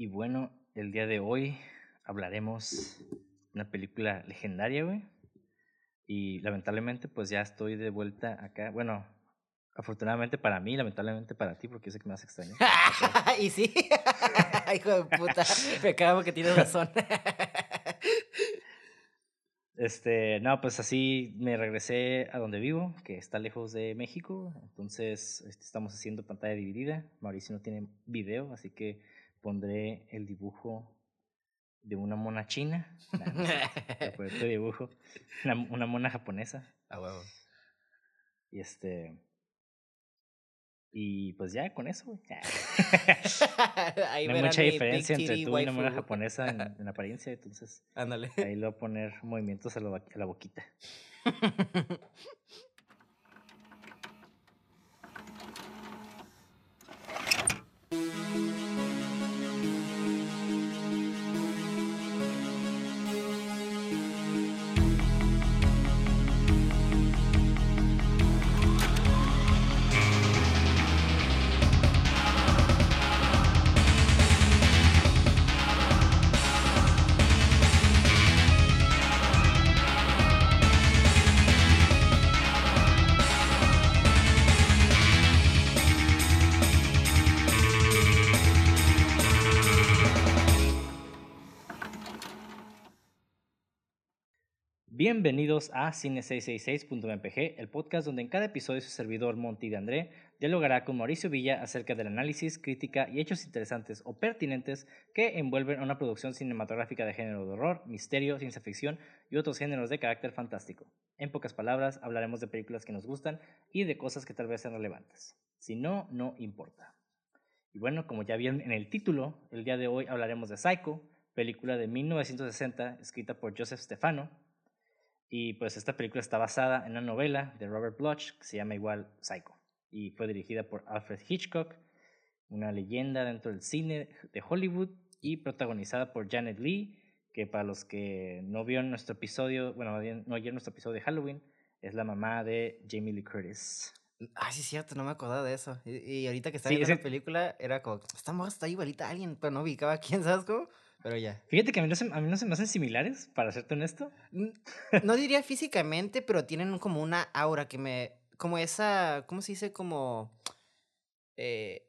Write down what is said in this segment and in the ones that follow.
Y bueno, el día de hoy hablaremos de una película legendaria, güey. Y lamentablemente, pues ya estoy de vuelta acá. Bueno, afortunadamente para mí, lamentablemente para ti, porque yo sé que me vas a extrañar. y sí, hijo de puta, me cago que tienes razón. Este, no, pues así me regresé a donde vivo, que está lejos de México. Entonces, este, estamos haciendo pantalla dividida. Mauricio no tiene video, así que pondré el dibujo de una mona china. Nah, dibujo. Una, una, mona japonesa. A huevo. Y este. Y pues ya con eso, güey. no hay mucha diferencia entre tú y una mona japonesa en, en, apariencia, entonces. Ándale. Ahí le voy a poner movimientos a, lo, a la boquita. Bienvenidos a Cine666.mpg, el podcast donde en cada episodio su servidor Monty de André dialogará con Mauricio Villa acerca del análisis, crítica y hechos interesantes o pertinentes que envuelven a una producción cinematográfica de género de horror, misterio, ciencia ficción y otros géneros de carácter fantástico. En pocas palabras, hablaremos de películas que nos gustan y de cosas que tal vez sean relevantes. Si no, no importa. Y bueno, como ya vieron en el título, el día de hoy hablaremos de Psycho, película de 1960 escrita por Joseph Stefano y pues esta película está basada en una novela de Robert Bloch que se llama igual Psycho y fue dirigida por Alfred Hitchcock, una leyenda dentro del cine de Hollywood y protagonizada por Janet Lee, que para los que no vieron nuestro episodio, bueno, no oyeron nuestro episodio de Halloween, es la mamá de Jamie Lee Curtis. Ah, sí, cierto, no me acordaba de eso. Y, ahorita que estaba viendo la película, era como, esta mujer está igualita a alguien, pero no ubicaba quién, ¿sabes cómo? Pero ya. Fíjate que a mí, no se, a mí no se me hacen similares, para serte honesto. No diría físicamente, pero tienen como una aura que me. Como esa. ¿Cómo se dice? Como. Eh,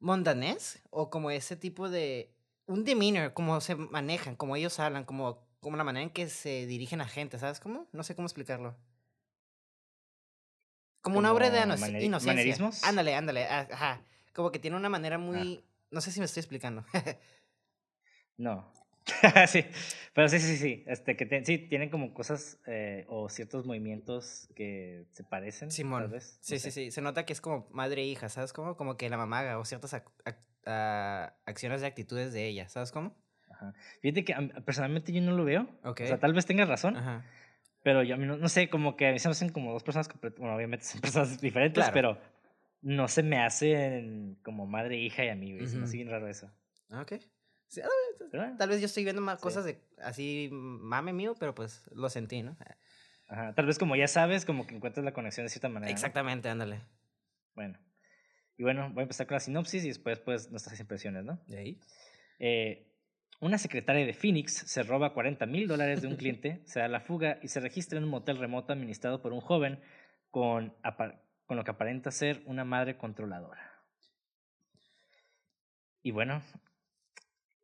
mondanés. O como ese tipo de. Un demeanor, como se manejan, como ellos hablan, como, como la manera en que se dirigen a gente, ¿sabes cómo? No sé cómo explicarlo. Como, una obra de inocencia. ¿Manerismos? Ándale, ándale. Ajá. Como que tiene una manera muy. Ah. No sé si me estoy explicando. No. sí, pero sí, sí, sí. Este, que sí, tienen como cosas eh, o ciertos movimientos que se parecen. Simón. Tal vez. sí, sí, sí. Se nota que es como madre e hija, ¿sabes cómo? Como que la mamá haga o ciertas acciones de actitudes de ella, ¿sabes cómo? Ajá. Fíjate que personalmente yo no lo veo. O sea, tal vez tengas razón. Ajá. Pero yo a mí no, sé, como que a mí se me hacen como dos personas, bueno, obviamente son personas diferentes, pero no se me hacen como madre e hija y a mí, güey. Se me hace bien raro eso. Ah, ok. tal vez yo estoy viendo más cosas de así mame mío, pero pues lo sentí, ¿no? Ajá, tal vez como ya sabes, como que encuentras la conexión de cierta manera. Exactamente, ándale. Bueno. Y bueno, voy a empezar con la sinopsis y después pues nuestras impresiones, ¿no? ¿De ahí? Eh, una secretaria de Phoenix se roba 40 mil dólares de un cliente, se da la fuga y se registra en un motel remoto administrado por un joven con, con lo que aparenta ser una madre controladora. Y bueno,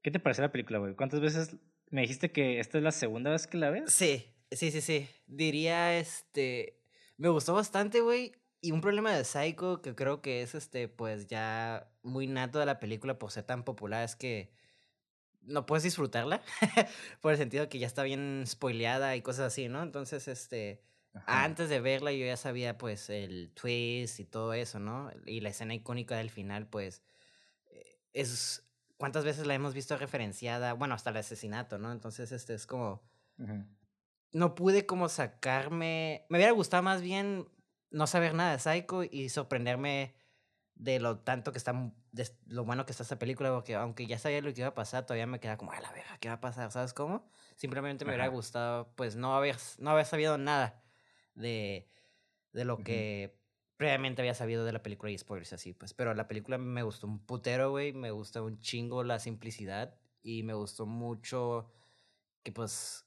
¿Qué te parece la película, güey? ¿Cuántas veces me dijiste que esta es la segunda vez que la ves? Sí, sí, sí, sí. Diría, este, me gustó bastante, güey. Y un problema de Psycho que creo que es, este, pues ya muy nato de la película por ser tan popular es que no puedes disfrutarla. por el sentido que ya está bien spoileada y cosas así, ¿no? Entonces, este, antes de verla yo ya sabía, pues, el twist y todo eso, ¿no? Y la escena icónica del final, pues, eh, es cuántas veces la hemos visto referenciada, bueno, hasta el asesinato, ¿no? Entonces, este es como... No pude como sacarme... Me hubiera gustado más bien no saber nada de Psycho y sorprenderme de lo tanto que está, de lo bueno que está esta película, porque aunque ya sabía lo que iba a pasar, todavía me queda como, a la verga, ¿qué va a pasar? ¿Sabes cómo? Simplemente me hubiera gustado, pues, no haber, no haber sabido nada de, de lo que previamente había sabido de la película y spoilers así, pues. Pero la película me gustó un putero, güey. Me gusta un chingo la simplicidad y me gustó mucho que, pues,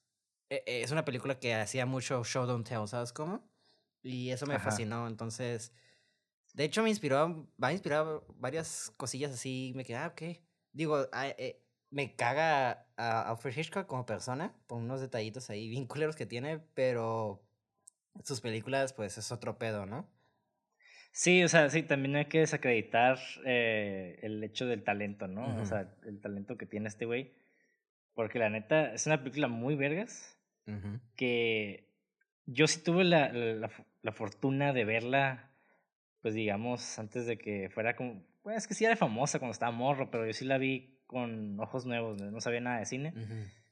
e- e- es una película que hacía mucho show don't tell, ¿sabes cómo? Y eso me Ajá. fascinó, entonces... De hecho, me inspiró, va a inspirar varias cosillas así. Me quedé, ah, ok. Digo, ah, eh, me caga a Alfred Hitchcock como persona por unos detallitos ahí bien culeros que tiene, pero sus películas, pues, es otro pedo, ¿no? Sí, o sea, sí, también hay que desacreditar eh, el hecho del talento, ¿no? O sea, el talento que tiene este güey. Porque la neta, es una película muy vergas Ujú. que yo sí tuve la, la, la fo- la fortuna de verla, pues digamos, antes de que fuera como... Pues es que sí era famosa cuando estaba morro, pero yo sí la vi con ojos nuevos, no no sabía nada de cine.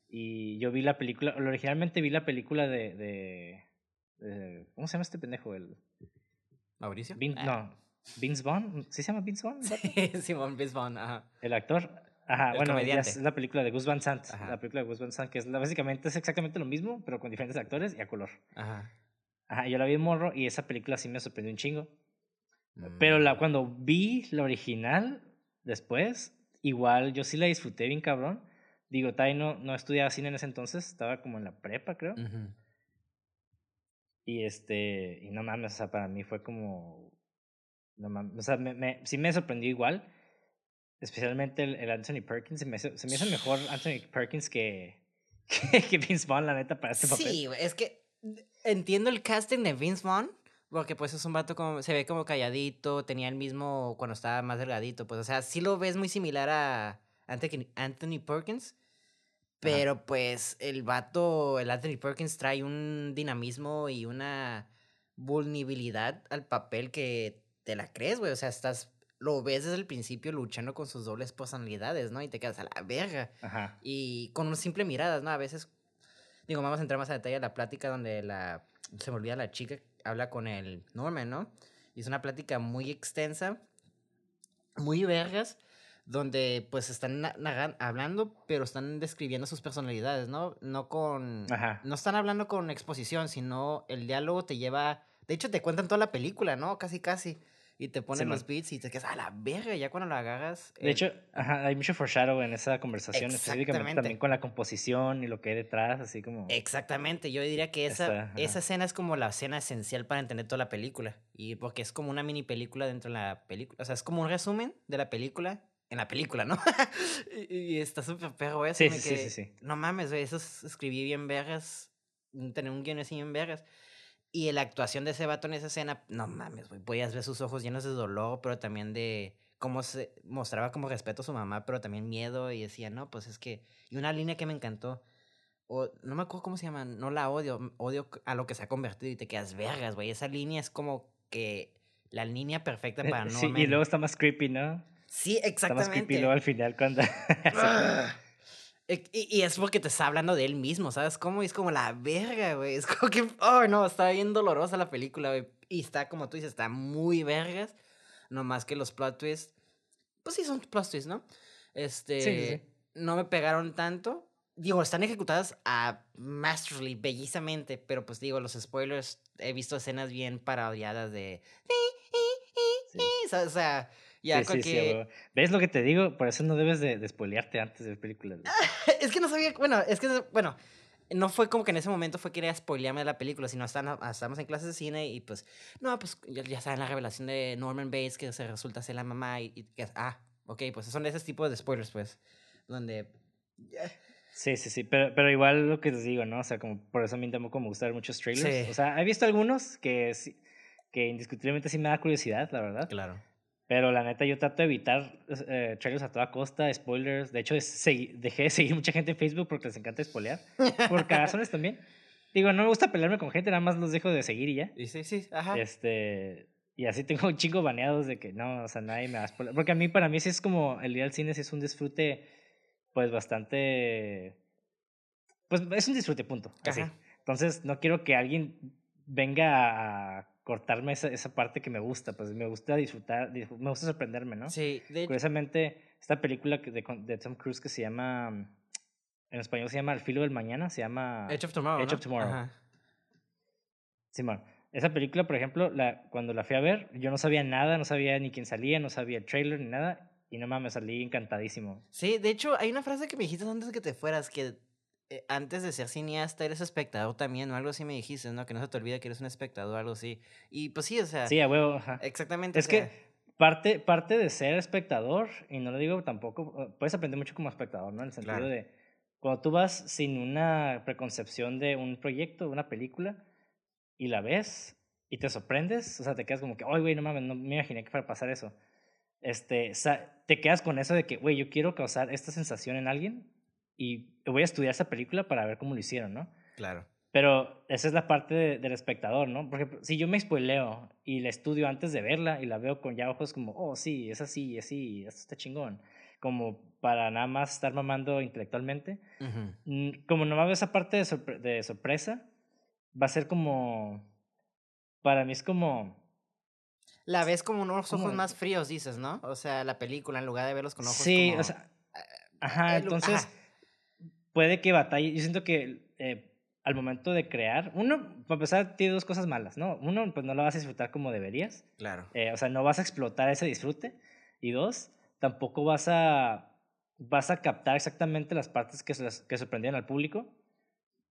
Y yo vi la película, originalmente vi la película de... de, de- ¿Cómo se llama este pendejo? El, ¿Mauricio? Vin- Ah. No, Vince Vaughn, ¿sí se llama Vince Vaughn? el vato? Simón Bisbon, ajá. El actor. Ajá, El bueno, comediante. es la película de Gus Van Sant. Ajá. La película de Gus Van Sant, que es la- básicamente es exactamente lo mismo, pero con diferentes actores y a color. Ajá. Ajá, yo la vi en morro y esa película sí me sorprendió un chingo. Pero la, Mm. cuando vi la original, después, igual yo sí la disfruté bien cabrón. Digo, Tai no, no estudiaba cine en ese entonces, estaba como en la prepa, creo. Ujú. Y este, y no mames, o sea, para mí fue como, no mames, o sea, me, me, sí me sorprendió igual, especialmente el, Anthony Perkins, se me, hizo, se me hizo mejor Anthony Perkins que, que, Vince Vaughn, la neta, para este papel. Sí, es que entiendo el casting de Vince Vaughn, porque pues es un vato como, se ve como calladito, tenía el mismo cuando estaba más delgadito, pues, o sea, sí lo ves muy similar a Anthony Perkins, pero pues el vato, el Anthony Perkins trae un dinamismo y una vulnerabilidad al papel que te la crees, güey, o sea, estás, lo ves desde el principio luchando con sus dobles personalidades, ¿no? Y te quedas a la verga. Ajá. Y con una simple mirada, ¿no? A veces, digo, vamos a entrar más a detalle a la plática donde la, se me olvida la chica, habla con el Norman, ¿no? Y es una plática muy extensa, muy vergas, donde pues están hablando, pero están describiendo sus personalidades, ¿no? No con... Ajá. No están hablando con exposición, sino el diálogo te lleva... De hecho, te cuentan toda la película, ¿no? Casi, casi. Y te ponen los beats y te quedas a la verga, ya cuando la agarras. De eh, hecho, ajá, hay mucho foreshadow en esa conversación, específicamente también con la composición y lo que hay detrás, así como... Exactamente, yo diría que esa, esa escena es como la escena esencial para entender toda la película. Y porque es como una mini película dentro de la película. O sea, es como un resumen de la película en la película, ¿no? y, y está súper perro eso. Sí, sí, sí, quedé, sí, sí. No mames, güey, eso es- escribí bien vergas. Tener un guion así bien vergas. Y la actuación de ese vato en esa escena, no mames, güey. Podías ver sus ojos llenos de dolor, pero también de cómo se mostraba como respeto a su mamá, pero también miedo. Y decía, no, pues es que. Y una línea que me encantó. O, no me acuerdo cómo se llama, no la odio, odio a lo que se ha convertido y te quedas vergas, güey. Esa línea es como que la línea perfecta para no sí, y luego está más creepy, ¿no? Sí, Está más exactamente. al final cuando... Ah. E- Y, y es porque te está hablando de él mismo, ¿sabes cómo? Es como la verga, güey. Es como que, oh, no, está bien dolorosa la película, güey. Y está, como tú dices, está muy vergas. No más que los plot twists. Pues sí, son plot twists, ¿no? Este. sí. No me pegaron tanto. Digo, están ejecutadas a masterly, bellísimamente. Pero pues digo, los spoilers, he visto escenas bien parodiadas de. Sí. O sea, ya Sí, sí, sí. ¿Ves lo que te digo? Por eso no debes de, de spoilearte antes de ver películas. es que no sabía, bueno, es que, bueno, no fue como que en ese momento fue querer spoilearme de la película, sino estábamos en clases de cine y pues, no, pues ya, ya saben la revelación de Norman Bates que se resulta ser la mamá y, y que, ah, ok, pues son de ese tipo de spoilers, pues, donde... Sí, sí, sí, pero, pero igual lo que les digo, ¿no? O sea, como por eso a mí tampoco me gustan muchos trailers. Sí. O sea, he visto algunos que, que indiscutiblemente sí me da curiosidad, la verdad. Claro. Pero la neta, yo trato de evitar eh, trailers a toda costa, spoilers. De hecho, es dejé de seguir mucha gente en Facebook porque les encanta spoilear. Por cagazones también. Digo, no me gusta pelearme con gente, nada más los dejo de seguir y ya. Y sí, sí, ajá. Este. Y así tengo un chingo baneados de que no, o sea, nadie me va a spoiler. Porque a mí, para mí, sí es como el ir al cine, sí es un disfrute, pues bastante. Pues es un disfrute, punto. Así. Entonces, no quiero que alguien venga a cortarme esa, esa parte que me gusta. Pues me gusta disfrutar, disfr- me gusta sorprenderme, ¿no? Sí, de Curiosamente, esta película de, de Tom Cruise que se llama. En español se llama El filo del mañana, se llama. Edge of Tomorrow, Edge ¿no? of Tomorrow. Ajá. Simón. esa película, por ejemplo, la, cuando la fui a ver, yo no sabía nada, no sabía ni quién salía, no sabía el trailer ni nada, y no mames, salí encantadísimo. Sí, de hecho, hay una frase que me dijiste antes de que te fueras, que eh, antes de ser cineasta eres espectador también, o algo así me dijiste, ¿no? Que no se te olvide que eres un espectador o algo así. Y pues sí, o sea. Sí, a huevo, ajá. Exactamente. Es que parte, parte de ser espectador, y no lo digo tampoco, puedes aprender mucho como espectador, ¿no? En el sentido de, cuando tú vas sin una preconcepción de un proyecto, de una película, y la ves, y te sorprendes, o sea, te quedas como que, ay, güey, no mames, no me imaginé que fuera a pasar eso. Este, te quedas con eso de que, güey, yo quiero causar esta sensación en alguien y voy a estudiar esa película para ver cómo lo hicieron, ¿no? Claro. Pero esa es la parte del espectador, ¿no? Porque si yo me spoileo y la estudio antes de verla y la veo con ya ojos como, oh, sí, es así, es así, esto está chingón, como para nada más estar mamando intelectualmente, como no me veo esa parte de, de sorpresa, va a ser como para mí es como... La ves como unos ojos más fríos, dices, ¿no? O sea, la película, en lugar de verlos con ojos Sí, o sea... Ajá, entonces... Puede que batalle... Yo siento que eh, al momento de crear... Uno, para empezar, tiene dos cosas malas, ¿no? Uno, pues no la vas a disfrutar como deberías. Claro. Eh, o sea, no vas a explotar ese disfrute. Y dos, tampoco vas a... Vas a captar exactamente las partes que, que sorprendían al público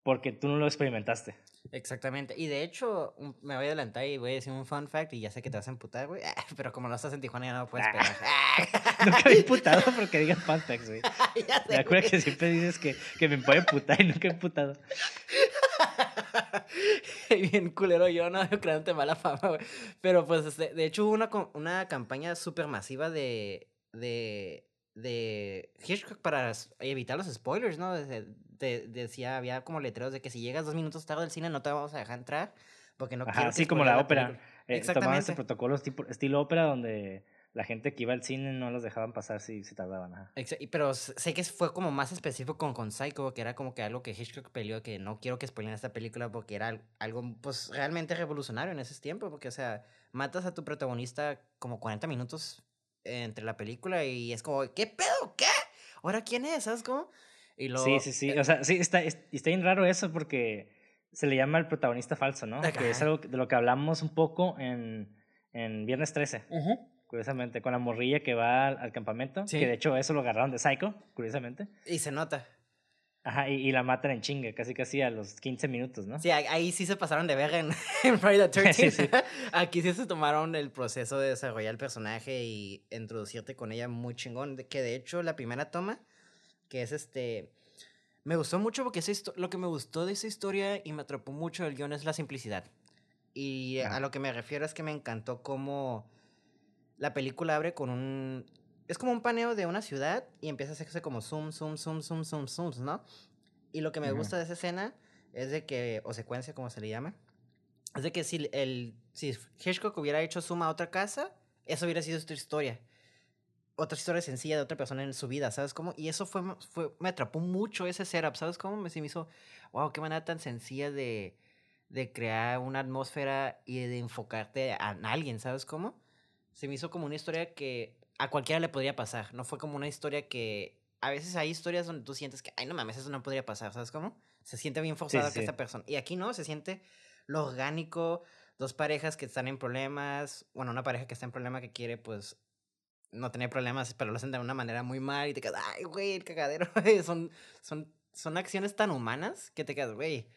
porque tú no lo experimentaste. Exactamente. Y de hecho, me voy a adelantar y voy a decir un fun fact y ya sé que te vas a emputar, güey. Pero como no estás en Tijuana ya no lo puedes pegar. nunca me he emputado porque digas fun facts, güey. me acuerdo que siempre dices que, que me puede emputar y nunca he emputado. Bien culero yo, no creándote mala fama, güey. Pero pues, este, de hecho hubo una, una campaña súper masiva de, de, de Hitchcock para evitar los spoilers, ¿no? te decía, había como letreros de que si llegas dos minutos tarde al cine no te vamos a dejar entrar porque no Ajá, así como la ópera. Eh, Exactamente. ese protocolo tipo, estilo ópera donde la gente que iba al cine no los dejaban pasar si se tardaban. Ajá. Pero sé que fue como más específico con, con Psycho, que era como que algo que Hitchcock peleó, que no quiero que spoilen esta película porque era algo pues realmente revolucionario en ese tiempo, porque o sea, matas a tu protagonista como 40 minutos entre la película y es como, ¿qué pedo? ¿Qué? ¿Ahora quién es? ¿Sabes cómo? sí, sí, sí. O sea, sí, está, está bien raro eso porque se le llama el protagonista falso, ¿no? Que es algo de lo que hablamos un poco en, en Viernes 13. Curiosamente, con la morrilla que va al, campamento. Que de hecho eso lo agarraron de Psycho, curiosamente. Y se nota. Ajá, y, la matan en chingue, casi casi a los 15 minutos, ¿no? Sí, ahí sí se pasaron de verga en, Friday the 13 Aquí sí se tomaron el proceso de desarrollar el personaje y introducirte con ella muy chingón. Que de hecho la primera toma que es este... Me gustó mucho porque lo que me gustó de esa historia y me atrapó mucho el guion es la simplicidad. Y a lo que me refiero es que me encantó cómo la película abre con un... Es como un paneo de una ciudad y empieza a hacerse como zoom, zoom, zoom, zoom, zoom, zoom, ¿no? Y lo que me gusta de esa escena es de que, o secuencia como se le llama, es de que si, el, si Hitchcock hubiera hecho zoom a otra casa, eso hubiera sido otra historia otra historia sencilla de otra persona en su vida, ¿sabes cómo? Y eso fue, fue me atrapó mucho ese setup, ¿sabes cómo? Me, se me hizo, wow, qué manera tan sencilla de, de crear una atmósfera y de enfocarte a alguien, ¿sabes cómo? Se me hizo como una historia que a cualquiera le podría pasar, no fue como una historia que a veces hay historias donde tú sientes que, ay, no mames, eso no podría pasar, ¿sabes cómo? Se siente bien forzada que esta persona. Y aquí no, se siente lo orgánico, dos parejas que están en problemas, bueno, una pareja que está en problema que quiere, pues, no tener problemas, pero lo hacen de una manera muy mal y te quedas, ay, güey, el cagadero. son, son, son acciones tan humanas que te quedas, güey,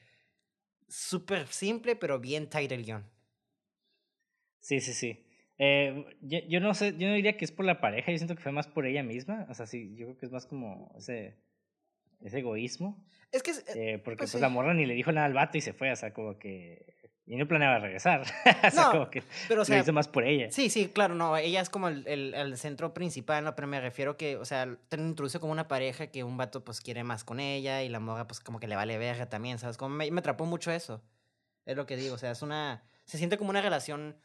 súper simple, pero bien tight el guion. Sí, sí, sí. Eh, yo, no sé, yo no diría que es por la pareja, yo siento que fue más por ella misma. O sea, sí, yo creo que es más como ese, ese egoísmo. Es que... Eh, porque pues, pues la morra ni le dijo nada al vato y se fue, o sea, como que y no planeaba regresar. o sea, como que pero, o sea, lo hizo más por ella. Sí, sí, claro, no. Ella es como el, el, el, centro principal, ¿no? Pero me refiero que, o sea, te introduce como una pareja que un vato, pues, quiere más con ella y la morra, pues, como que le vale verga también, ¿sabes? Como me, me atrapó mucho eso. Es lo que digo. O sea, es una. Se siente como una relación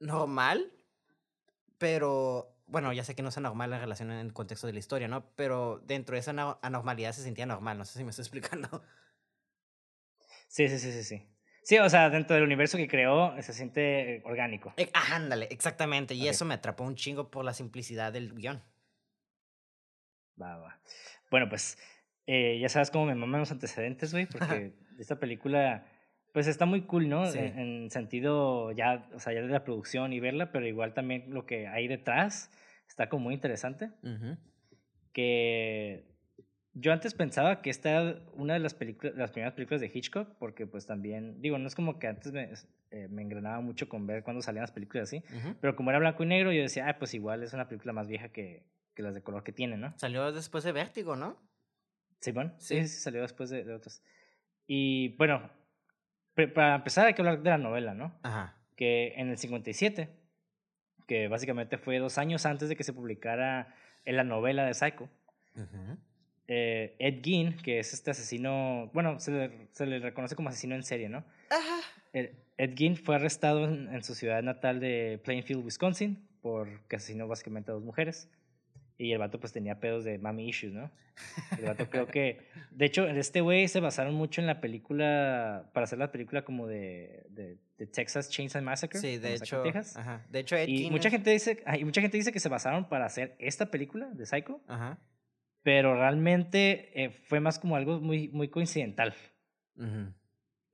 normal, pero. Bueno, ya sé que no es anormal la relación en el contexto de la historia, ¿no? Pero dentro de esa anormalidad se sentía normal. No sé si me estoy explicando. Sí, sí, sí, sí, sí. Sí, o sea, dentro del universo que creó se siente orgánico. Eh, ándale, exactamente. Y eso me atrapó un chingo por la simplicidad del guion. Va, va. Bueno, pues eh, ya sabes cómo me maman los antecedentes, güey, porque esta película Pues está muy cool, ¿no? Sí. En, en sentido ya, o sea, ya de la producción y verla, pero igual también lo que hay detrás está como muy interesante. Que yo antes pensaba que esta era una de las películas, las primeras películas de Hitchcock, porque pues también, digo, no es como que antes me, eh, me engranaba mucho con ver cuando salían las películas así, pero como era blanco y negro, yo decía, ah, pues igual es una película más vieja que, que las de color que tiene, ¿no? Salió después de Vértigo, ¿no? Simón, Sí. sí, sí, salió después de, de otros. Y bueno, para empezar hay que hablar de la novela, ¿no? Ajá. Que en el 57, que básicamente fue dos años antes de que se publicara en la novela de Psycho, Ujú. eh, Ed Gein, que es este asesino, bueno, se le, se le reconoce como asesino en serie, ¿no? Ajá. Eh, Ed Gein fue arrestado en, en su ciudad natal de Plainfield, Wisconsin, porque asesinó básicamente a dos mujeres. Y el vato pues tenía pedos de mommy issues, ¿no? El vato creo que... De hecho, en este güey se basaron mucho en la película, para hacer la película como de, de, de Texas Chainsaw Massacre. Sí, de hecho. Texas. Ajá. De hecho, Ed Y mucha gente, dice, y mucha gente dice que se basaron para hacer esta película de Psycho, Ajá. pero realmente eh, fue más como algo muy, muy coincidental.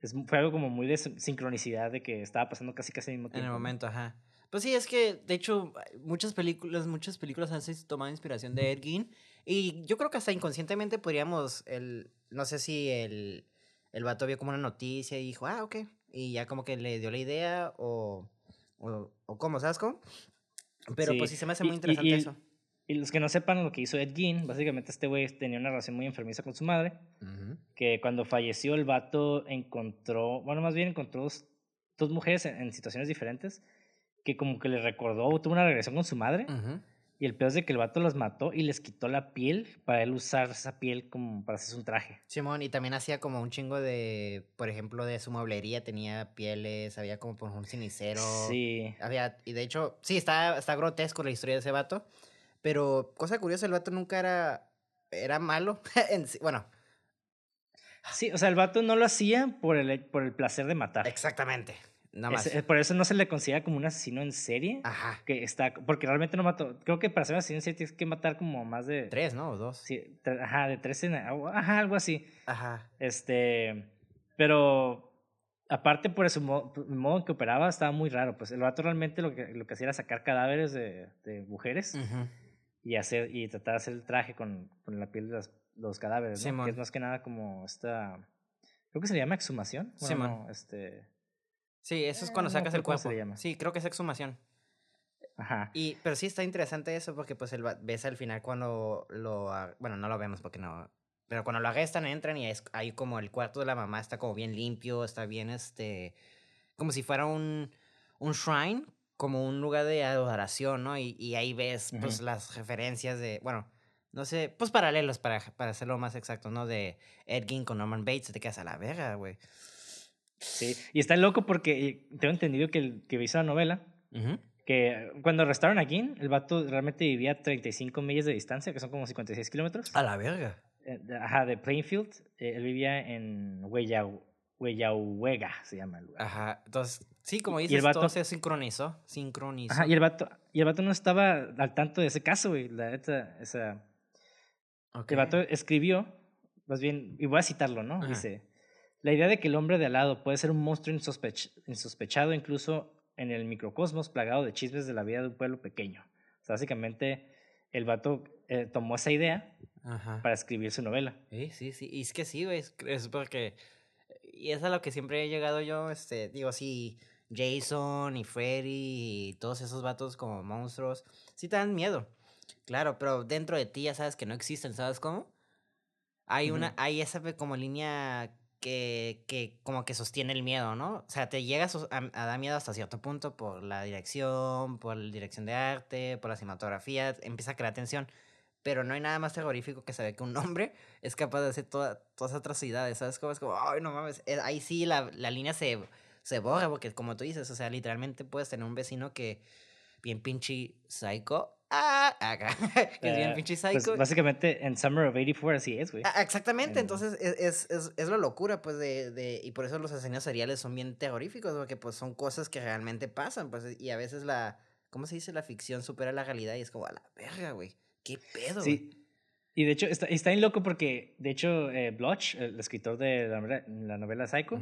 Es, fue algo como muy de sin- sincronicidad de que estaba pasando casi casi al mismo En tiempo. el ¿no? momento, ajá. Pues sí, es que, de hecho, muchas películas, muchas películas han sido- tomado inspiración de Ed Gein. Y yo creo que hasta inconscientemente podríamos, el, no sé si el, el vato vio como una noticia y dijo, ah, ok. Y ya como que le dio la idea o, o, o cómo, ¿sabes cómo? Pero pues sí se me hace Y- muy y- interesante y- eso. Y los que no sepan lo que hizo Ed Gein, básicamente este güey tenía una relación muy enfermiza con su madre, Ujú. que cuando falleció el vato encontró, bueno, más bien encontró dos, dos mujeres en, en situaciones diferentes, que como que le recordó, tuvo una regresión con su madre, y el peor es de que el vato las mató y les quitó la piel para él usar esa piel como para hacerse un traje. Simón, y también hacía como un chingo de, por ejemplo, de su mueblería, tenía pieles, había como por un cenicero. Sí. Había, y de hecho, sí, está, está grotesco la historia de ese vato. Pero, cosa curiosa, el vato nunca era, era malo. en bueno, Sí, o sea, el vato no lo hacía por el, por el placer de matar. exactamente. Nada más. Es- por eso no se le considera como un asesino en serie. Ajá. Que está, porque realmente no mató. Creo que para ser un asesino en serie tienes que matar como más de. Tres, ¿no? O dos. Sí, tre- ajá, de tres en. Ajá, algo así. Ajá. Este. Pero. Aparte por su mo- el modo en que operaba, estaba muy raro. Pues el vato realmente lo que, lo que hacía era sacar cadáveres de, de mujeres y hacer y tratar de hacer el traje con, con la piel de las- los cadáveres, ¿no? Que es más que nada como esta. Creo que se le llama exhumación. Bueno, no, este. Sí, eso es Eh, cuando no sacas el recuerdo cómo se cuerpo. llama. Sí, creo que es exhumación. Ajá. Y, pero sí está interesante eso porque pues el, ves al final cuando lo... Bueno, no lo vemos porque no... Pero cuando lo arrestan, entran y es, hay como el cuarto de la mamá está como bien limpio, está bien este... Como si fuera un, un shrine, como un lugar de adoración, ¿no? Y, y ahí ves pues las referencias de... Bueno, no sé, pues paralelos para, para hacerlo más exacto, ¿no? De Ed Gein con Norman Bates, te quedas a la verga, güey. Sí. Y está loco porque tengo entendido que el que hizo la novela que cuando arrestaron a Gin, el vato realmente vivía a 35 millas de distancia, que son como 56 kilómetros. A la verga. Eh, Ajá, de Plainfield. Eh, él vivía en Huellau- Huellahuega, se llama el lugar. Ajá, entonces, sí, como Y el dices, todo vato- se sincronizó, sincronizó. Ajá, y el vato, y el vato no estaba al tanto de ese caso, güey. La neta, esa, Ok. El vato escribió, más bien, y voy a citarlo, ¿no? Ajá. Dice, la idea de que el hombre de al lado puede ser un monstruo insospech- insospechado incluso en el microcosmos plagado de chismes de la vida de un pueblo pequeño. O sea, básicamente, el vato eh, tomó esa idea Ajá. para escribir su novela. Sí, sí, sí. Y es que sí, güey. Es, porque. Y es a lo que siempre he llegado yo. Este, digo, sí. Jason y Freddy y todos esos vatos como monstruos. Sí te dan miedo. Claro, pero dentro de ti ya sabes que no existen, ¿sabes cómo? Hay una, Ujú. hay esa como línea que, que como que sostiene el miedo, ¿no? O sea, te llega a, a dar miedo hasta cierto punto por la dirección, por la dirección de arte, por la cinematografía, empieza a crear tensión. Pero no hay nada más terrorífico que saber que un hombre es capaz de hacer toda, todas esas atrocidades, ¿sabes? Como es como, ay, no mames, eh, ahí sí la, la línea se, se borra, porque como tú dices, o sea, literalmente puedes tener un vecino que bien pinche psycho, ah, acá, que es bien Eh, pinche pues, psycho. básicamente, en Summer of 84 así es, güey. Ah, exactamente, en- entonces es, es, es, es la locura, pues, de, de, y por eso los asesinos seriales son bien terroríficos, porque pues son cosas que realmente pasan, pues, y a veces la, ¿cómo se dice? La ficción supera la realidad y es como, a la verga, güey, qué pedo, güey. Sí. Y de hecho, está, está bien loco porque, de hecho, eh, Bloch, el escritor de la novela, la novela Psycho,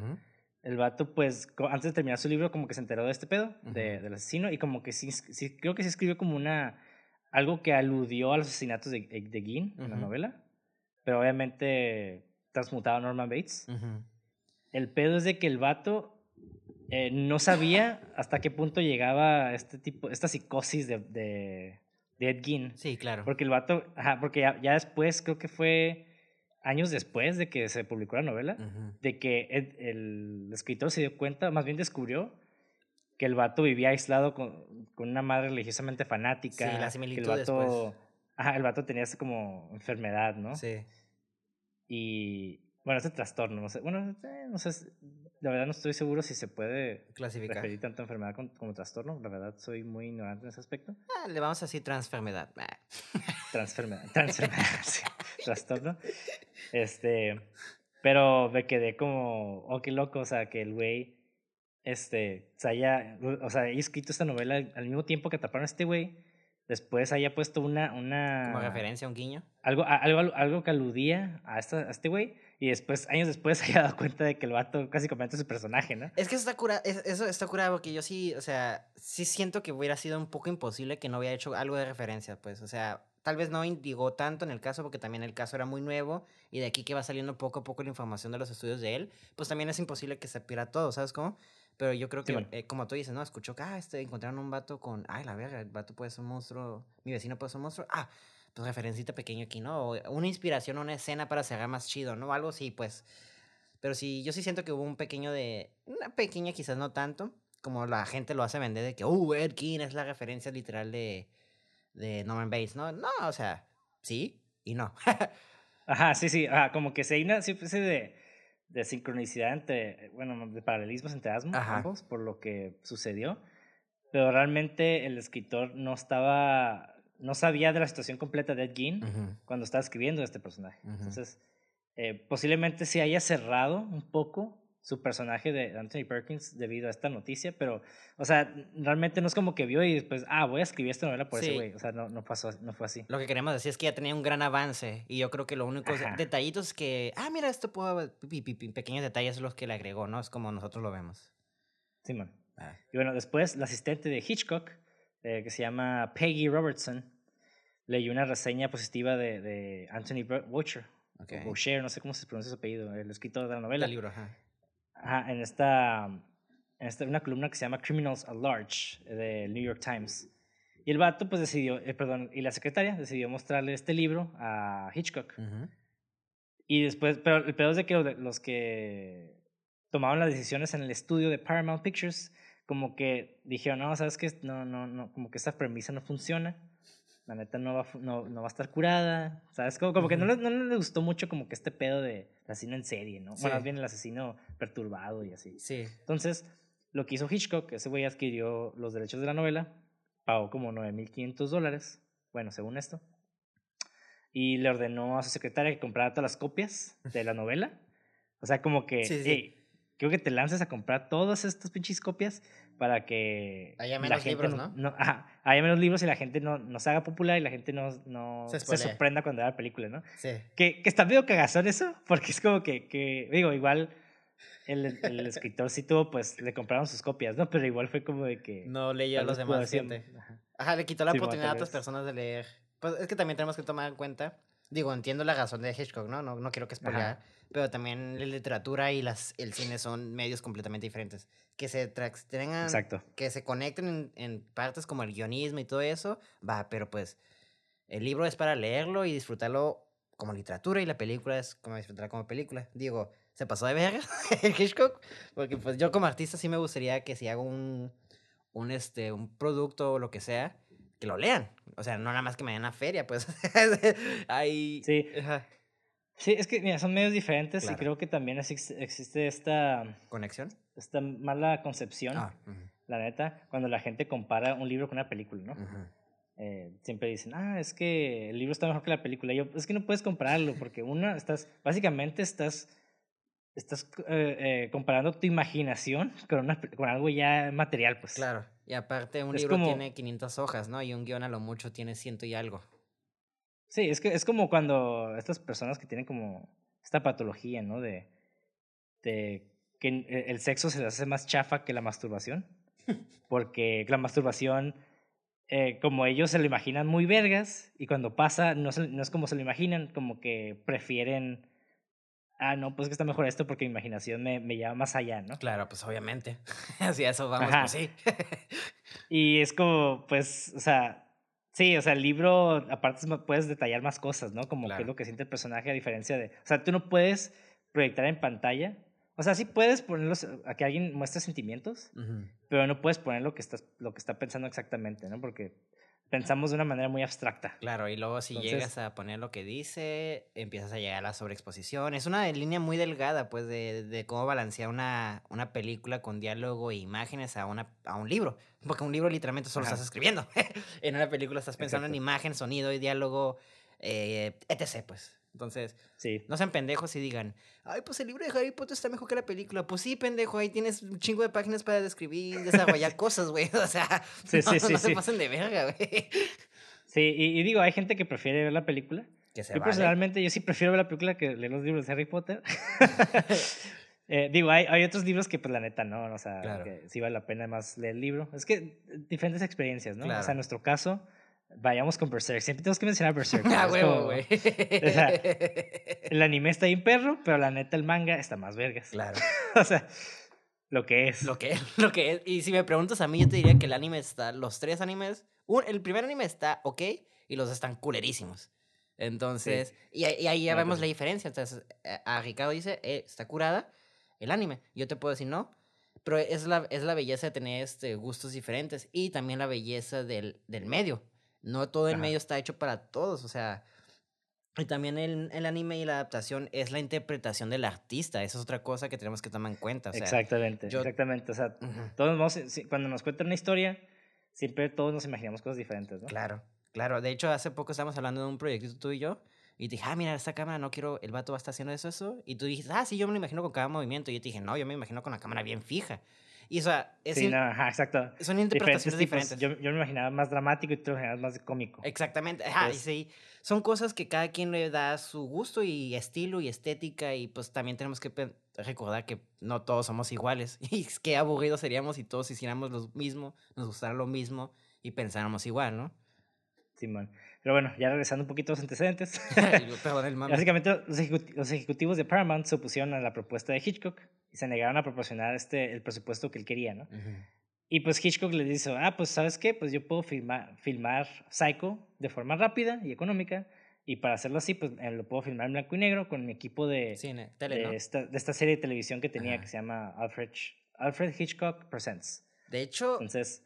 el vato, pues, antes de terminar su libro, como que se enteró de este pedo, de- del asesino, y como que sí, sí, creo que sí escribió como una, algo que aludió a los asesinatos de, de Gein en la novela, pero obviamente transmutado a Norman Bates. El pedo es de que el vato eh, no sabía hasta qué punto llegaba este tipo, esta psicosis de, de, de Ed Gein. Sí, claro. Porque el vato, ajá, porque ya, ya después, creo que fue años después de que se publicó la novela, de que Ed- el escritor se dio cuenta, más bien descubrió, que el vato vivía aislado con, con una madre religiosamente fanática. Sí, las que el vato, pues. ajá, el vato tenía esa como enfermedad, ¿no? Sí. Y bueno, ese trastorno, no sé, bueno, eh, no sé, la verdad no estoy seguro si se puede Clasificar. referir tanto a enfermedad como trastorno, la verdad soy muy ignorante en ese aspecto. Ah, le vamos a decir transfermedad. Ah. Transfermedad, transfermedad, sí, trastorno. Este, pero me quedé como, oh, qué loco, o sea, que el güey, este, se haya, o sea, haya escrito esta novela al mismo tiempo que atraparon a este güey, después haya puesto una, una... Como referencia, un guiño. Algo, a- algo, algo que aludía a, esta, a este güey, y después, años después, se haya dado cuenta de que el vato casi completamente es su personaje, ¿no? Es que eso está curado, eso está curado porque yo sí, o sea, sí siento que hubiera sido un poco imposible que no hubiera hecho algo de referencia, pues, o sea, tal vez no indigó tanto en el caso porque también el caso era muy nuevo y de aquí que va saliendo poco a poco la información de los estudios de él, pues también es imposible que se pierda todo, ¿sabes cómo? Pero yo creo que, eh, como tú dices, ¿no? Escuchó que, ah, este, encontraron un vato con, ay, la verga, el vato puede ser un monstruo, mi vecino puede ser un monstruo, ah, pues referencita pequeño aquí, ¿no? O una inspiración, una escena para cerrar más chido, ¿no? Algo así, pues. Pero sí, yo sí siento que hubo un pequeño de. Una pequeña, quizás no tanto. Como la gente lo hace vender de que, uh, Ed Gein es la referencia literal de, de Norman Bates, ¿no? No, o sea, sí y no. Ajá, sí, sí, ajá, como que se hay una especie de, de sincronicidad entre, bueno, de paralelismos entre ambos, por lo que sucedió, pero realmente el escritor no estaba, no sabía de la situación completa de Ed Gein Ujú. cuando estaba escribiendo este personaje. Ujú. Entonces, eh, posiblemente se haya cerrado un poco su personaje de Anthony Perkins debido a esta noticia, pero, o sea, realmente no es como que vio y después, ah, voy a escribir esta novela por ese Sí. güey. O sea, no, no, pasó, no fue así. Lo que queremos decir es que ya tenía un gran avance. Y yo creo que lo único Ajá. detallitos que, ah, mira, esto puedo. pi- pi- pi- Pequeños detalles los que le agregó, ¿no? Es como nosotros lo vemos. Simón. Ah. Y bueno, después la asistente de Hitchcock, eh, que se llama Peggy Robertson, leyó una reseña positiva de, de Anthony Bou- Boucher, Ok. o Boucher, no sé cómo se pronuncia su apellido, el escritor de la novela. El libro, ajá. Ajá, en esta, en esta una columna que se llama Criminals at Large del New York Times. Y el vato, pues decidió, eh, perdón, y la secretaria decidió mostrarle este libro a Hitchcock. Y después, pero el peor es de que los- los que tomaron las decisiones en el estudio de Paramount Pictures, como que dijeron, no, sabes que no, no, no, como que esta premisa no funciona. La neta no va, no, no va a estar curada, ¿sabes? Como, como que no, no les gustó mucho como que este pedo de asesino en serie, ¿no? Sí. Bueno, más bien el asesino perturbado y así. Sí. Entonces, lo que hizo Hitchcock, ese güey adquirió los derechos de la novela, pagó como 9.500 dólares, bueno, según esto, y le ordenó a su secretaria que comprara todas las copias de la novela. O sea, como que, Sí, sí. "Ey, creo que te lances a comprar todas estas pinches copias para que Haya la menos gente libros, ¿no? ajá, haya menos libros y la gente no, no se haga popular y la gente no, no Se sorprenda cuando vea la película, ¿no? Sí. Que, que está medio cagazón eso, porque es como que, que digo, igual el, el escritor sí tuvo, pues le compraron sus copias, ¿no? Pero igual fue como de que... No leyó a los demás, fíjate. ajá. Ajá, le quitó la Sí, oportunidad a otras personas de leer. Pues es que también tenemos que tomar en cuenta. Digo, entiendo la razón de Hitchcock, ¿no? No, no quiero que spoilear. Pero también la literatura y las, el cine son medios completamente diferentes. Que se tengan. Que se conecten en, en partes como el guionismo y todo eso. Va, pero pues. El libro es para leerlo y disfrutarlo como literatura y la película es como disfrutarla como película. Digo, se pasó de verga Hitchcock. Porque pues yo como artista sí me gustaría que si hago un, un, este, un producto o lo que sea, que lo lean. O sea, no nada más que me den una feria, pues. Ahí. Sí. Ajá. Sí, es que mira, son medios diferentes Claro. y creo que también exis- existe esta, ¿Conexión? Esta mala concepción, Ah, la neta, cuando la gente compara un libro con una película, ¿no? Eh, siempre dicen, ah, es que el libro está mejor que la película. Y yo, es que no puedes compararlo porque una, estás, básicamente estás, estás eh, eh, comparando tu imaginación con, una, con algo ya material, pues. Claro. Y aparte, un Es libro como- tiene 500 hojas, ¿no? Y un guion a lo mucho tiene ciento y algo. Sí, es que es como cuando estas personas que tienen como esta patología, ¿no? De, de que eh, el sexo se les hace más chafa que la masturbación. Porque la masturbación, eh, como ellos se lo imaginan muy vergas, y cuando pasa, no, no es como se lo imaginan, como que prefieren ah, no, pues que está mejor esto porque mi imaginación me, me lleva más allá, ¿no? Claro, pues obviamente. Así eso vamos, pues sí. y es como, pues, o sea, sí, o sea, el libro, aparte puedes detallar más cosas, ¿no? Como qué es lo que siente el personaje a diferencia de, o sea, tú no puedes proyectar en pantalla. O sea, sí puedes ponerlos a que alguien muestre sentimientos, pero no puedes poner lo que, estás, lo que está pensando exactamente, ¿no? Porque pensamos de una manera muy abstracta. Claro, y luego si llegas a poner lo que dice, empiezas a llegar a la sobreexposición. Es una línea muy delgada, pues, de, de cómo balancear una, una película con diálogo e imágenes a, una, a un libro. Porque un libro literalmente solo estás escribiendo. en una película estás pensando en imagen, sonido y diálogo, eh, etc., pues. Entonces, sí. no sean pendejos y digan, ay, pues el libro de Harry Potter está mejor que la película. Pues sí, pendejo, ahí tienes un chingo de páginas para describir, desarrollar cosas, güey. O sea, sí, no, sí, no se pasen de verga, güey. Sí, y, digo, hay gente que prefiere ver la película. Que se yo personalmente, yo sí prefiero ver la película que leer los libros de Harry Potter. eh, digo, hay, hay otros libros que, pues, la neta, no. O sea, que sí vale la pena más leer el libro. Es que diferentes experiencias, ¿no? O sea, en nuestro caso Vayamos con Berserk. Siempre tenemos que mencionar Berserk. Ah, huevo, güey. O sea, el anime está bien perro, pero la neta el manga está más vergas. Claro. o sea, lo que es. Lo que es, lo que es. Y si me preguntas a mí, yo te diría que el anime está, los tres animes, el primer anime está ok y los están culerísimos. Entonces, y, ahí ya vemos la diferencia. Entonces, eh, a Ricardo dice, eh, está curada el anime. Yo te puedo decir no, pero es la, es la belleza de tener este, gustos diferentes y también la belleza del, del medio. No todo el medio está hecho para todos, o sea, y también el, el, anime y la adaptación es la interpretación del artista. Esa es otra cosa que tenemos que tomar en cuenta. exactamente, exactamente. O sea, todos vamos, cuando nos cuentan una historia, siempre todos nos imaginamos cosas diferentes, ¿no? Claro, claro. De hecho, hace poco estábamos hablando de un proyecto tú y yo. Y te dije, ah, mira, esta cámara no quiero, el vato va a estar haciendo eso, eso. Y tú dijiste, ah, sí, yo me lo imagino con cada movimiento. Y yo te dije, no, yo me imagino con la cámara bien fija. Y o sea, es sí, no, ajá, exacto. son interpretaciones diferentes. Yo, yo, me imaginaba más dramático y tú me imaginabas más cómico. Exactamente. Ajá, y sí. Son cosas que cada quien le da su gusto y estilo y estética. Y pues también tenemos que recordar que no todos somos iguales. Y qué aburridos seríamos si todos hiciéramos lo mismo, nos gustara lo mismo y pensáramos igual, ¿no? Simón. Pero bueno, ya regresando un poquito a los antecedentes. Básicamente, los ejecutivos de Paramount se opusieron a la propuesta de Hitchcock y se negaron a proporcionar este, el presupuesto que él quería, ¿no? Y pues Hitchcock le dijo, ah, pues ¿sabes qué? Pues yo puedo filmar, filmar Psycho de forma rápida y económica. Y para hacerlo así, pues eh, lo puedo filmar en blanco y negro con mi equipo de, Cine, de, esta, de esta serie de televisión que tenía que se llama Alfred, Alfred Hitchcock Presents. De hecho, Entonces,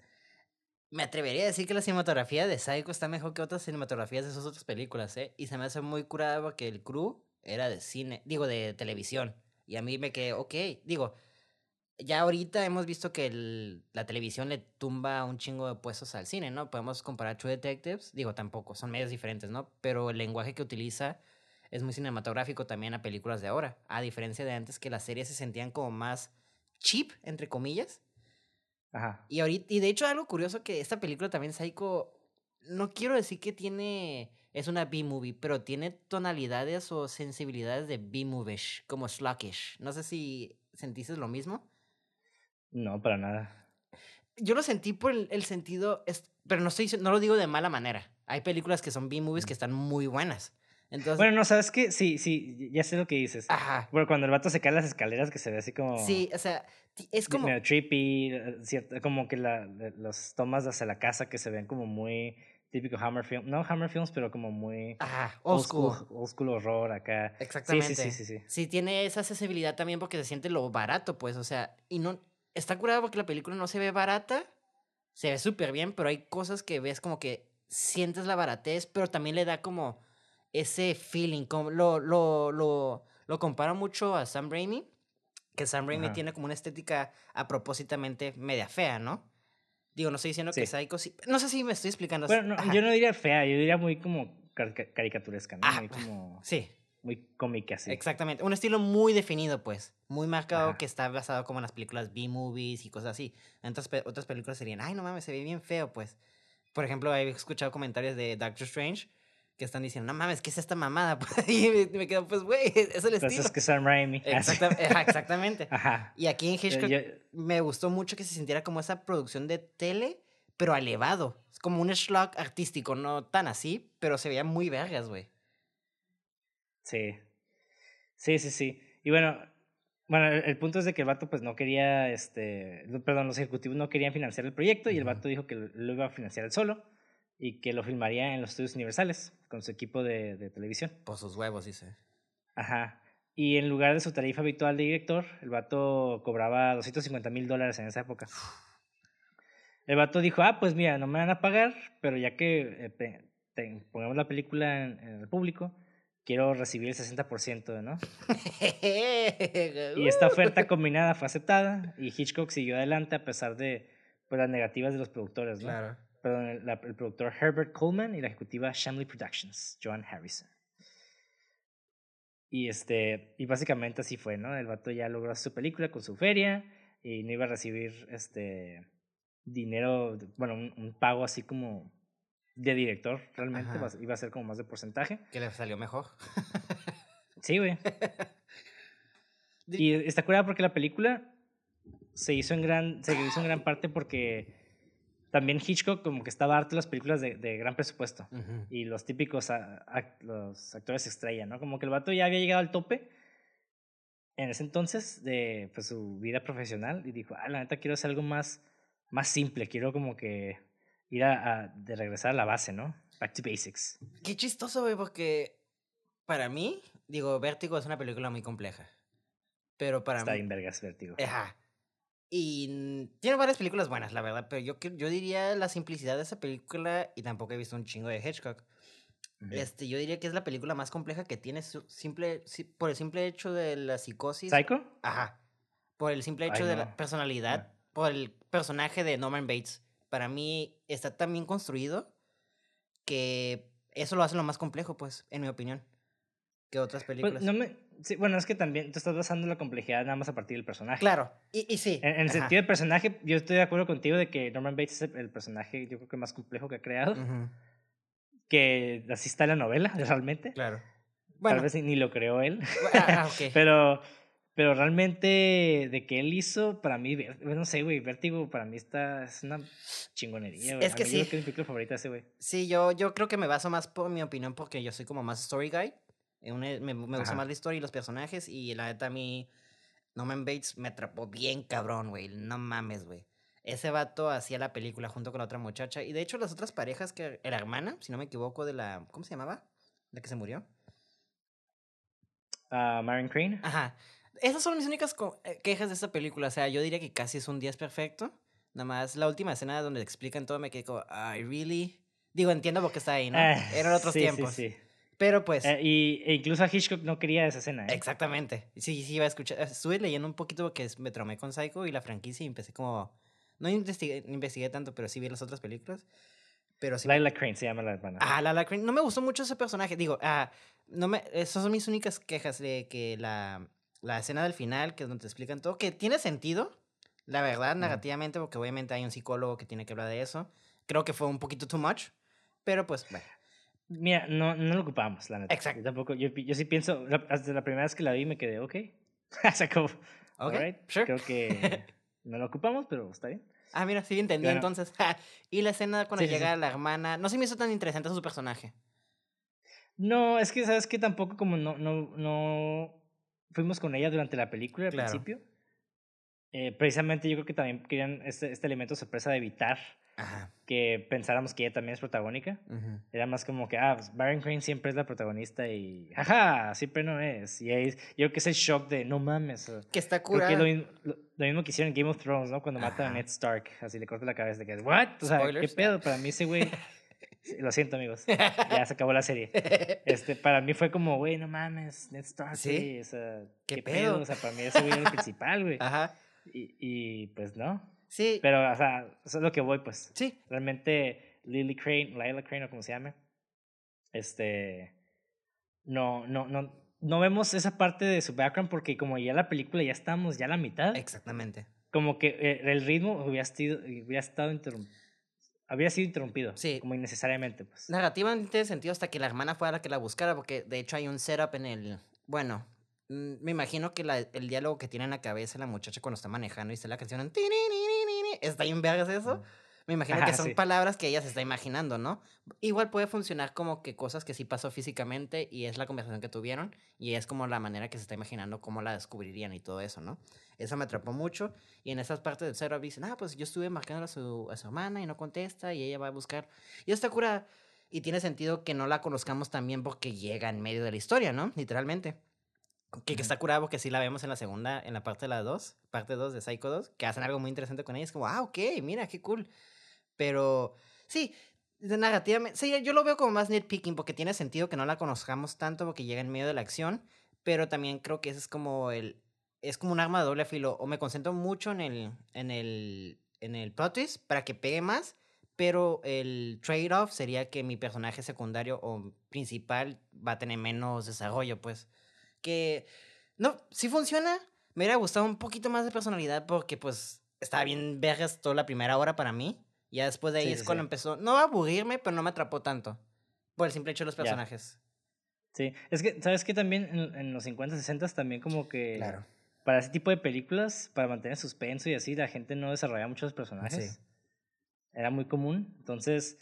me atrevería a decir que la cinematografía de Psycho está mejor que otras cinematografías de sus otras películas, ¿eh? Y se me hace muy curada porque el crew era de cine, digo, de televisión. Y a mí me quedé, ok, digo, ya ahorita hemos visto que la televisión le tumba un chingo de puestos al cine, ¿no? Podemos comparar True Detectives, digo, tampoco, son medios diferentes, ¿no? Pero el lenguaje que utiliza es muy cinematográfico también a películas de ahora. A diferencia de antes que las series se sentían como más cheap, entre comillas Ajá. Y, ahorita, y de hecho, algo curioso que esta película también, Psycho, no quiero decir que tiene. Es una B-movie, pero tiene tonalidades o sensibilidades de B-movish, como sluggish. No sé si sentiste lo mismo. No, para nada. Yo lo sentí por el, sentido, pero no, estoy, no lo digo de mala manera. Hay películas que son B-movies que están muy buenas. Entonces, bueno, no, ¿sabes qué? Sí, sí, ya sé lo que dices. Ajá. Bueno, cuando el vato se cae las escaleras que se ve así como... Sí, o sea, es como... Medio trippy, eh, cierto, como que la, los tomas hacia la casa que se ven como muy típico Hammer Film. No Hammer Films, pero como muy... Ajá, old, school. Old school horror acá. Exactamente. Sí, sí, sí, sí, sí. tiene esa accesibilidad también porque se siente lo barato, pues, o sea, y no... Está curado porque la película no se ve barata, se ve súper bien, pero hay cosas que ves como que sientes la baratez, pero también le da como ese feeling. Como lo, lo, lo, lo comparo mucho a Sam Raimi, que Sam Raimi tiene como una estética a propósitamente media fea, ¿no? Digo, no estoy diciendo que Psycho... No sé si me estoy explicando. Bueno, yo no diría fea, yo diría muy como caricaturesca, ¿no? muy como... Sí. Muy cómica, sí. Exactamente. Un estilo muy definido, pues. Muy marcado que está basado como en las películas B-movies y cosas así. Entonces, otras películas serían, ay, no mames, se ve bien feo, pues. Por ejemplo, he escuchado comentarios de Doctor Strange que están diciendo, no mames, ¿qué es esta mamada? y me, quedo, pues, güey, es el estilo. Entonces que Sam Raimi. Exacta- exactamente. Ajá. Y aquí en Hitchcock Yo- me gustó mucho que se sintiera como esa producción de tele, pero elevado. Es como un schlock artístico, no tan así, pero se veía muy vergas, güey. Sí. Sí, sí, sí. Y bueno, bueno, el, el punto es de que el vato pues no quería, este, perdón, los ejecutivos no querían financiar el proyecto y el vato dijo que lo, lo iba a financiar él solo y que lo filmaría en los estudios universales con su equipo de, de televisión. Por sus huevos, dice. Ajá. Y en lugar de su tarifa habitual de director, el vato cobraba 250 mil dólares en esa época. El vato dijo, ah, pues mira, no me van a pagar, pero ya que eh, te- pongamos la película en, en el público, quiero recibir el 60%, ¿no? Y esta oferta combinada fue aceptada y Hitchcock siguió adelante a pesar de pues, las negativas de los productores, ¿no? Claro. Perdón, el, la- el productor Herbert Coleman y la ejecutiva Shamley Productions, Joan Harrison. Y este, y básicamente así fue, ¿no? El vato ya logró su película con su feria y no iba a recibir este dinero, bueno, un, un pago así como de director, realmente, Ajá. iba a ser como más de porcentaje. Que le salió mejor. Sí, güey. Y está curada porque la película se hizo en gran, se hizo en gran parte porque también Hitchcock como que estaba harto de las películas de, de gran presupuesto Ujú. y los típicos a- act- los actores estrella, ¿no? Como que el vato ya había llegado al tope en ese entonces de pues, su vida profesional y dijo, ah, la neta quiero hacer algo más, más simple, quiero como que ir a, a- de regresar a la base, ¿no? Back to basics. Qué chistoso, güey, porque para mí, digo, Vértigo es una película muy compleja. Pero para Está mí. bien vergas, vértigo. Ajá. Y tiene varias películas buenas, la verdad, pero yo, yo diría la simplicidad de esa película, y tampoco he visto un chingo de Hitchcock. Ujú. Este, yo diría que es la película más compleja que tiene su- simple, si- por el simple hecho de la psicosis. ¿Psycho? Ajá. Por el simple hecho Ay, de no. la personalidad, por el personaje de Norman Bates. Para mí está tan bien construido que eso lo hace lo más complejo, pues, en mi opinión, que otras Pues, películas. no me, sí, bueno, es que también te estás basando la complejidad nada más a partir del personaje. Claro, y, y sí. En, en el sentido del personaje, yo estoy de acuerdo contigo de que Norman Bates es el, personaje, yo creo que más complejo que ha creado. Ujú, Que así está la novela, realmente. Claro. Tal Bueno, vez ni lo creó él. ah, ah, ok. pero, pero realmente, de que él hizo, para mí, no sé, güey, Vértigo para mí está, es una chingonería, güey. Es A que mí yo creo sí. que es mi película favorita ese, güey. Sí, yo, yo creo que me baso más por mi opinión porque yo soy como más story guy. Una- me, me gusta más la historia y los personajes. Y la neta a mí, Norman Bates me atrapó bien cabrón, güey. No mames, güey. Ese vato hacía la película junto con la otra muchacha. Y de hecho las otras parejas que... La hermana, si no me equivoco, de la... ¿Cómo se llamaba? La que se murió. Ah, Marion Crane. Ajá. Esas son mis únicas eh, quejas de esta película. O sea, yo diría que casi es un 10 perfecto. Nada más la última escena donde explican todo me quedé como, I really... Digo, entiendo por qué está ahí, ¿no? Ah, Eran otros sí, tiempos. Sí, sí. Pero pues... Eh, y, e incluso a Hitchcock no quería esa escena, ¿eh? Exactamente. Sí, sí, iba a escuchar. Estuve leyendo un poquito porque me traumé con Psycho y la franquicia y empecé como... No investigué, investigué tanto, pero sí vi las otras películas. Pero sí... Lila Crane se llama la hermana. Ah, Lala Crane. No me gustó mucho ese personaje. Digo, ah, no me... Esas son mis únicas quejas de que la, la escena del final, que es donde te explican todo, que tiene sentido, la verdad, Ujú. narrativamente, porque obviamente hay un psicólogo que tiene que hablar de eso. Creo que fue un poquito too much, pero pues, bueno. Mira, no, no lo ocupamos, la neta. Exacto. Yo tampoco, yo, yo sí pienso, hasta la primera vez que la vi me quedé, ok. o sea, como, Ok, sure. creo que no lo ocupamos, pero está bien. Ah, mira, sí entendí Bueno. entonces. y la escena cuando Sí, sí, llega sí. la hermana, no se me hizo tan interesante su personaje. No, es que sabes que tampoco como no, no, no fuimos con ella durante la película al Claro. principio. Eh, precisamente yo creo que también querían este, este elemento sorpresa de evitar Ajá. que pensáramos que ella también es protagónica. Era más como que, ah, pues Baron Crane siempre es la protagonista y, jaja, siempre no es. Y ahí, yo creo que es el shock de, no mames. Que está Creo que curada. lo mismo, lo, lo mismo que hicieron en Game of Thrones, ¿no? Cuando matan a Ajá. Ned Stark, así le corta la cabeza de que, ¿what? O sea, ¿qué Spoilers. pedo? Para mí ese güey, lo siento amigos, ya se acabó la serie. Este, para mí fue como, güey, no mames, Ned Stark, Sí. o sea, ¿Qué ¿qué, pedo? pedo? O sea, para mí ese güey era el principal, güey. Ajá. Y, y pues no. Sí. Pero, o sea, eso es lo que voy, pues. Sí. Realmente, Lily Crane, Lila Crane, o como se llame, este, no, no, no, no vemos esa parte de su background porque como ya la película ya estamos ya a la mitad, Exactamente. como que eh, el ritmo hubiera, estido, hubiera estado interrumpido. había sido interrumpido. Sí. Como innecesariamente, pues. Narrativamente tiene sentido hasta que la hermana fuera la que la buscara, porque de hecho hay un setup en el. Bueno, mm, me imagino que la- el diálogo que tiene en la cabeza la muchacha cuando está manejando y está la canción en. Está bien vergas eso. Me imagino que son sí. palabras que ella se está imaginando, ¿no? Igual puede funcionar como que cosas que sí pasó físicamente y es la conversación que tuvieron y es como la manera que se está imaginando cómo la descubrirían y todo eso, ¿no? Eso me atrapó mucho y en esas partes del setup dicen, ah, pues yo estuve marcando a su, a su hermana y no contesta y ella va a buscar. Y está cura y tiene sentido que no la conozcamos también porque llega en medio de la historia, ¿no? Literalmente. Que, que está curado porque sí la vemos en la segunda, en la parte de la 2, parte 2 de Psycho 2, que hacen algo muy interesante con ella. Es como, ah, ok, mira, qué cool. Pero sí, de narrativamente, sí, yo lo veo como más nitpicking porque tiene sentido que no la conozcamos tanto porque llega en medio de la acción, pero también creo que ese es como el, es como un arma de doble filo. O me concentro mucho en el, en el, en el plot twist para que pegue más, pero el trade-off sería que mi personaje secundario o principal va a tener menos desarrollo, pues. Que, no, sí funciona. Me hubiera gustado un poquito más de personalidad porque, pues, estaba bien vergas toda la primera hora para mí. Ya después de ahí Sí, es sí, cuando sí. empezó, no a aburrirme, pero no me atrapó tanto. Por el simple hecho de los personajes. Sí. Es que, ¿sabes qué? También en, en los 50, 60 también como que... Claro. Para ese tipo de películas, para mantener suspenso y así, la gente no desarrollaba muchos personajes. Sí. Era muy común. Entonces,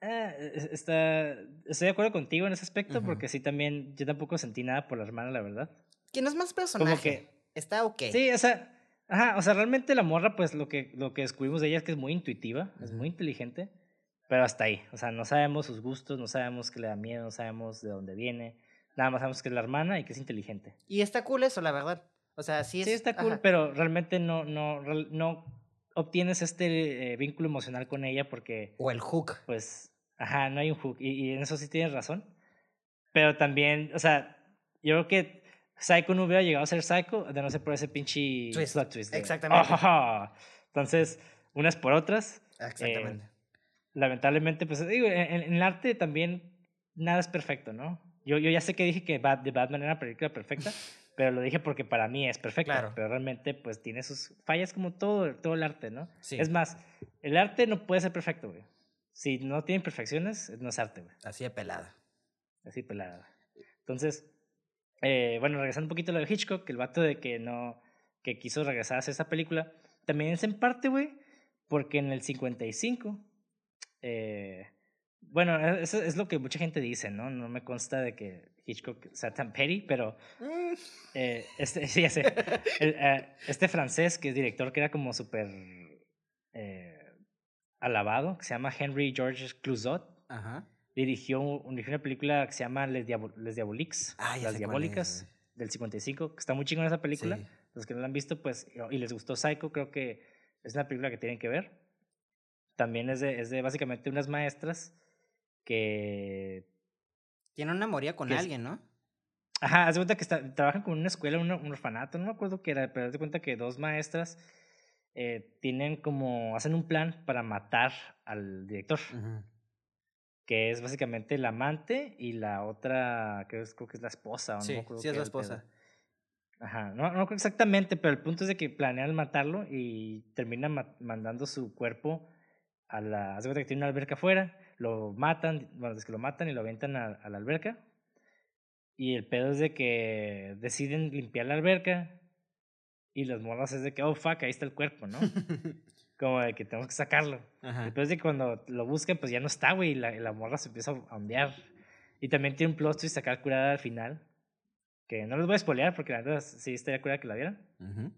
eh, es- está, estoy de acuerdo contigo en ese aspecto porque sí también, yo tampoco sentí nada por la hermana, la verdad. Que no es más personaje. que- Está ok. Sí, o sea, ajá, o sea, realmente la morra, pues lo que, lo que descubrimos de ella es que es muy intuitiva, es muy inteligente, pero hasta ahí. O sea, no sabemos sus gustos, no sabemos que le da miedo, no sabemos de dónde viene. Nada más sabemos que es la hermana y que es inteligente. Y está cool eso, la verdad. O sea, sí es. Sí, está cool, ajá. pero realmente no, no, no obtienes este eh, vínculo emocional con ella porque, O el hook. pues, ajá, no hay un hook. Y, y en eso sí tienes razón. Pero también, o sea, yo creo que Psycho no hubiera llegado a ser Psycho de no ser por ese pinche Twist. plot twist. Exactamente. "Oh". Entonces, unas por otras. Exactamente. Lamentablemente, pues digo, en, en- el arte también nada es perfecto, ¿no? Yo, yo ya sé que dije que Bat, The Batman era una película perfecta, pero lo dije porque para mí es perfecta. Claro. Pero realmente, pues tiene sus fallas como todo, todo el arte, ¿no? Sí. Es más, el arte no puede ser perfecto, güey. Si no tiene imperfecciones, no es arte, güey. Así de pelada. Así pelada. Entonces, eh, bueno, regresando un poquito a lo de Hitchcock, el vato de que no, que quiso regresar a hacer esa película, también es en parte, güey, porque en el 55, eh, bueno, eso es lo que mucha gente dice, ¿no? No me consta de que Hitchcock sea tan petty, pero Mm. eh, este, sí. El, eh, este francés que es director, que era como súper eh, alabado, que se llama Henry Georges Clouzot, Ajá. dirigió, un- dirigió una película que se llama Les, Diabo- Les Diaboliques, Ah, Las es, Diabólicas, güey. del 55, que está muy chingona esa película. Sí. Los que no la han visto, pues, y les gustó Psycho, creo que es una película que tienen que ver. También es de, es de básicamente unas maestras que... Tiene una moría con Que es- alguien, ¿no? Ajá, haz de cuenta que está- trabajan con una escuela, un, un orfanato, no me acuerdo qué era, pero haz de cuenta que dos maestras eh, tienen como, hacen un plan para matar al director. Que es básicamente el amante y la otra, creo, creo que es la esposa. O Sí, no sí es la esposa. Ajá, no, no creo exactamente, pero el punto es de que planean matarlo y terminan ma- mandando su cuerpo a la... Haz de cuenta que tiene una alberca afuera, lo matan, bueno, es que lo matan y lo aventan a, a la alberca. Y el pedo es de que deciden limpiar la alberca y los morras es de que, oh, fuck, ahí está el cuerpo, ¿no? Como de que tenemos que sacarlo. Ajá. Después de que cuando lo buscan, pues ya no está, güey, y la, la morra se empieza a ondear. Y también tiene un plot twist sacar curada al final. Que no les voy a spoilear porque la verdad sí estaría curada que la vieran. Ujú.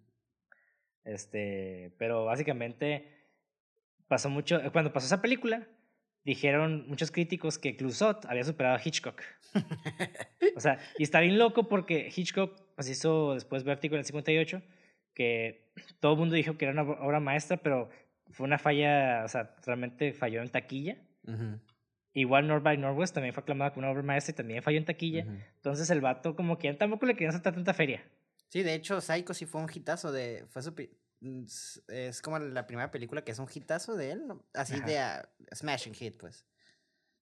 Este, pero básicamente pasó mucho. Cuando pasó esa película, dijeron muchos críticos que Clusot había superado a Hitchcock. O sea, y está bien loco porque Hitchcock pues hizo después Vértigo en el 58, que todo el mundo dijo que era una obra maestra, pero fue una falla, o sea, realmente falló en taquilla. Igual North by Northwest también fue aclamada como una obra maestra y también falló en taquilla. Entonces el vato como que tampoco le querían soltar tanta feria. Sí, de hecho, Psycho sí fue un hitazo de. Fue su. mm, Es como la primera película que es un hitazo de él. ¿no? Así Ajá. de ah, Smashing Hit, pues.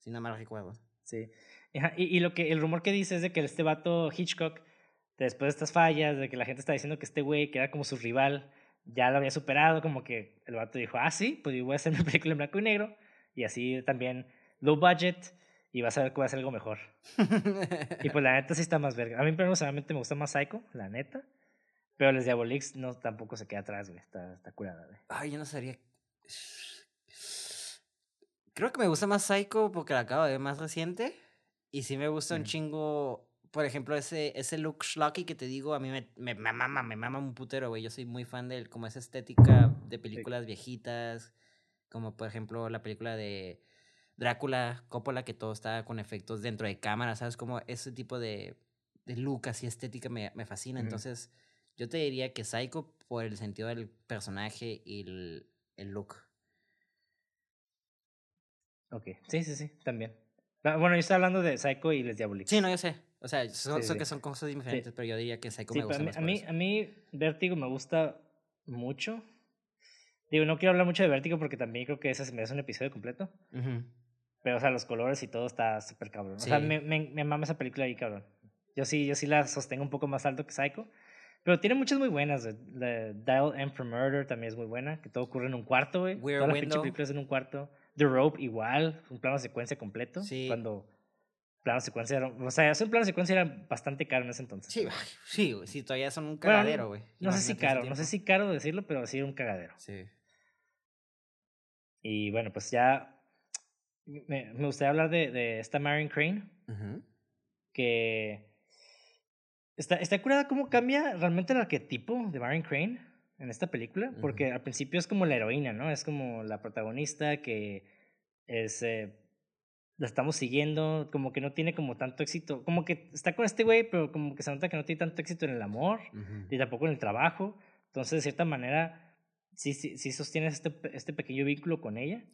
Si no mal recuerdo. Sí. Y lo que el rumor que dice es de que este vato Hitchcock, después de estas fallas, de que la gente está diciendo que este güey, que era como su rival, ya lo había superado, como que el vato dijo, ah, sí, pues yo voy a hacer mi película en blanco y negro, y así también low budget, y vas a ver que va a ser algo mejor. y pues la neta sí está más verga. A mí personalmente me gusta más Psycho, la neta. Pero Les Diabolix no tampoco se queda atrás, güey. Está, está curada, güey. Ay, yo no sabría. Creo que me gusta más Psycho porque la acabo de ver más reciente. Y sí me gusta un chingo. Por ejemplo, ese, ese look schlocky que te digo, a mí me, me, mama, me mama un putero, güey. Yo soy muy fan de como esa estética de películas viejitas. Como por ejemplo la película de Drácula, Coppola, que todo está con efectos dentro de cámara, ¿sabes? Como ese tipo de, de look así estética me, me fascina. Entonces, yo te diría que Psycho por el sentido del personaje y el, el look. Ok, sí, sí, sí, también. Ah, bueno, yo estoy hablando de Psycho y Les Diaboliques. Sí, no, yo sé. O sea, son, que son cosas diferentes, pero yo diría que Psycho me gusta mí, A mí, a mí, Vértigo me gusta mucho. Digo, no quiero hablar mucho de Vértigo porque también creo que ese se me hace un episodio completo. Pero, o sea, los colores y todo está súper cabrón. O sea, me, me, me mama esa película ahí, cabrón. Yo sí, yo sí la sostengo un poco más alto que Psycho. Pero tiene muchas muy buenas. The Dial M for Murder también es muy buena. Que todo ocurre en un cuarto, güey. Todas las pinches películas en un cuarto. The Rope igual. Un plano de secuencia completo. Sí. Cuando plano secuencia era, o sea, hacer un plano secuencia era bastante caro en ese entonces. Sí, sí, sí, todavía son un cagadero, güey. no sé si caro, no sé si caro decirlo, pero sí un cagadero. Sí. Y bueno, pues ya me, me gustaría hablar de, de esta Marion Crane, que Está, está curada cómo cambia realmente el arquetipo de Marion Crane en esta película, porque al principio es como la heroína, ¿no? Es como la protagonista que es... Eh, la estamos siguiendo, como que no tiene como tanto éxito, como que está con este güey, pero como que se nota que no tiene tanto éxito en el amor, y tampoco en el trabajo, entonces de cierta manera sí, sí, sí sostienes este, este pequeño vínculo con ella,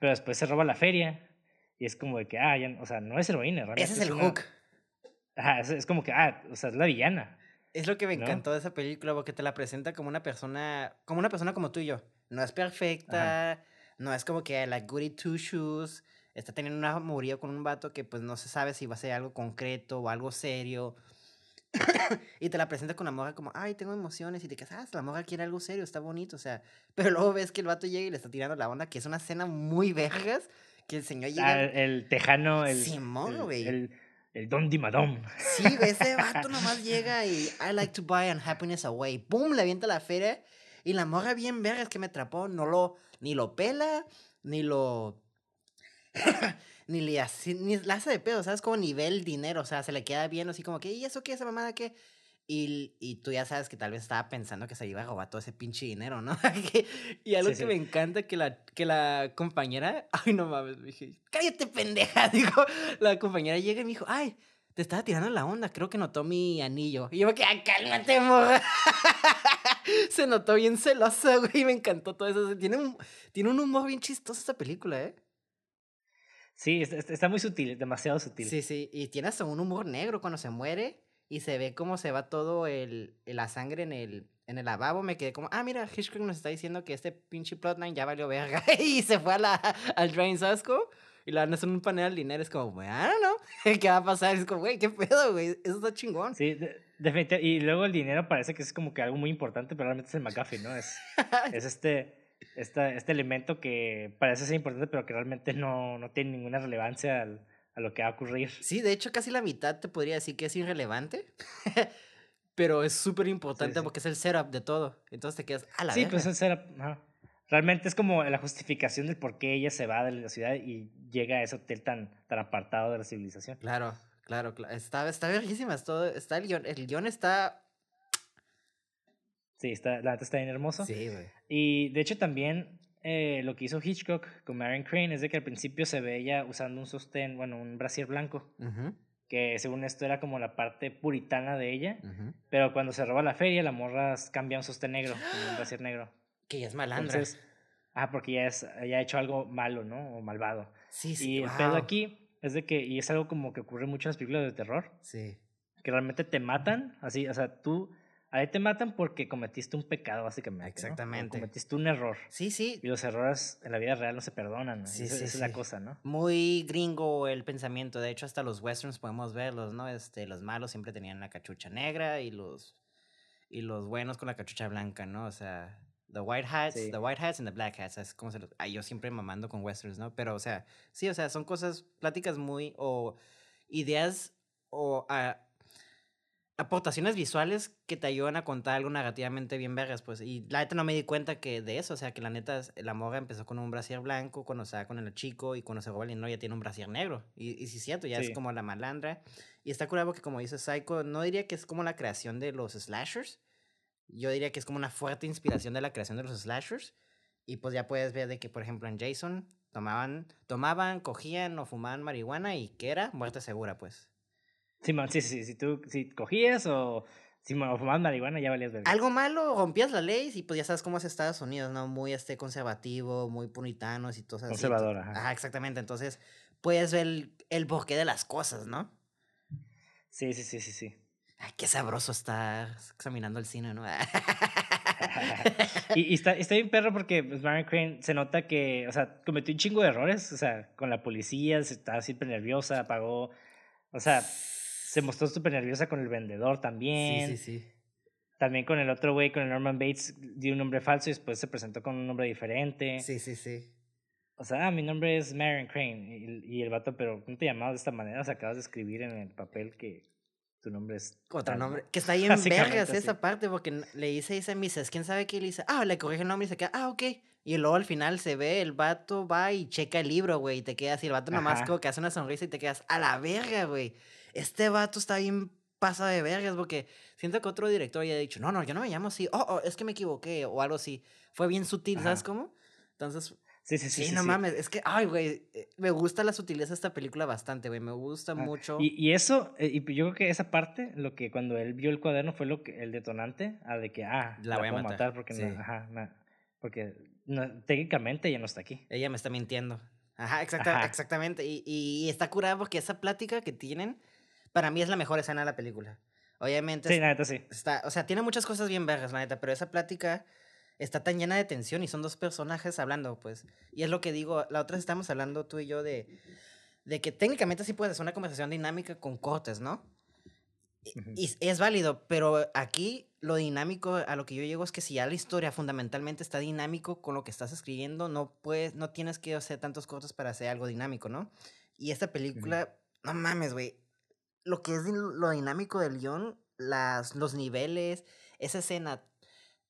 pero después se roba la feria, y es como de que, ah, ya, o sea, no es heroína, realmente. Ese es, el hook es, como que, ah, o sea, es la villana. Es lo que me encantó de esa película, porque te la presenta como una persona, como una persona como tú y yo. No es perfecta, no es como que la goody two shoes, está teniendo una amorío con un vato que pues no se sabe si va a ser algo concreto o algo serio. y te la presenta con la morra como, ay, tengo emociones, y te quedas, ah, la morra quiere algo serio, está bonito, o sea, pero luego ves que el vato llega y le está tirando la onda, que es una escena muy vergas, que el señor llega... Ah, el tejano, el... Simón, güey. el, el Don Dimadón. Sí, ese vato nomás llega y I like to buy and happiness away. ¡Pum! Le avienta la feria. Y la morra bien verga es que me atrapó. No lo, ni lo pela, ni lo. ni le hace, ni la hace de pedo, ¿sabes? Como nivel dinero. O sea, se le queda bien, así como que, ¿y eso qué? ¿Esa mamada qué? Y, y, tú ya sabes que tal vez estaba pensando que se iba a robar todo ese pinche dinero, ¿no? y algo que me encanta que la, que la compañera, ay no mames, me dije, cállate pendeja, dijo, la compañera llega y me dijo, ay, te estaba tirando la onda, creo que notó mi anillo. Y yo me quedé, cálmate, morra. se notó bien celosa, güey, me encantó todo eso. Tiene un, tiene un humor bien chistoso esta película, ¿eh? Sí, está muy sutil, demasiado sutil. Sí, sí, y tiene hasta un humor negro cuando se muere y se ve cómo se va todo el, la sangre en el, en el lavabo, me quedé como, ah, mira, Hitchcock nos está diciendo que este pinche plotline ya valió verga. y se fue a la, al Drain Sasco. Y la van a un panel al dinero. Es como, bueno, no, ¿qué va a pasar? Es como, güey, ¿qué pedo, güey? Eso está chingón. Sí, definitivamente. Y luego el dinero parece que es como que algo muy importante, pero realmente es el McGuffin, ¿no? Es, es este, este, este elemento que parece ser importante, pero que realmente no, no tiene ninguna relevancia al, a lo que va a ocurrir. Sí, de hecho casi la mitad te podría decir que es irrelevante, pero es súper importante porque es el setup de todo. Entonces te quedas a la Sí, pues el setup. Realmente es como la justificación del por qué ella se va de la ciudad y llega a ese hotel tan, tan apartado de la civilización. Claro, claro, claro. Está, está verguísima. Todo, está el guion, el guion está... Sí, está, la neta está bien hermoso. Sí, güey. Y de hecho también eh, lo que hizo Hitchcock con Marion Crane es de que al principio se ve ella usando un sostén, bueno, un brasier blanco, que según esto era como la parte puritana de ella, pero cuando se roba la feria, la morra cambia un sostén negro, un brasier negro. Que ella es malandra. ah, porque ya, es, ya ha hecho algo malo, ¿no? O malvado. Sí, sí. Y el pedo aquí es de que, y es algo como que ocurre mucho en las películas de terror. Sí. Que realmente te matan, así, o sea, tú Ahí te matan porque cometiste un pecado, básicamente. Exactamente. cometiste un error. Sí, sí. Y los errores en la vida real no se perdonan. Sí, sí, esa es la cosa, ¿no? Muy gringo el pensamiento. De hecho, hasta los westerns podemos verlos, ¿no? Este, los malos siempre tenían la cachucha negra y los y los buenos con la cachucha blanca, ¿no? O sea, the white hats, Sí. the white hats and the black hats, es como se los... Ay, yo siempre mamando con westerns, ¿no? Pero, o sea, sí, o sea, son cosas, pláticas muy, o ideas, o ah, aportaciones visuales que te ayudan a contar algo narrativamente bien vergas, pues. Y la neta no me di cuenta que de eso, o sea, que la neta, es- la morra empezó con un brasier blanco cuando estaba con el chico y cuando se roba el dinero ya tiene un brasier negro. Y, y sí es cierto, ya es Sí. como la malandra. Y está curado porque como dice Psycho, no diría que es como la creación de los slashers. Yo diría que es como una fuerte inspiración de la creación de los slashers. Y pues ya puedes ver de que, por ejemplo, en Jason tomaban, tomaban, cogían o fumaban marihuana y que era muerte segura, pues. Sí, man, sí, sí, sí. Si tú si cogías o si fumabas marihuana, ya valías verga. Algo malo, rompías la ley y pues ya sabes cómo es Estados Unidos, ¿no? Muy este conservativo, muy puritanos y todo así. Conservador, Ajá. ajá. exactamente. Entonces, puedes ver el, el porqué de las cosas, ¿no? Sí, sí, sí, sí, sí. Ay, qué sabroso estar examinando el cine, ¿no? y, y está, está bien perro porque pues, Marion Crane se nota que, o sea, cometió un chingo de errores, o sea, con la policía, se estaba siempre nerviosa, pagó, o sea, se mostró súper nerviosa con el vendedor también. sí, sí, sí. También con el otro güey, con el Norman Bates, dio un nombre falso y después se presentó con un nombre diferente. Sí, sí, sí. O sea, ah, mi nombre es Marion Crane. Y, y el vato, pero no te llamabas de esta manera, o sea, acabas de escribir en el papel que tu nombre es. Otro nombre. Que está ahí en vergas esa parte porque le dice, dice Mises, ¿quién sabe qué? Y le dice, ah, le corrige el nombre y se queda, ah, ok. Y luego al final se ve, el vato va y checa el libro, güey, y te quedas así, el vato nomás como que hace una sonrisa y te quedas, a la verga, güey. Este vato está bien pasa de vergas porque siento que otro director ya ha dicho, no, no, yo no me llamo así, oh, oh, es que me equivoqué o algo así. Fue bien sutil, ¿sabes Ajá. cómo? Entonces, Sí, sí, sí. sí, sí, no sí. mames, es que, ay, güey, eh, me gusta la sutileza de esta película bastante, güey, me gusta Ah, mucho. Y, y eso, eh, y yo creo que esa parte, lo que cuando él vio el cuaderno fue lo que el detonante a de que, ah, La voy a puedo matar, porque sí. no, ajá, na- porque no- técnicamente ya no está aquí. Ella me está mintiendo. Ajá, exacta- Ajá. exactamente. Y, y está curada porque esa plática que tienen, para mí es la mejor escena de la película. Obviamente, Sí, la neta sí. está, o sea, tiene muchas cosas bien vergas, la neta, pero esa plática está tan llena de tensión y son dos personajes hablando, pues. Y es lo que digo, la otra estamos hablando tú y yo de, de que técnicamente sí puedes hacer una conversación dinámica con cortes, ¿no? Y- Ujú. Y es válido, pero aquí lo dinámico a lo que yo llego es que si ya la historia fundamentalmente está dinámico con lo que estás escribiendo, no puedes, no tienes que hacer tantos cortes para hacer algo dinámico, ¿no? Y esta película, no mames, güey. Lo que es lo dinámico del guion, las, los niveles, esa escena,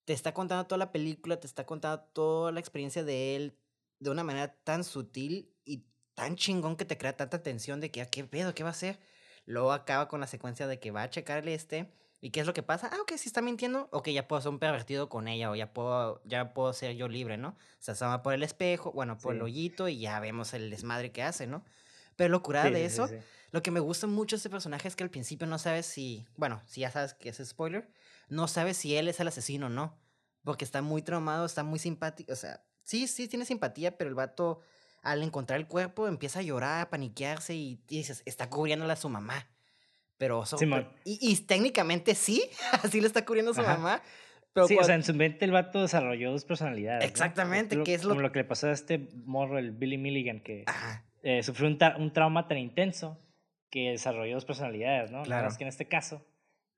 te está contando toda la película, te está contando toda la experiencia de él de una manera tan sutil y tan chingón que te crea tanta tensión de que, "Ah, ¿qué pedo? ¿Qué va a hacer? Luego acaba con la secuencia de que va a checar el este. ¿Y qué es lo que pasa? Ah, ok, si está mintiendo. Ok, ya puedo ser un pervertido con ella o ya puedo, ya puedo ser yo libre, ¿no? O sea, se va por el espejo, bueno, por el hoyito y ya vemos el desmadre que hace, ¿no? Pero lo curada Sí, de sí, eso, sí. lo que me gusta mucho de este personaje es que al principio no sabes si, bueno, si ya sabes que es spoiler, no sabes si él es el asesino o no. Porque está muy traumado, está muy simpático. O sea, sí, sí tiene simpatía, pero el vato al encontrar el cuerpo empieza a llorar, a paniquearse y, y dices, está cubriéndola a su mamá. Pero, so- pero- y, y técnicamente sí, así le está cubriendo a su Ajá. mamá. Pero sí, o sea, en su mente el vato desarrolló dos personalidades. Exactamente, que es lo- Como lo que le pasó a este morro, el Billy Milligan, que Ajá, eh, sufrió un, tra- un trauma tan intenso que desarrolló dos personalidades, ¿no? Claro. más que en este caso,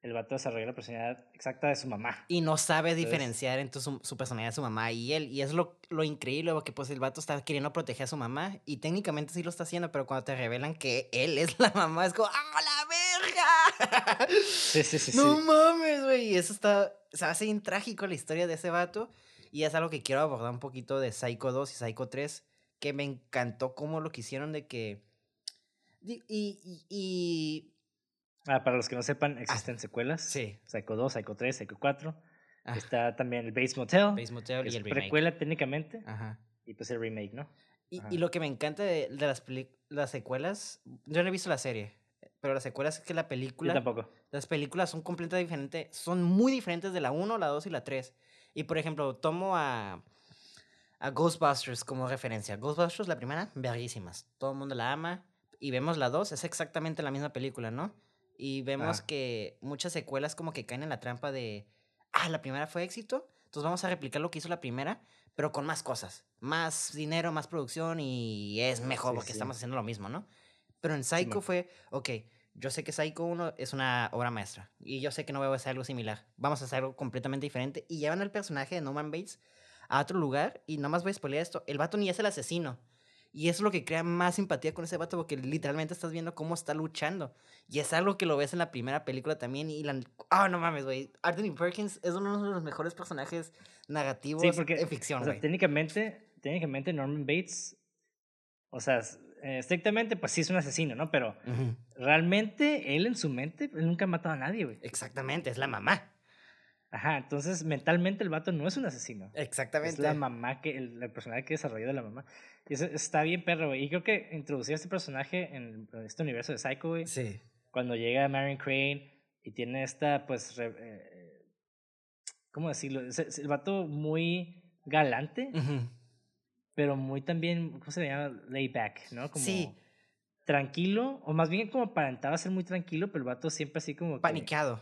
el vato desarrolló la personalidad exacta de su mamá. Y no sabe Entonces- diferenciar entre su, su personalidad de su mamá y él. Y es lo, lo increíble, porque pues el vato está queriendo proteger a su mamá. Y técnicamente sí lo está haciendo, pero cuando te revelan que él es la mamá, es como, ¡ah, la verga! Sí, sí, sí. no sí. mames, güey. Y eso está, se hace bien trágico la historia de ese vato. Y es algo que quiero abordar un poquito de Psycho 2 y Psycho 3, que me encantó cómo lo que hicieron de que... Y, y, y- Ah, para los que no sepan, existen secuelas. sí. Psycho 2, Psycho 3, Psycho 4. Ah, Está también el Bates Motel. Base Motel que y es el remake. precuela técnicamente. Ajá. Y pues el remake, ¿no? Y, y lo que me encanta de, de las, las secuelas, yo no he visto la serie, pero las secuelas es que la Yo película, tampoco. las películas son completamente diferentes, son muy diferentes de la 1, la 2 y la 3. Y por ejemplo, tomo a, a Ghostbusters como referencia. Ghostbusters, la primera, verguísimas. Todo el mundo la ama. Y vemos la 2, es exactamente la misma película, ¿no? Y vemos Ajá. que muchas secuelas como que caen en la trampa de, ah, la primera fue éxito, entonces vamos a replicar lo que hizo la primera, pero con más cosas, más dinero, más producción y es mejor Sí, porque sí. estamos haciendo lo mismo, ¿no? Pero en Psycho fue, ok, yo sé que Psycho 1 es una obra maestra. Y yo sé que no voy a hacer algo similar. Vamos a hacer algo completamente diferente. Y llevan al personaje de Norman Bates a otro lugar. Y nada más voy a spoilear esto. El vato ni es el asesino. Y eso es lo que crea más simpatía con ese vato porque literalmente estás viendo cómo está luchando. Y es algo que lo ves en la primera película también. Y la. Ah, no mames, güey. Anthony Perkins es uno de los mejores personajes narrativos Sí, porque, en ficción, O sea, güey. técnicamente, técnicamente Norman Bates, o sea, eh, estrictamente, pues sí es un asesino, ¿no? Pero realmente él en su mente él nunca ha matado a nadie, güey. Exactamente, es la mamá. Ajá, entonces mentalmente el vato no es un asesino. Exactamente. Es la mamá que, el, el personaje que desarrolló de la mamá. Y eso está bien perro, güey. Y creo que introducir a este personaje en, en este universo de Psycho, güey, Sí. cuando llega Marion Crane y tiene esta, pues, re- eh, ¿cómo decirlo? Es, es el vato muy galante, pero muy también, ¿cómo se le llama? Laid back, ¿no? Como Sí. tranquilo, o más bien como aparentaba ser muy tranquilo, pero el vato siempre así como que... Paniqueado.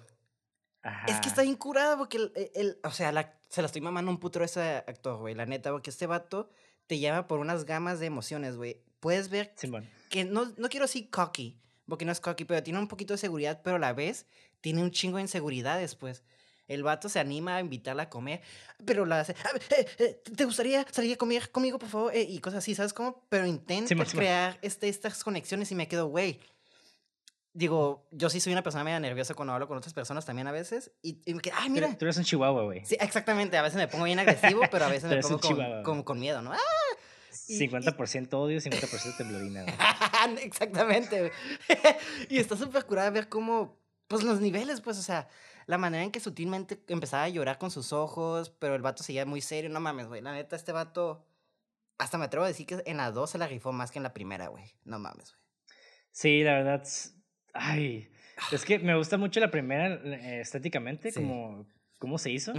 Ajá. Es que está bien curado porque, el, el- el- o sea, la- se la estoy mamando un putero a ese actor, güey, la neta, porque este vato te llama por unas gamas de emociones, güey. Puedes ver Simón. que no, no quiero decir cocky, porque no es cocky, pero tiene un poquito de seguridad, pero a la vez tiene un chingo de inseguridades, pues. El vato se anima a invitarla a comer, pero la hace, "Ah, eh, eh, ¿te gustaría salir a comer conmigo, por favor? Eh, y cosas así, ¿sabes cómo? Pero intenta Simón, Simón. crear este, estas conexiones y me quedo, güey. Digo, yo sí soy una persona media nerviosa cuando hablo con otras personas también a veces. Y, y me quedo, ay, mira. Tú eres un chihuahua, güey. Sí, exactamente. A veces me pongo bien agresivo, pero a veces me pongo con, con, miedo, ¿no? y- 50% odio, 50% temblorina. Exactamente. güey. y está súper curada ver cómo, pues los niveles, pues, o sea, la manera en que sutilmente empezaba a llorar con sus ojos, pero el vato seguía muy serio. No mames, güey. La neta, este vato, hasta me atrevo a decir que en la 2 se la rifó más que en la primera, güey. No mames, güey. Sí, la verdad. Ay. Es que me gusta mucho la primera eh, estéticamente, Sí. como cómo se hizo.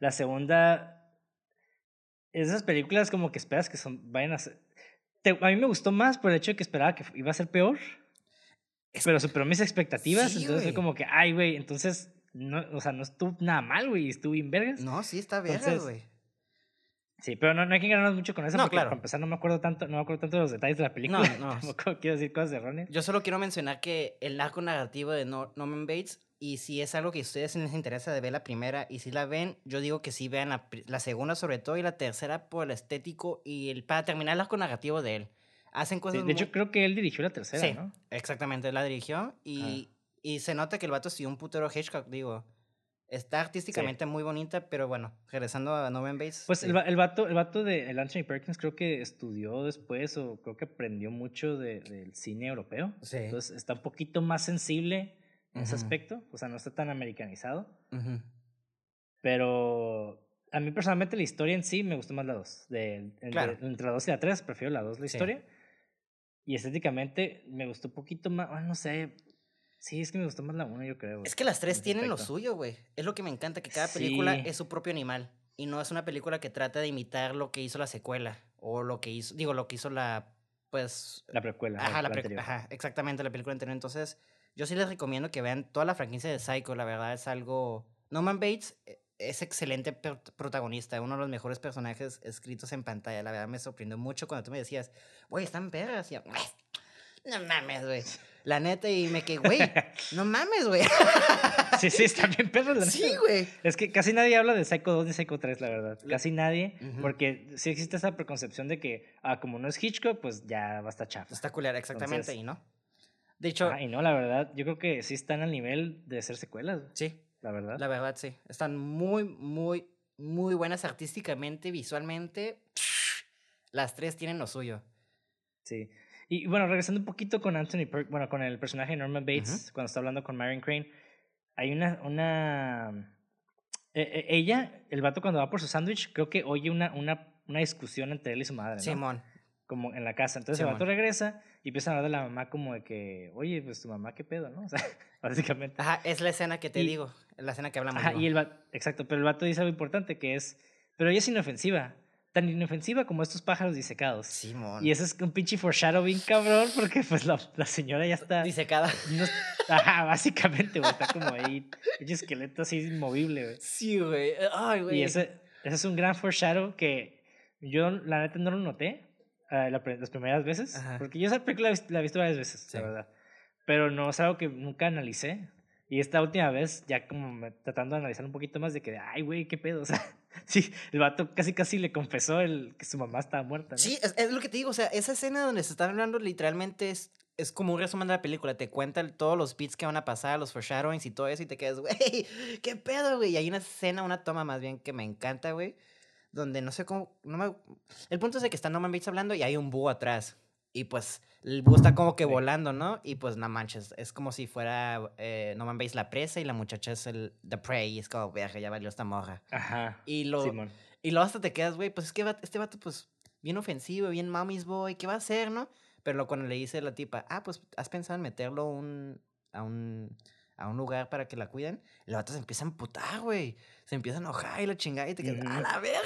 La segunda. Esas películas como que esperas que son, vayan a ser. te- a mí me gustó más por el hecho de que esperaba que iba a ser peor. Es- Pero superó mis expectativas. Sí, entonces fue como que, ay, güey, entonces. No, o sea, no estuvo nada mal, güey. Estuvo bien vergas. No, sí, está vergas, güey. Sí, pero no, no hay que engañarnos mucho con eso. No, porque claro. Para empezar, no me acuerdo tanto, no me acuerdo tanto de los detalles de la película. no. Tampoco quiero decir cosas erróneas. Yo solo quiero mencionar que el arco narrativo de Nor- Norman Bates, y si es algo que a ustedes les interesa de ver la primera, y si la ven, yo digo que sí vean la, segunda sobre todo, y la tercera por el estético, y el, para terminar el arco narrativo de él. Hacen cosas de muy- hecho, creo que él dirigió la tercera, Sí, ¿no? exactamente, la dirigió, y, y se nota que el vato estudió un putero Hitchcock, digo. Está artísticamente muy bonita, pero bueno, regresando a Norman Bates. Pues sí. el, va- el vato, el vato de el Anthony Perkins creo que estudió después o creo que aprendió mucho de- del cine europeo. Sí. Entonces está un poquito más sensible en ese aspecto. O sea, no está tan americanizado. Ujú. Pero a mí personalmente la historia en sí me gustó más la 2. De, entre, la 2 y la 3 prefiero la 2 la historia. Y estéticamente me gustó un poquito más, ah, no sé. Sí, es que me gustó más la 1 yo creo. Es que las tres tienen lo suyo, güey. Es lo que me encanta, que cada película es su propio animal. Y no es una película que trata de imitar lo que hizo la secuela. O lo que hizo, digo, lo que hizo la, pues... La precuela. Ajá, la pre- anterior. ajá, exactamente, la película anterior. Entonces, yo sí les recomiendo que vean toda la franquicia de Psycho. La verdad es algo... Norman Bates eh, es excelente protagonista, uno de los mejores personajes escritos en pantalla. La verdad me sorprendió mucho cuando tú me decías, güey, están perras. Y yo, no mames, güey. La neta, y me quedé, güey, no mames, güey. Sí, sí, está bien perro. la Sí, güey. Es que casi nadie habla de Psycho 2 ni Psycho 3, la verdad. Casi nadie. Porque sí existe esa preconcepción de que, ah, como no es Hitchcock, pues ya va a estar chafa. Está culera, exactamente, Entonces- y no. De hecho, Ah, y no, la verdad, yo creo que sí están al nivel de ser secuelas, sí, la verdad. la verdad, sí. Están muy, muy, muy buenas artísticamente, visualmente. Las tres tienen lo suyo. Sí. Y bueno, regresando un poquito con Anthony Per- bueno, con el personaje de Norman Bates, cuando está hablando con Marion Crane, hay una, una, e- e- ella, el vato cuando va por su sándwich, creo que oye una, una, una discusión entre él y su madre, ¿no? Simón. Como en la casa. Entonces el Simón. vato regresa y empieza a hablar de la mamá como de que, oye, pues tu mamá, ¿qué pedo, no? O sea, básicamente. Ajá, es la escena que te Y- digo. La escena que hablamos. Ajá, y el vato, exacto, pero el vato dice algo importante que es, pero ella es inofensiva, tan inofensiva como estos pájaros disecados. Simón. Y eso es un pinche foreshadowing, cabrón, porque pues la, la señora ya está... Dice cada. no- ajá, básicamente, güey, está como ahí, pinche esqueleto así inmovible, güey. Sí, güey. Ay, güey. Y ese, ese es un gran foreshadow que yo, la neta, no lo noté eh, la las primeras veces, Ajá. porque yo esa película la he visto varias veces, Sí. la verdad. pero no es algo que nunca analicé. Y esta última vez, ya como me- tratando de analizar un poquito más de que, ay, güey, qué pedo. O sea, sí, el vato casi casi le confesó el, que su mamá estaba muerta. Sí, es, lo que te digo, o sea, esa escena donde se están hablando literalmente es, es como un resumen de la película, te cuenta todos los beats que van a pasar, los foreshadowings y todo eso y te quedas, güey, qué pedo, güey. Y hay una escena, una toma más bien que me encanta, güey, donde no sé cómo, no me... El punto es de que está Norman Bates hablando y hay un búho atrás. Y pues el búho está como que Sí. volando, ¿no? Y pues no manches, es como si fuera eh, Norman Bates la presa y la muchacha es el the prey. Y es como, verga, ya valió esta morra. Ajá. Y lo, Simón. y luego hasta te quedas, güey, pues es que este vato, pues, bien ofensivo, bien mommy's boy, ¿qué va a hacer, no? Pero lo- cuando le dice la tipa, ah, pues, ¿has pensado en meterlo un, a, un, a un lugar para que la cuiden? El vato se empieza a emputar, güey. Se empieza a enojar y la chingada y te quedas, a Ujú. la verga,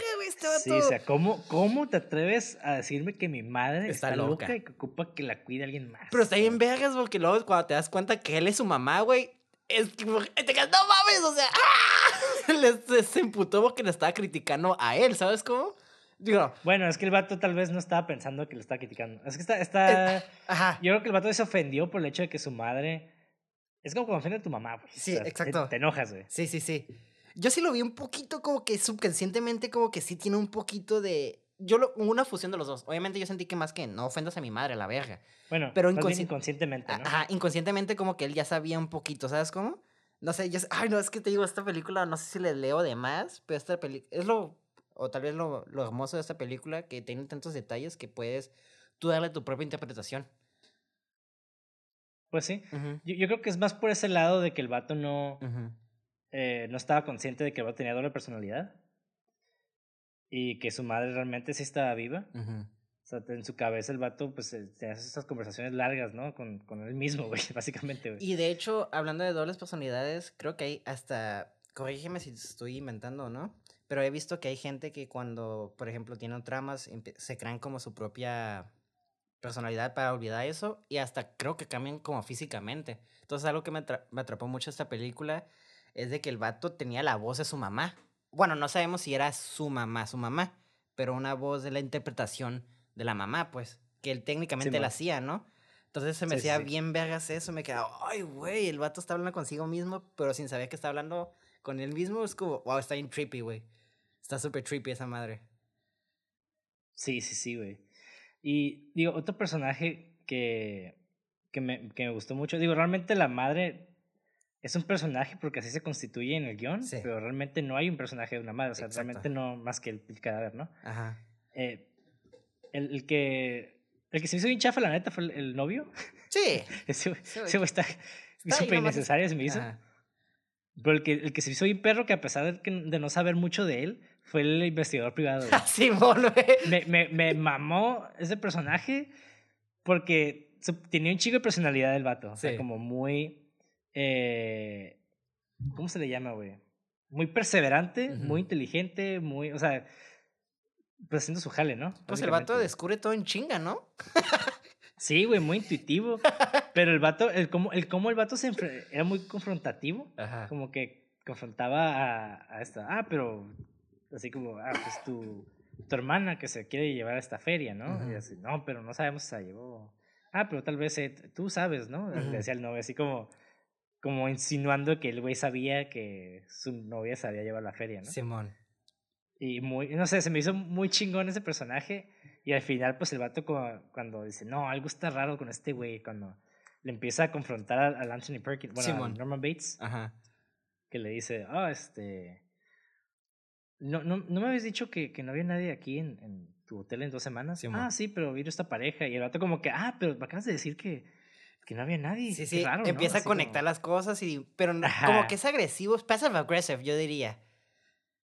este. Sí, o sea, ¿cómo, ¿cómo te atreves a decirme que mi madre Está está, loca. loca. y que ocupa que la cuide alguien más? Pero está bien vergas porque luego cuando te das cuenta que él es su mamá, güey, es como, te quedas, no mames, o sea, ¡ah! Le- se, se emputó porque le estaba criticando a él, ¿sabes cómo? Digo, Bueno, es que el vato tal vez no estaba pensando que lo estaba criticando. Es que está, está... ajá. Yo creo que el vato se ofendió por el hecho de que su madre... Es como cuando ofende a tu mamá, güey. Sí, te- exacto. Te, enojas, güey. Sí, sí, sí. Yo sí lo vi un poquito como que subconscientemente como que sí tiene un poquito de... Yo lo, una fusión de los dos. Obviamente yo sentí que más que no ofendas a mi madre, la verga. Bueno, Pero inconsci- inconscientemente, ¿no? Ajá, inconscientemente como que él ya sabía un poquito, ¿sabes cómo? No sé, yo... Ay, no, es que te digo, esta película, no sé si le leo de más, pero esta película... Es lo... O tal vez lo, lo hermoso de esta película, que tiene tantos detalles que puedes tú darle tu propia interpretación. Pues sí. Yo, yo creo que es más por ese lado de que el vato no. Eh, no estaba consciente de que el vato tenía doble personalidad. Y que su madre realmente sí estaba viva. O sea, en su cabeza el vato, pues, eh, te hace estas conversaciones largas, ¿no? Con, con él mismo, güey, básicamente, güey. Y de hecho, hablando de dobles personalidades, creo que hay hasta, corrígeme si estoy inventando o no, pero he visto que hay gente que cuando, por ejemplo, tienen tramas, se crean como su propia personalidad para olvidar eso y hasta creo que cambian como físicamente. Entonces algo que me, me atrapó mucho esta película es de que el vato tenía la voz de su mamá. Bueno, no sabemos si era su mamá, su mamá, pero una voz de la interpretación de la mamá, pues, que él técnicamente la hacía, ¿no? Entonces se me sí, hacía sí. bien vergas eso, me quedaba, ay, güey, el vato está hablando consigo mismo, pero sin saber que está hablando con él mismo, es como, wow, está bien trippy, güey. Está súper trippy esa madre. Sí, sí, sí, güey. Y digo, otro personaje que, que, me, que me gustó mucho, digo, realmente la madre es un personaje porque así se constituye en el guion, Sí. pero realmente no hay un personaje de una madre, o sea, Exacto. realmente no más que el, el cadáver, ¿no? Ajá. Eh, el, el que el que se me hizo bien chafa, la neta, fue el, el novio. Sí. Ese güey Sí, ese está súper innecesario, se me hizo. Ajá. Pero el que, el que se me hizo bien perro, que a pesar de, que, de no saber mucho de él, fue el investigador privado. güey. me, me, me mamó ese personaje porque tenía un chico de personalidad el vato. O sea, Sí. como muy. Eh, ¿Cómo se le llama, güey? Muy perseverante, muy inteligente, muy. O sea, pues haciendo su jale, ¿no? Pues el vato descubre todo en chinga, ¿no? Sí, güey, muy intuitivo. pero el vato, el cómo el, cómo el vato se era muy confrontativo. Ajá. Como que confrontaba a, a esta. Ah, pero. Así como, ah, pues tu, tu hermana que se quiere llevar a esta feria, ¿no? Y así, no, pero no sabemos si se la llevó. Ah, pero tal vez eh, tú sabes, ¿no? Le decía el novio, así como, como insinuando que el güey sabía que su novia se había llevado a la feria, ¿no? Simón. Y muy, no sé, se me hizo muy chingón ese personaje. Y al final, pues el vato como- cuando dice, no, algo está raro con este güey, cuando le empieza a confrontar al, Anthony Perkins, bueno, Simón. a Norman Bates, Ajá. que le dice, ah, este... No, no, no me habías dicho que, que no había nadie aquí en, en tu hotel en dos semanas. Simón. ah, sí, pero vino esta pareja. Y el vato como que, ah, pero acabas de decir que, que no había nadie. Sí, sí, raro, ¿no? empieza Así a conectar como- las cosas y... Pero no- como que es agresivo, es passive aggressive, yo diría.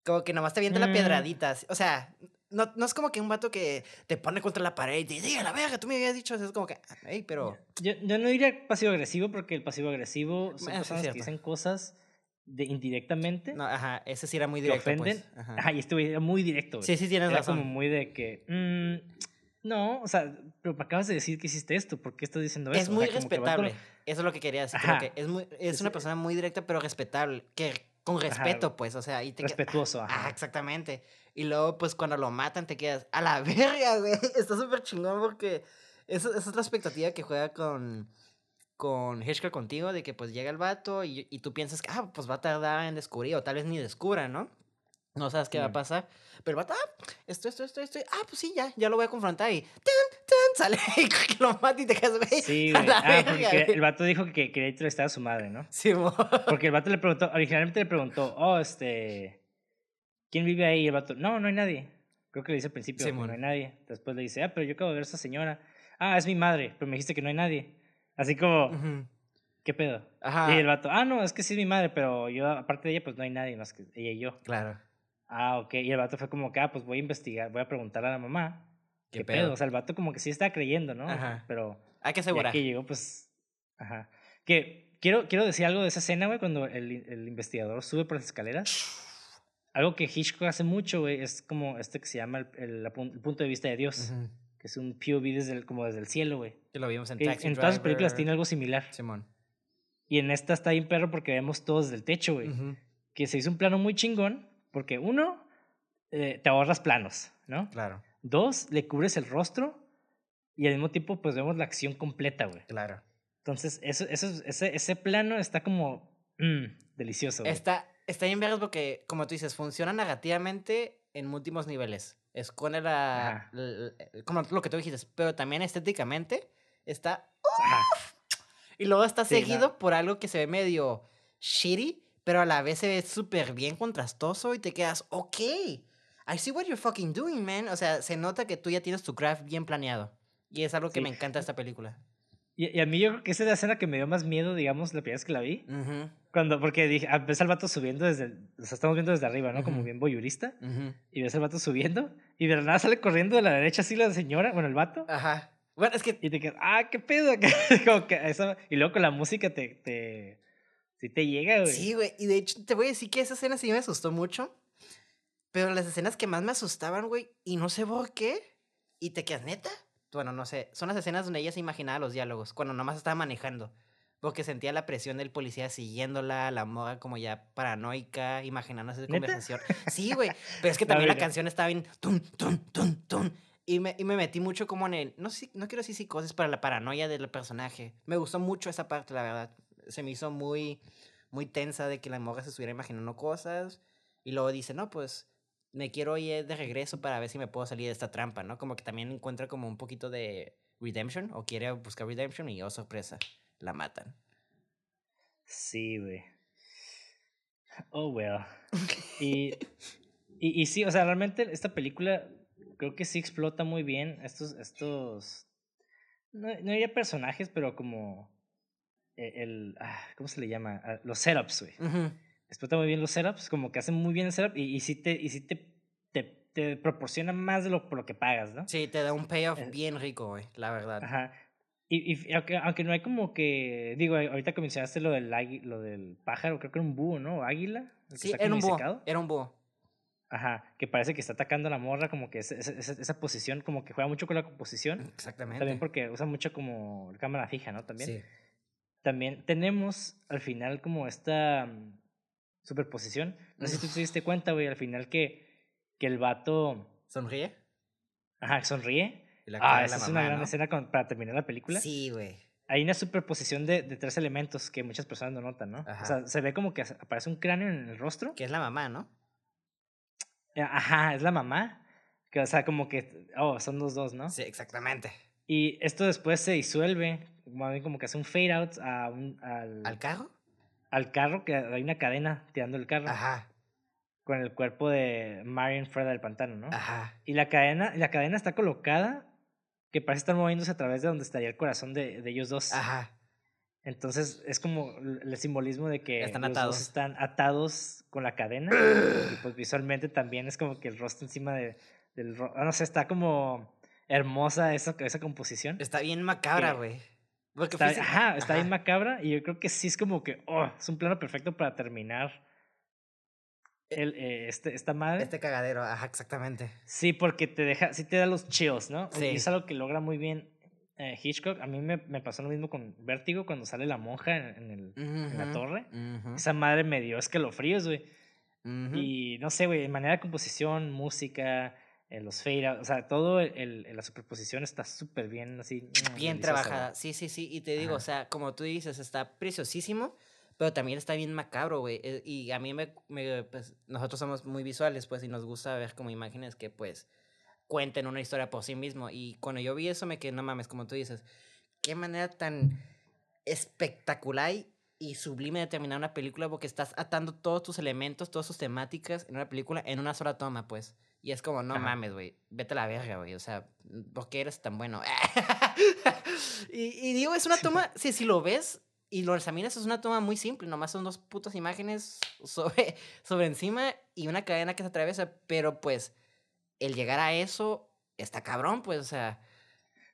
Como que nomás te avienta la Mm. piedradita. así, O sea, no, no es como que un vato que te pone contra la pared y te dice, la verga, tú me habías dicho. eso", Es como que, hey, pero... Yo, yo no diría pasivo-agresivo porque el pasivo-agresivo son Bueno, sí es personas que dicen cosas de, indirectamente No, ajá, ese sí era muy que directo, ofenden. pues. Ajá. Ajá, y este era muy directo. güey. Sí, sí, tienes Era razón. como muy de que, mm, no, o sea, pero me acabas de decir que hiciste esto, ¿por qué estás diciendo eso? Es O muy sea, respetable. Eso es lo que quería decir. Que es, muy, es una persona muy directa, pero respetable. Que con respeto, pues. O sea, ahí te Respetuoso, Ah, ajá. exactamente. Y luego, pues, cuando lo matan, te quedas a la verga, güey. Está súper chingón porque esa, esa es la expectativa que juega con, con Hitchcock contigo de que pues llega el vato y, y tú piensas que, ah, pues va a tardar en descubrir o tal vez ni descubra, ¿no? No sabes qué va a pasar. Pero el vato, ah, esto, esto, esto, esto. Ah, pues sí, ya, ya lo voy a confrontar y ¡tun, tun! sale y lo mata y te quedas, güey. Sí, güey. Ah, porque el vato dijo que quería entrevistar a su madre, ¿no? Simón. Porque el vato le preguntó, originalmente le preguntó, oh, este, ¿quién vive ahí? Y el vato, no, no hay nadie. Creo que le dice al principio Simón. no hay nadie. Después le dice, ah, pero yo acabo de ver a esa señora. Ah, es mi madre, pero me dijiste que no hay nadie. Así como. ¿qué pedo? Ajá. Y el vato, ah, no, es que sí es mi madre, pero yo, aparte de ella, pues no hay nadie más que ella y yo. Claro. Ah, ok. Y el vato fue como que, ah, pues voy a investigar, voy a preguntar a la mamá. ¿Qué ¿Qué, pedo? pedo? O sea, el vato como que sí está creyendo, ¿no? Ajá. Pero Hay que asegurar. que llegó, pues. Ajá. Que quiero, quiero decir algo de esa escena, güey, cuando el, el investigador sube por las escaleras. Algo que Hitchcock hace mucho, güey, es como este que se llama el, el- punto de vista de Dios, que es un POV desde el, como desde el cielo, güey. Que lo vimos en Que Taxi En todas sus películas tiene algo similar. Simón. Y en esta está bien perro porque vemos todos desde el techo, güey. Que se hizo un plano muy chingón, porque uno, eh, te ahorras planos, ¿no? Claro, Dos, le cubres el rostro y al mismo tiempo, pues vemos la acción completa, güey. claro. Entonces, eso, eso, ese, ese plano está como mm, delicioso. güey. Está, está bien vergas porque, como tú dices, funciona negativamente en múltiples niveles. Esconde la, Ajá. l- l- Como lo que tú dijiste, pero también estéticamente está... Y luego está Sí, seguido no. por algo que se ve medio shitty, pero a la vez se ve súper bien contrastoso y te quedas, ok, I see what you're fucking doing, man. O sea, se nota que tú ya tienes tu craft bien planeado. Y es algo que Sí. me encanta de esta película. Y, y a mí yo creo que esa es la escena que me dio más miedo, digamos, la primera vez que la vi. Ujú, Cuando, porque dije, ah, ves al vato subiendo desde, o sea, estamos viendo desde arriba, ¿no? Como Ujú. bien voyurista. ujú. Y ves al vato subiendo. Y de la nada sale corriendo de la derecha así la señora, bueno, el vato. Ajá. Bueno, es que Y te quedas, ah, qué pedo. Como que eso- y luego con la música te, te, sí te llega, güey. Sí, güey. Y de hecho, te voy a decir que esa escena sí me asustó mucho. Pero las escenas que más me asustaban, güey, y no sé por qué, y te quedas neta. Bueno, no sé. Son las escenas donde ella se imaginaba los diálogos, cuando nomás estaba manejando. Porque sentía la presión del policía siguiéndola, la moda como ya paranoica, imaginándose esa conversación. Sí, güey. Pero es que también la ver. canción estaba bien. Tun, tun, tun, tun. Y me, y me metí mucho como en el. No, no quiero decir psicosis, para la paranoia del personaje. Me gustó mucho esa parte, la verdad. Se me hizo muy, muy tensa de que la morra se estuviera imaginando cosas. Y luego dice, no, pues me quiero ir de regreso para ver si me puedo salir de esta trampa, ¿no? Como que también encuentra como un poquito de redemption o quiere buscar redemption y oh, sorpresa, la matan. Sí, güey. Oh, well. Y, y, y sí, o sea, realmente esta película creo que sí explota muy bien estos, estos, no, no diría personajes, pero como el, ah, ¿cómo se le llama? Ah, Los setups, güey. Explota muy bien los setups, como que hacen muy bien el setup y, y sí te, y sí te, te, te proporciona más de lo por lo que pagas, ¿no? Sí, te da un payoff Eh, bien rico, güey, la verdad. Ajá. Y, y aunque, aunque no hay como que, digo, ahorita que mencionaste lo del, lo del pájaro, creo que era un búho, ¿no? ¿O águila. Sí, era un búho, era un búho. Ajá, que parece que está atacando a la morra, como que esa, esa, esa- esa posición, como que juega mucho con la composición. Exactamente. También porque usa mucho como cámara fija, ¿no? También. Sí. También tenemos al final como esta mm, superposición. No sé si tú te diste cuenta, güey, al final que, que el vato, ¿Sonríe? ajá, sonríe. Y la Ah, esa la es una gran ¿no? escena con- para terminar la película. Sí, güey. Hay una superposición de, de tres elementos que muchas personas no notan, ¿no? Ajá. O sea, se ve como que aparece un cráneo en el rostro. Que es la mamá, ¿no? Ajá, es la mamá. Que, o sea, como que, oh, son los dos, ¿no? Sí, exactamente. Y esto después se disuelve, como que hace un fade out a un, al, ¿Al carro? al carro, que hay una cadena tirando el carro Ajá, con el cuerpo de Marion fuera del pantano, ¿no? ajá. Y la cadena, la cadena está colocada que parece estar moviéndose a través de donde estaría el corazón de, de ellos dos. Ajá. Entonces es como el simbolismo de que Están los atados. dos están atados con la cadena y pues visualmente también es como que el rostro encima de, del ro- ah, no sé, está como hermosa esa, esa composición. Está bien macabra, güey. Porque Está, ajá, está bien ajá. macabra y yo creo que sí es como que, oh, es un plano perfecto para terminar el, eh, este, esta madre. Este cagadero, ajá, exactamente. Sí, porque te deja, sí te da los chills, ¿no? Sí. Y es algo que logra muy bien eh, Hitchcock. A mí me, me pasó lo mismo con Vértigo cuando sale la monja en, en el, en la torre. Esa madre me dio escalofríos, güey. ujú. Y no sé, güey, en manera de composición, música, los fade o sea, todo el, el- la superposición está súper bien, así. mm, Bien trabajada. Sí, sí, sí. Y te digo, Ajá. o sea, como tú dices, está preciosísimo, pero también está bien macabro, güey. eh, Y a mí me, me, pues, nosotros somos muy visuales, pues, y nos gusta ver como imágenes que, pues, cuenten una historia por sí mismo. Y cuando yo vi eso me quedé, no mames, como tú dices, qué manera tan espectacular y- y sublime de terminar una película porque estás atando todos tus elementos, todas tus temáticas en una película en una sola toma, pues. Y es como, no Ajá. mames, güey, vete a la verga, güey. O sea, ¿por qué eres tan bueno? y, y digo, es una toma, si, si lo ves y lo examinas, es una toma muy simple. Nomás son dos putas imágenes sobre, sobre encima y una cadena que se atraviesa. Pero pues, el llegar a eso está cabrón, pues, o sea.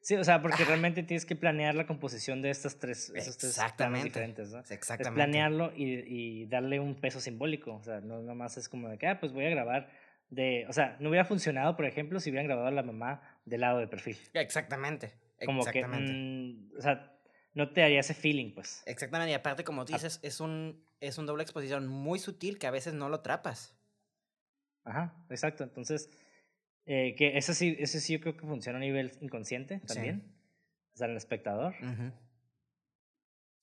Sí, o sea, porque realmente tienes que planear la composición de estas tres, esos tres Exactamente. diferentes, ¿no? Es Exactamente. planearlo y, y darle un peso simbólico. O sea, no nomás es como de que, ah, pues voy a grabar de. O sea, no hubiera funcionado, por ejemplo, si hubieran grabado a la mamá del lado de perfil. Exactamente. Como que. mm, o sea, no te daría ese feeling, pues. Exactamente. Y aparte, como tú Ah. dices, es un, es un doble exposición muy sutil que a veces no lo atrapas. Ajá, exacto. Entonces, eh, que eso sí, eso sí yo creo que funciona a nivel inconsciente Sí. también. O sea, en el espectador. Ujú.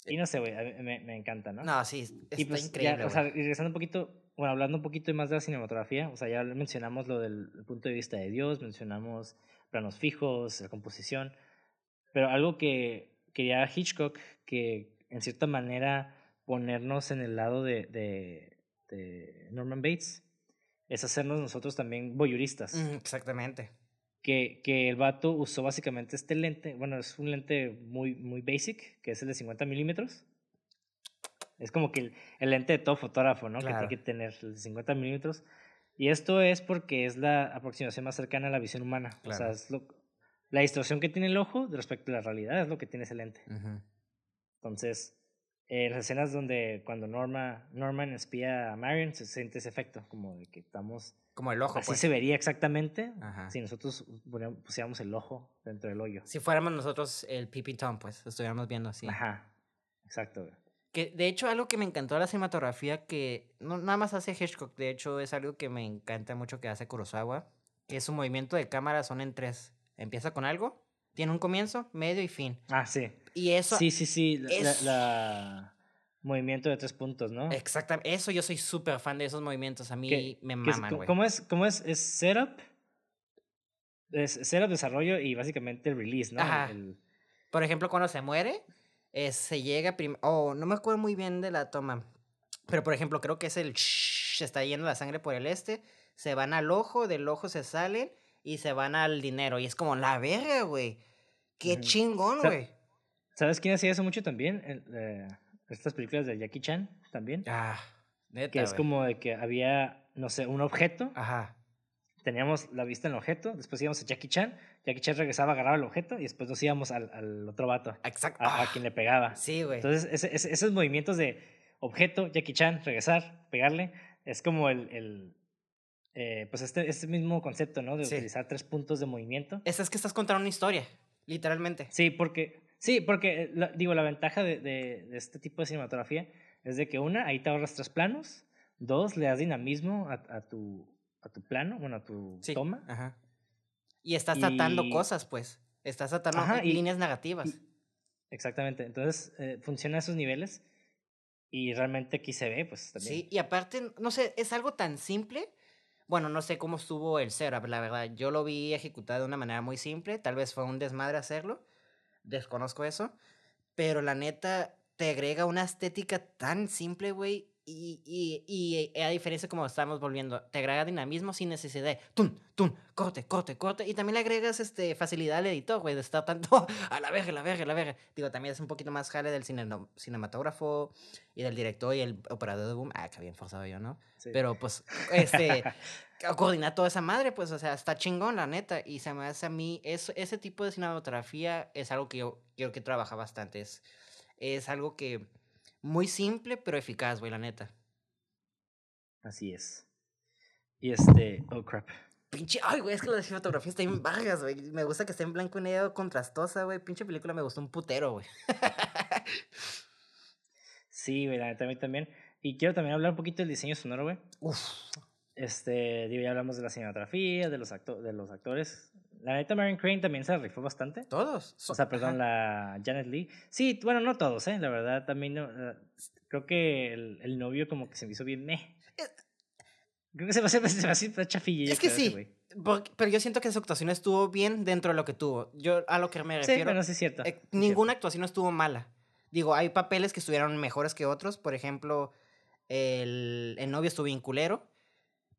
Y no sé, güey, me, me encanta, ¿no? No, sí, está y pues, increíble. ya, o sea, regresando un poquito, bueno, hablando un poquito más de la cinematografía, o sea, ya mencionamos lo del punto de vista de Dios, mencionamos planos fijos, la composición, pero algo que quería Hitchcock, que en cierta manera ponernos en el lado de, de, de Norman Bates, es hacernos nosotros también voyeuristas. Mm, exactamente. Que, que el vato usó básicamente este lente, bueno, es un lente muy, muy basic, que es el de 50 milímetros. Es como que el, el lente de todo fotógrafo, ¿no? Claro. Que tiene que tener el de 50 milímetros. Y esto es porque es la aproximación más cercana a la visión humana. O sea, es lo, la distorsión que tiene el ojo respecto a la realidad es lo que tiene ese lente. Entonces, eh, las escenas donde cuando Norma, Norman espía a Marion, se siente ese efecto, como de que estamos... Como el ojo, Así pues. se vería exactamente Ajá. si nosotros pusiéramos el ojo dentro del hoyo. Si fuéramos nosotros el Pipi Tom, pues, estuviéramos viendo así. Ajá, exacto. Que de hecho algo que me encantó de la cinematografía que no nada más hace Hitchcock, de hecho es algo que me encanta mucho que hace Kurosawa, que su movimiento de cámara son en tres. Empieza con algo, tiene un comienzo, medio y fin. Ah, sí. Y eso sí, sí, sí. La- es- la- movimiento de tres puntos, ¿no? exactamente, eso yo soy súper fan de esos movimientos, a mí me maman, güey. ¿Cómo es? ¿Cómo es? Es setup, es setup, desarrollo y básicamente release, ¿no? El- Ajá. el- Por ejemplo, cuando se muere, eh, se llega primero. Oh, no me acuerdo muy bien de la toma. Pero, por ejemplo, creo que es el. Se está yendo la sangre por el este. Se van al ojo, del ojo se salen y se van al dinero. Y es como la verga, güey. Qué chingón, güey. ¿Sabes quién hacía eso mucho también? El, eh, estas películas de Jackie Chan también. Ah, neta. que es como de que había, no sé, un objeto. Ajá. Teníamos la vista en el objeto, después íbamos a Jackie Chan. Jackie Chan regresaba, agarraba el objeto y después nos íbamos al, al otro vato, Exacto. a, a quien le pegaba. Sí, güey. Entonces, ese- ese- esos movimientos de objeto, Jackie Chan, regresar, pegarle, es como el, el, eh, pues este, este mismo concepto, ¿no? De Sí. utilizar tres puntos de movimiento. Esa es que estás contando una historia, literalmente. Sí, porque, sí, porque, la- digo, la ventaja de, de- de este tipo de cinematografía es de que una, ahí te ahorras tres planos, dos, le das dinamismo a, a tu, a tu plano, bueno, a tu Sí. toma. Ajá. Y estás atando Y- cosas, pues. Estás atando Ajá, y- líneas negativas. y- Exactamente, entonces eh, funciona a esos niveles y realmente aquí se ve, pues también. Sí, y aparte, no sé, es algo tan simple. Bueno, no sé cómo estuvo el setup, la verdad. Yo lo vi ejecutado de una manera muy simple. Tal vez fue un desmadre hacerlo. Desconozco eso. Pero la neta, te agrega una estética tan simple, güey. Y, y, y eh, a diferencia como estamos volviendo, te agrega dinamismo sin necesidad de tun, tun, corte, corte, corte. Y también le agregas este, facilidad al editor, güey, de estar tanto a la verga, la verga, la verga. Digo, también es un poquito más jale del cineno- cinematógrafo y del director y el operador de boom. Ah, que bien forzado yo, ¿no? Sí. Pero pues, este, coordinar toda esa madre, pues, o sea, está chingón, la neta. Y se me hace a mí, eso, ese tipo de cinematografía es algo que yo quiero que trabaja bastante. Es, es algo que muy simple, pero eficaz, güey, la neta. Así es. Y este, oh crap. Pinche, ay, güey, es que la cinematografía está bien vagas, güey. Me gusta que esté en blanco y negro, contrastosa, güey. Pinche película me gustó un putero, güey. Sí, güey, la neta, a mí también. Y quiero también hablar un poquito del diseño sonoro, güey. Uf. Este, digo, ya hablamos de la cinematografía, de los, acto de los actores. La neta, Marion Crane también se rifó bastante. Todos. O sea, perdón, la Janet Lee. Sí, bueno, no todos, ¿eh? La verdad, también no, creo que el, el, novio como que se me hizo bien meh. Creo que se va a hacer, se hacer chafilla. Es que sí. Porque, pero yo siento que su actuación estuvo bien dentro de lo que tuvo. Yo a lo que me refiero. Sí, bueno, sí es cierto. Eh, ninguna actuación estuvo mala. Digo, hay papeles que estuvieron mejores que otros. Por ejemplo, el, el novio estuvo bien culero.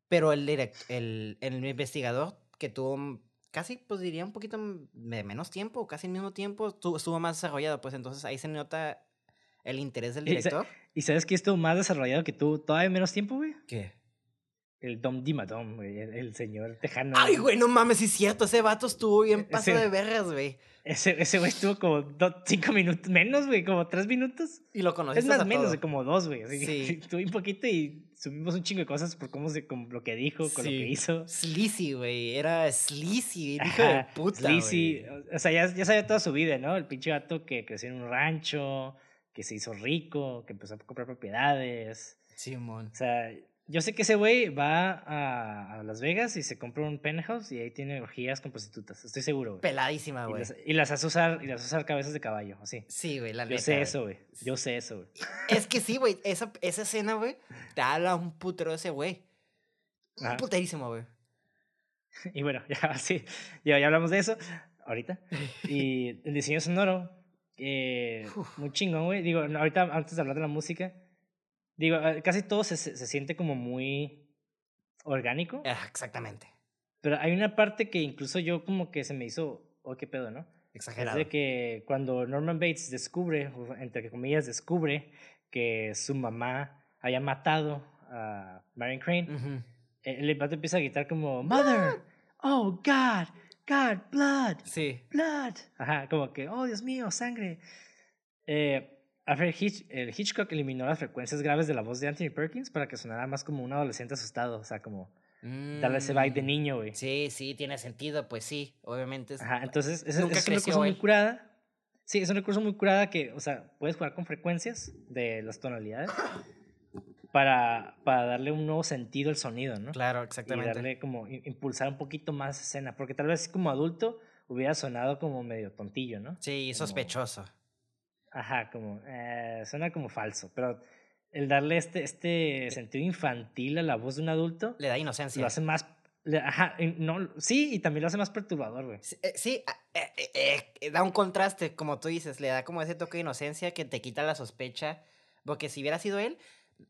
Pero el, direct, el, el investigador que tuvo casi, pues diría un poquito de menos tiempo, casi el mismo tiempo, estuvo, estuvo más desarrollado. Pues entonces ahí se nota el interés del director. ¿Y sabes que estuvo más desarrollado que tú todavía menos tiempo, güey? ¿Qué? El Dom Dimadom, güey, el, señor tejano. Ay, güey, no mames, sí es cierto, ese vato estuvo bien paso de vergas, güey. Ese, ese güey estuvo como dos, cinco minutos, menos, güey, como tres minutos. Y lo conociste Es más, a menos, todo. de como dos, güey. Así Sí. que Tuve un poquito y subimos un chingo de cosas por cómo se, con lo que dijo, con lo Sí. que hizo. Sleazy, güey, era sleazy, hijo de puta, Sleazy, güey. o sea, ya, ya sabía toda su vida, ¿no? El pinche gato que creció en un rancho, que se hizo rico, que empezó a comprar propiedades. Simón. O sea, yo sé que ese güey va a, a Las Vegas y se compra un penthouse y ahí tiene orgías con prostitutas. Estoy seguro, güey. Peladísima, güey. y las hace usar, y las hace usar cabezas de caballo, así. Sí, güey, la Yo neta. sé eso, güey. Yo sé eso, güey. Es que sí, güey, esa, esa escena, güey, te habla un putero de ese güey. Un puterísimo, güey. Y bueno, ya sí, ya, ya hablamos de eso ahorita. Y el diseño sonoro, eh, muy chingón, güey. Digo, ahorita antes de hablar de la música, digo, eh, casi todo se, se se siente como muy orgánico. Ah, exactamente. Pero hay una parte que incluso yo como que se me hizo, oh, qué pedo, ¿no? Es Exagerado. de que cuando Norman Bates descubre, entre comillas, descubre que su mamá haya matado a Marion Crane, eh, el vato empieza a gritar como, Mother, oh God, God, blood, Sí. blood. Ajá, como que, oh Dios mío, sangre. Eh, Alfred Hitch- el Hitchcock eliminó las frecuencias graves de la voz de Anthony Perkins para que sonara más como un adolescente asustado, o sea, como darle ese vibe de Mm. niño, güey. Sí, sí, tiene sentido, pues sí, obviamente. Es... Ajá, entonces Nunca ese es un recurso muy curada. Sí, es un recurso muy curada que, o sea, puedes jugar con frecuencias de las tonalidades para, para darle un nuevo sentido al sonido, ¿no? Claro, y exactamente. darle como impulsar un poquito más escena, porque tal vez como adulto hubiera sonado como medio tontillo, ¿no? Sí, como- sospechoso. Ajá, como eh, suena como falso, pero el darle este este sentido infantil a la voz de un adulto Le da inocencia. lo hace más le- ajá, no, sí, y también lo hace más perturbador, güey. Sí, eh, sí, eh, eh, eh, da un contraste, como tú dices, le da como ese toque de inocencia que te quita la sospecha, porque si hubiera sido él,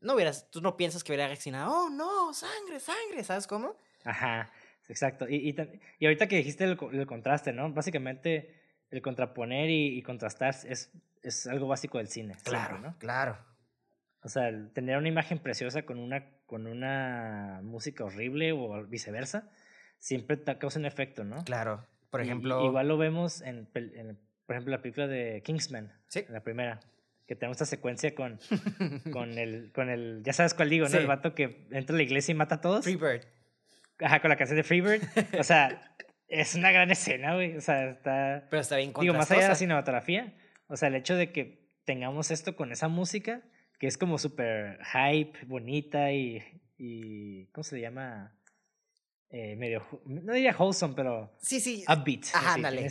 no hubieras, tú no piensas que hubiera reaccionado, oh no, sangre, sangre, ¿sabes cómo? Ajá, exacto. Y, y, y ahorita que dijiste el, el contraste, ¿no? Básicamente el contraponer y, y contrastar es, es algo básico del cine. siempre, Claro, ¿no? claro. O sea, el tener una imagen preciosa con una, con una música horrible o viceversa, siempre te causa un efecto, ¿no? Claro. Por y- ejemplo, igual lo vemos en, en, por ejemplo, la película de Kingsman, Sí. en la primera, que tenemos esta secuencia con, con, el, con el, ya sabes cuál digo, ¿no? Sí. El vato que entra a la iglesia y mata a todos. Freebird. Ajá, con la canción de Freebird. O sea, es una gran escena, güey. O sea, está... Pero está bien Digo, más allá de la cinematografía, o sea, el hecho de que tengamos esto con esa música, que es como súper hype, bonita y, y... ¿Cómo se llama? Eh, medio... No diría wholesome, pero Sí, sí. upbeat. Ajá, ándale.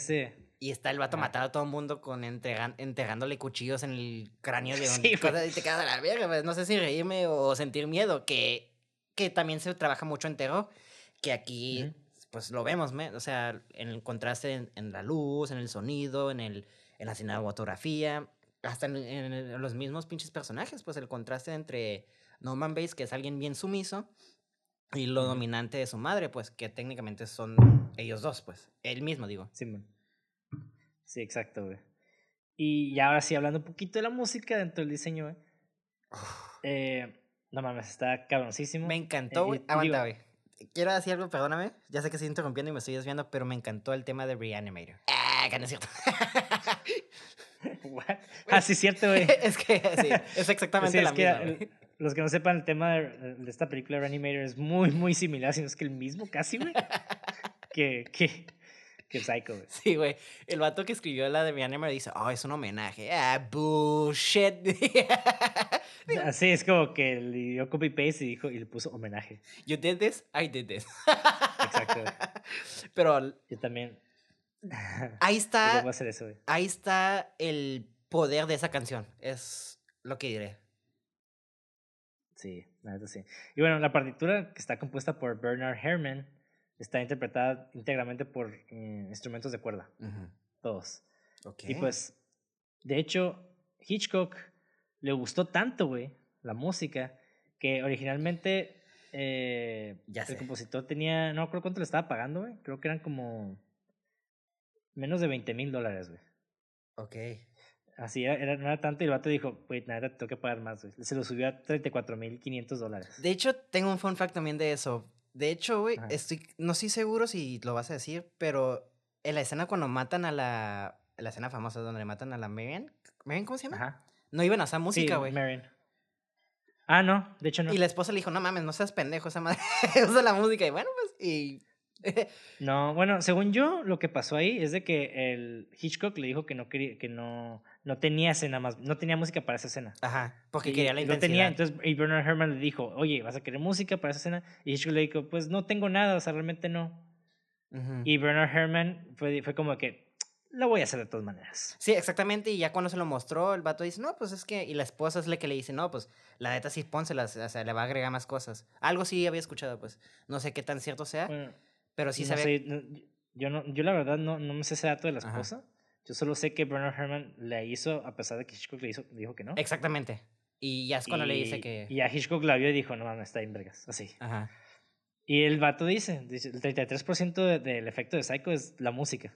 Y está el vato Ajá. matando a todo el mundo con entregan, entregándole cuchillos en el cráneo de un Sí, cosa y te quedas a la verga, pues, No sé si reírme o sentir miedo, que, que también se trabaja mucho en terror, que aquí Ujú. Pues lo vemos, me- o sea, en el contraste en, en la luz, en el sonido, en, el, en la cinematografía, hasta en, los mismos pinches personajes, pues el contraste entre Norman Bates, que es alguien bien sumiso, y lo dominante de su madre, pues que técnicamente son ellos dos, pues, él mismo, digo. Simón. Sí, exacto, güey. Y ya ahora sí, hablando un poquito de la música dentro del diseño, güey. Eh, no mames, está cabroncísimo. Me encantó, Eh, güey. Aguanta, güey. Quiero decir algo, perdóname. Ya sé que estoy interrumpiendo y me estoy desviando, pero me encantó el tema de Reanimator. Ah, que no es cierto. What? Ah, sí, cierto, güey. es que sí, es exactamente Sí, la es que misma. el- los que no sepan, el tema de, de esta película Reanimator es muy, muy similar, si no es que el mismo casi, güey. que, que, que Psycho, güey. Sí, güey. El vato que escribió la de Myanmar dice, oh, es un homenaje. Ah, bullshit. Así es como que le dio copy-paste y, dijo, y le puso homenaje. You did this, I did this. Exacto. Pero Yo también. ahí Yo está, voy a hacer eso, güey. ahí está el poder de esa canción. Es lo que diré. Sí, la sí. Y bueno, la partitura que está compuesta por Bernard Herrmann está interpretada íntegramente por eh, instrumentos de cuerda, todos. Y pues, de hecho, Hitchcock le gustó tanto, güey, la música, que originalmente eh, Ya el sé. compositor tenía, no creo cuánto le estaba pagando, güey, creo que eran como menos de 20 mil dólares, güey. Ok. Así era, era- no era tanto y el vato dijo, güey, nada, te tengo que pagar más, güey. Se lo subió a 34 mil 500 dólares. De hecho, tengo un fun fact también de eso. De hecho, güey, estoy, no estoy seguro si lo vas a decir, pero en la escena cuando matan a la, la escena famosa donde matan a la Marian, ¿Marian cómo se llama? Ajá. No iban a hacer música, Sí, güey. Marion. Ah, no, de hecho no. y la esposa le dijo, no mames, no seas pendejo, esa madre usa la música. Y bueno, pues, y... No, bueno, según yo, lo que pasó ahí es de que el Hitchcock le dijo que no quería, que no, no tenía escena más, no tenía música para esa escena. Ajá, porque Y- quería la intensidad. No tenía, entonces y Bernard Herrmann le dijo, oye, ¿vas a querer música para esa escena? Y Hitchcock le dijo, pues no tengo nada, o sea, realmente no. Y Bernard Herrmann fue, fue como que, lo voy a hacer de todas maneras. Sí, exactamente, y ya cuando se lo mostró, el vato dice, no, pues es que, y la esposa es la que le dice, no, pues la neta sí pónselas, o sea, le va a agregar más cosas. Algo sí había escuchado, pues, no sé qué tan cierto sea, Bueno, pero sí no sabía... sé, no, yo, no, yo la verdad no, no me sé ese dato de la Ajá. esposa. Yo solo sé que Bernard Herrmann le hizo, a pesar de que Hitchcock le hizo, dijo que no. Exactamente. Y ya es cuando le dice Y- que... Y a Hitchcock la vio y dijo, no mames, está en vergas, así. Ajá. Y el vato dice, dice el 33% de- del efecto de Psycho es la música.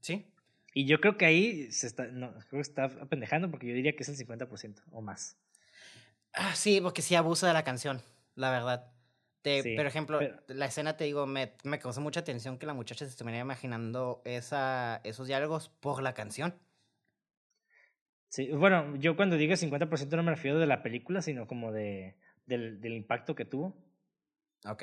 Sí. Y yo creo que ahí se está, no, creo que está apendejando porque yo diría que es el 50% o más. Ah, sí, porque sí abusa de la canción, la verdad. Te, Sí, por ejemplo, pero- la escena, te digo, me, me causó mucha atención que la muchacha se estuviera imaginando esa, esos diálogos por la canción. Sí, bueno, yo cuando digo 50% no me refiero de la película, sino como de, del, del impacto que tuvo. Ok.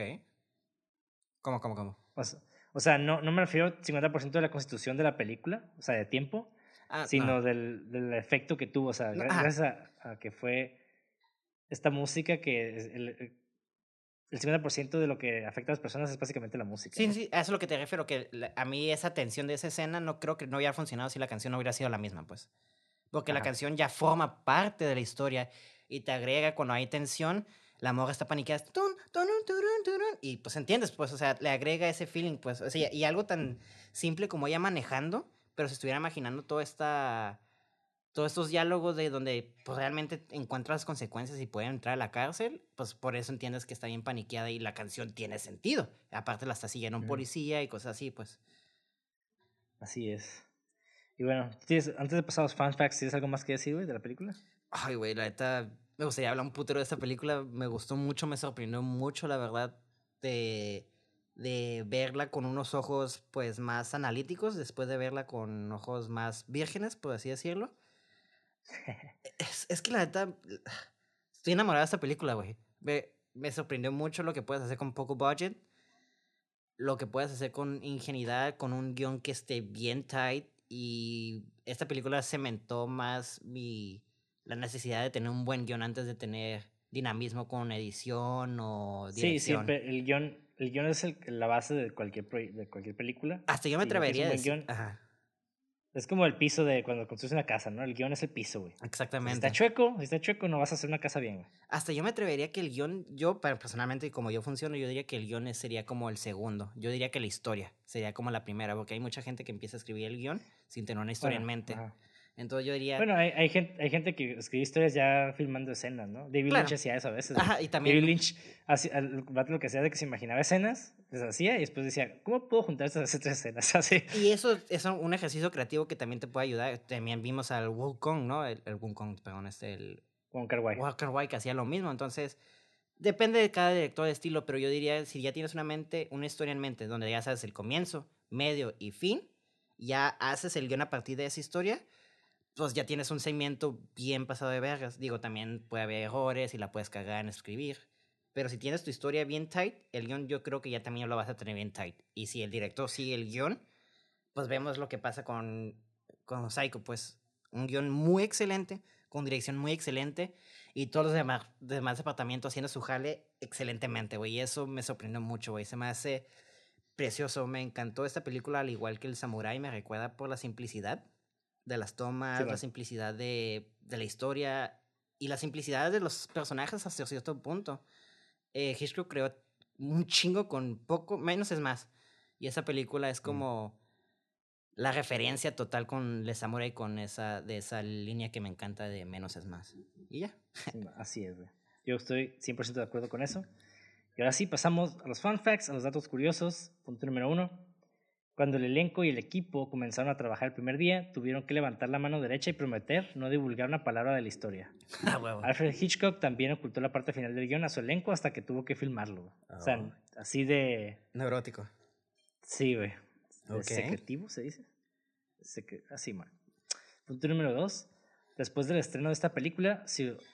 ¿Cómo, cómo, cómo? O sea, o sea, no, no me refiero al 50% de la constitución de la película, o sea, de tiempo, Ah, sino no. del, del efecto que tuvo. O sea, No, ajá. gracias a, a que fue esta música que el, el el 50% de lo que afecta a las personas es básicamente la música. Sí, ¿no? sí, a eso es lo que te refiero, que la- a mí esa tensión de esa escena no creo que no hubiera funcionado si la canción no hubiera sido la misma, pues. Porque la Ajá. canción ya forma parte de la historia y te agrega cuando hay tensión, la morra está paniqueada, tun, y pues entiendes, pues, o sea, le agrega ese feeling, pues, o sea, y algo tan simple como ella manejando, pero se estuviera imaginando toda esta, todos estos diálogos de donde pues realmente encuentra las consecuencias y puede entrar a la cárcel, pues por eso entiendes que está bien paniqueada y la canción tiene sentido. Aparte la está siguiendo un policía y cosas así, pues. Así es. Y bueno, ¿tienes- antes de pasar a los fun facts, ¿tienes algo más que decir, güey, de la película? Ay, güey, la neta, me gustaría hablar un putero de esta película. Me gustó mucho, me sorprendió mucho, la verdad, de, de verla con unos ojos, pues, más analíticos, después de verla con ojos más vírgenes, por así decirlo. Es, es que la neta, estoy enamorada de esta película, güey. Me, me sorprendió mucho lo que puedes hacer con poco budget, lo que puedes hacer con ingenuidad, con un guion que esté bien tight. Y esta película cementó más mi, la necesidad de tener un buen guion antes de tener dinamismo con edición o Sí, dirección. siempre. El guion, el guion es el- la base de cualquier, de cualquier película. Hasta yo me Sí, atrevería a decir. guion. Ajá, Es como el piso de cuando construyes una casa, ¿no? El guion es el piso, güey. Si exactamente. está chueco, si está chueco, no vas a hacer una casa bien, güey. Hasta yo me atrevería que el guion, yo para- personalmente y como yo funciono, yo diría que el guion sería como el segundo. Yo diría que la historia sería como la primera, porque hay mucha gente que empieza a escribir el guion sin tener una historia Bueno, en mente. ajá. Entonces yo diría... Bueno, hay, hay, gente, hay gente que escribe historias ya filmando escenas, ¿no? David Claro. Lynch hacía eso a veces. ajá, y también... David Lynch hacía, lo que hacía de que se imaginaba escenas, les hacía y después decía, ¿cómo puedo juntar estas tres escenas? Así. Y eso es un ejercicio creativo que también te puede ayudar. También vimos al Wukong, ¿no? El, el Wukong, perdón, este, el Con Carguay. Walker White que hacía lo mismo. Entonces, depende de cada director de estilo, pero yo diría, si ya tienes una mente, una historia en mente, donde ya sabes el comienzo, medio y fin, ya haces el guion a partir de esa historia, pues ya tienes un segmento bien pasado de vergas. Digo, también puede haber errores y la puedes cagar en escribir. Pero si tienes tu historia bien tight, el guion yo creo que ya también lo vas a tener bien tight. Y si el director sigue el guion, pues vemos lo que pasa con, con Psycho, pues un guion muy excelente, con dirección muy excelente y todos los demás, demás departamentos haciendo su jale excelentemente, güey. Y eso me sorprendió mucho, güey. Se me hace precioso, me encantó esta película, al igual que El Samurai, me recuerda por la simplicidad de las tomas, la simplicidad de, de, la historia y la simplicidad de los personajes hasta cierto punto. Eh, Hitchcock creó un chingo con poco, menos es más. Y esa película es como la referencia total con Le Samurai, con esa, de esa línea que me encanta de menos es más. Y ya. así es, güey. Yo estoy 100% de acuerdo con eso. Y ahora sí, pasamos a los fun facts, a los datos curiosos. Punto número uno. Cuando el elenco y el equipo comenzaron a trabajar el primer día, tuvieron que levantar la mano derecha y prometer no divulgar una palabra de la historia. Ah, Alfred Hitchcock también ocultó la parte final del guion a su elenco hasta que tuvo que filmarlo. O sea, oh. así de... Neurótico. Sí, güey. Secretivo, se dice. así, man. Punto número dos. Después del estreno de esta película,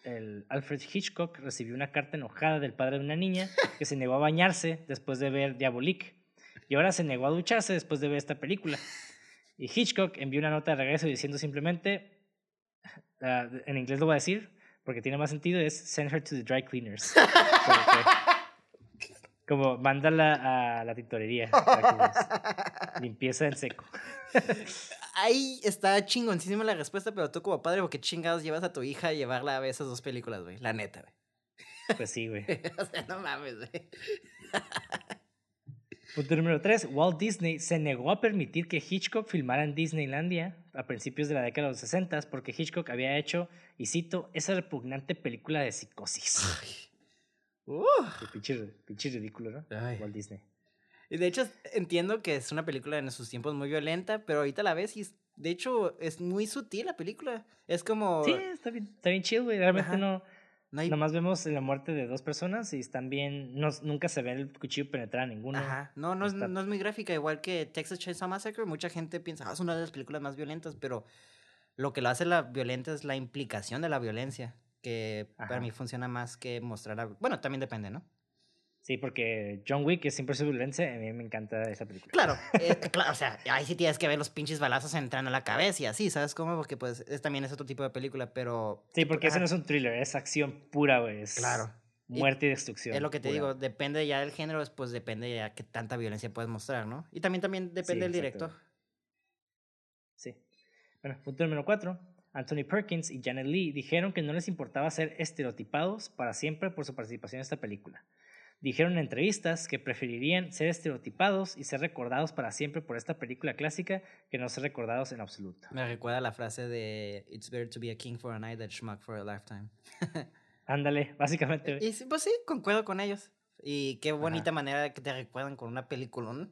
el Alfred Hitchcock recibió una carta enojada del padre de una niña que se negó a bañarse después de ver Diabolique y ahora se negó a ducharse después de ver esta película. Y Hitchcock envió una nota de regreso diciendo simplemente, ah, en inglés lo voy a decir porque tiene más sentido, es send her to the dry cleaners. Como mándala a la tintorería. Limpieza en seco. Ahí está chingoncísima la respuesta, pero tú como padre, ¿por qué chingados llevas a tu hija a llevarla a ver esas dos películas, güey? La neta, güey. Pues sí, güey. o sea, no mames, güey. Punto número 3. Walt Disney se negó a permitir que Hitchcock filmara en Disneylandia a principios de la década de los 60 porque Hitchcock había hecho, y cito, esa repugnante película de psicosis. Uh. Pinche, ridículo, ¿no? Walt Disney. Y de hecho, entiendo que es una película en sus tiempos muy violenta, pero ahorita la ves y de hecho es muy sutil la película. Es como. Sí, está bien, está bien chill, güey. Realmente no. No hay... Nomás vemos la muerte de dos personas y están bien. No, nunca se ve el cuchillo penetrar a ninguno. Ajá. No, no, es, no es muy gráfica. Igual que Texas Chainsaw Massacre, mucha gente piensa, ah, es una de las películas más violentas, pero lo que lo hace la violenta es la implicación de la violencia que para mí funciona más que mostrar Bueno, también depende, ¿no? Sí, porque John Wick es siempre violencia, a mí me encanta esa película. Claro, eh, claro, o sea, ahí sí tienes que ver los pinches balazos entrando a la cabeza y así, ¿sabes cómo? Porque pues es, también es otro tipo de película, pero... Sí, porque ese no es un thriller, es acción pura, güey. Claro. Muerte y, destrucción. Es lo que te digo, depende ya del género, pues depende ya qué tanta violencia puedes mostrar, ¿no? Y también, también depende del director. Sí. Bueno, punto número cuatro. Anthony Perkins y Janet Lee dijeron que no les importaba ser estereotipados para siempre por su participación en esta película. Dijeron en entrevistas que preferirían ser estereotipados y ser recordados para siempre por esta película clásica que no ser recordados en absoluto. Me recuerda la frase de It's better to be a king for a night than schmuck for a lifetime. Ándale, básicamente. Y, pues sí, concuerdo con ellos. Y qué bonita manera que te recuerdan con una película, ¿no?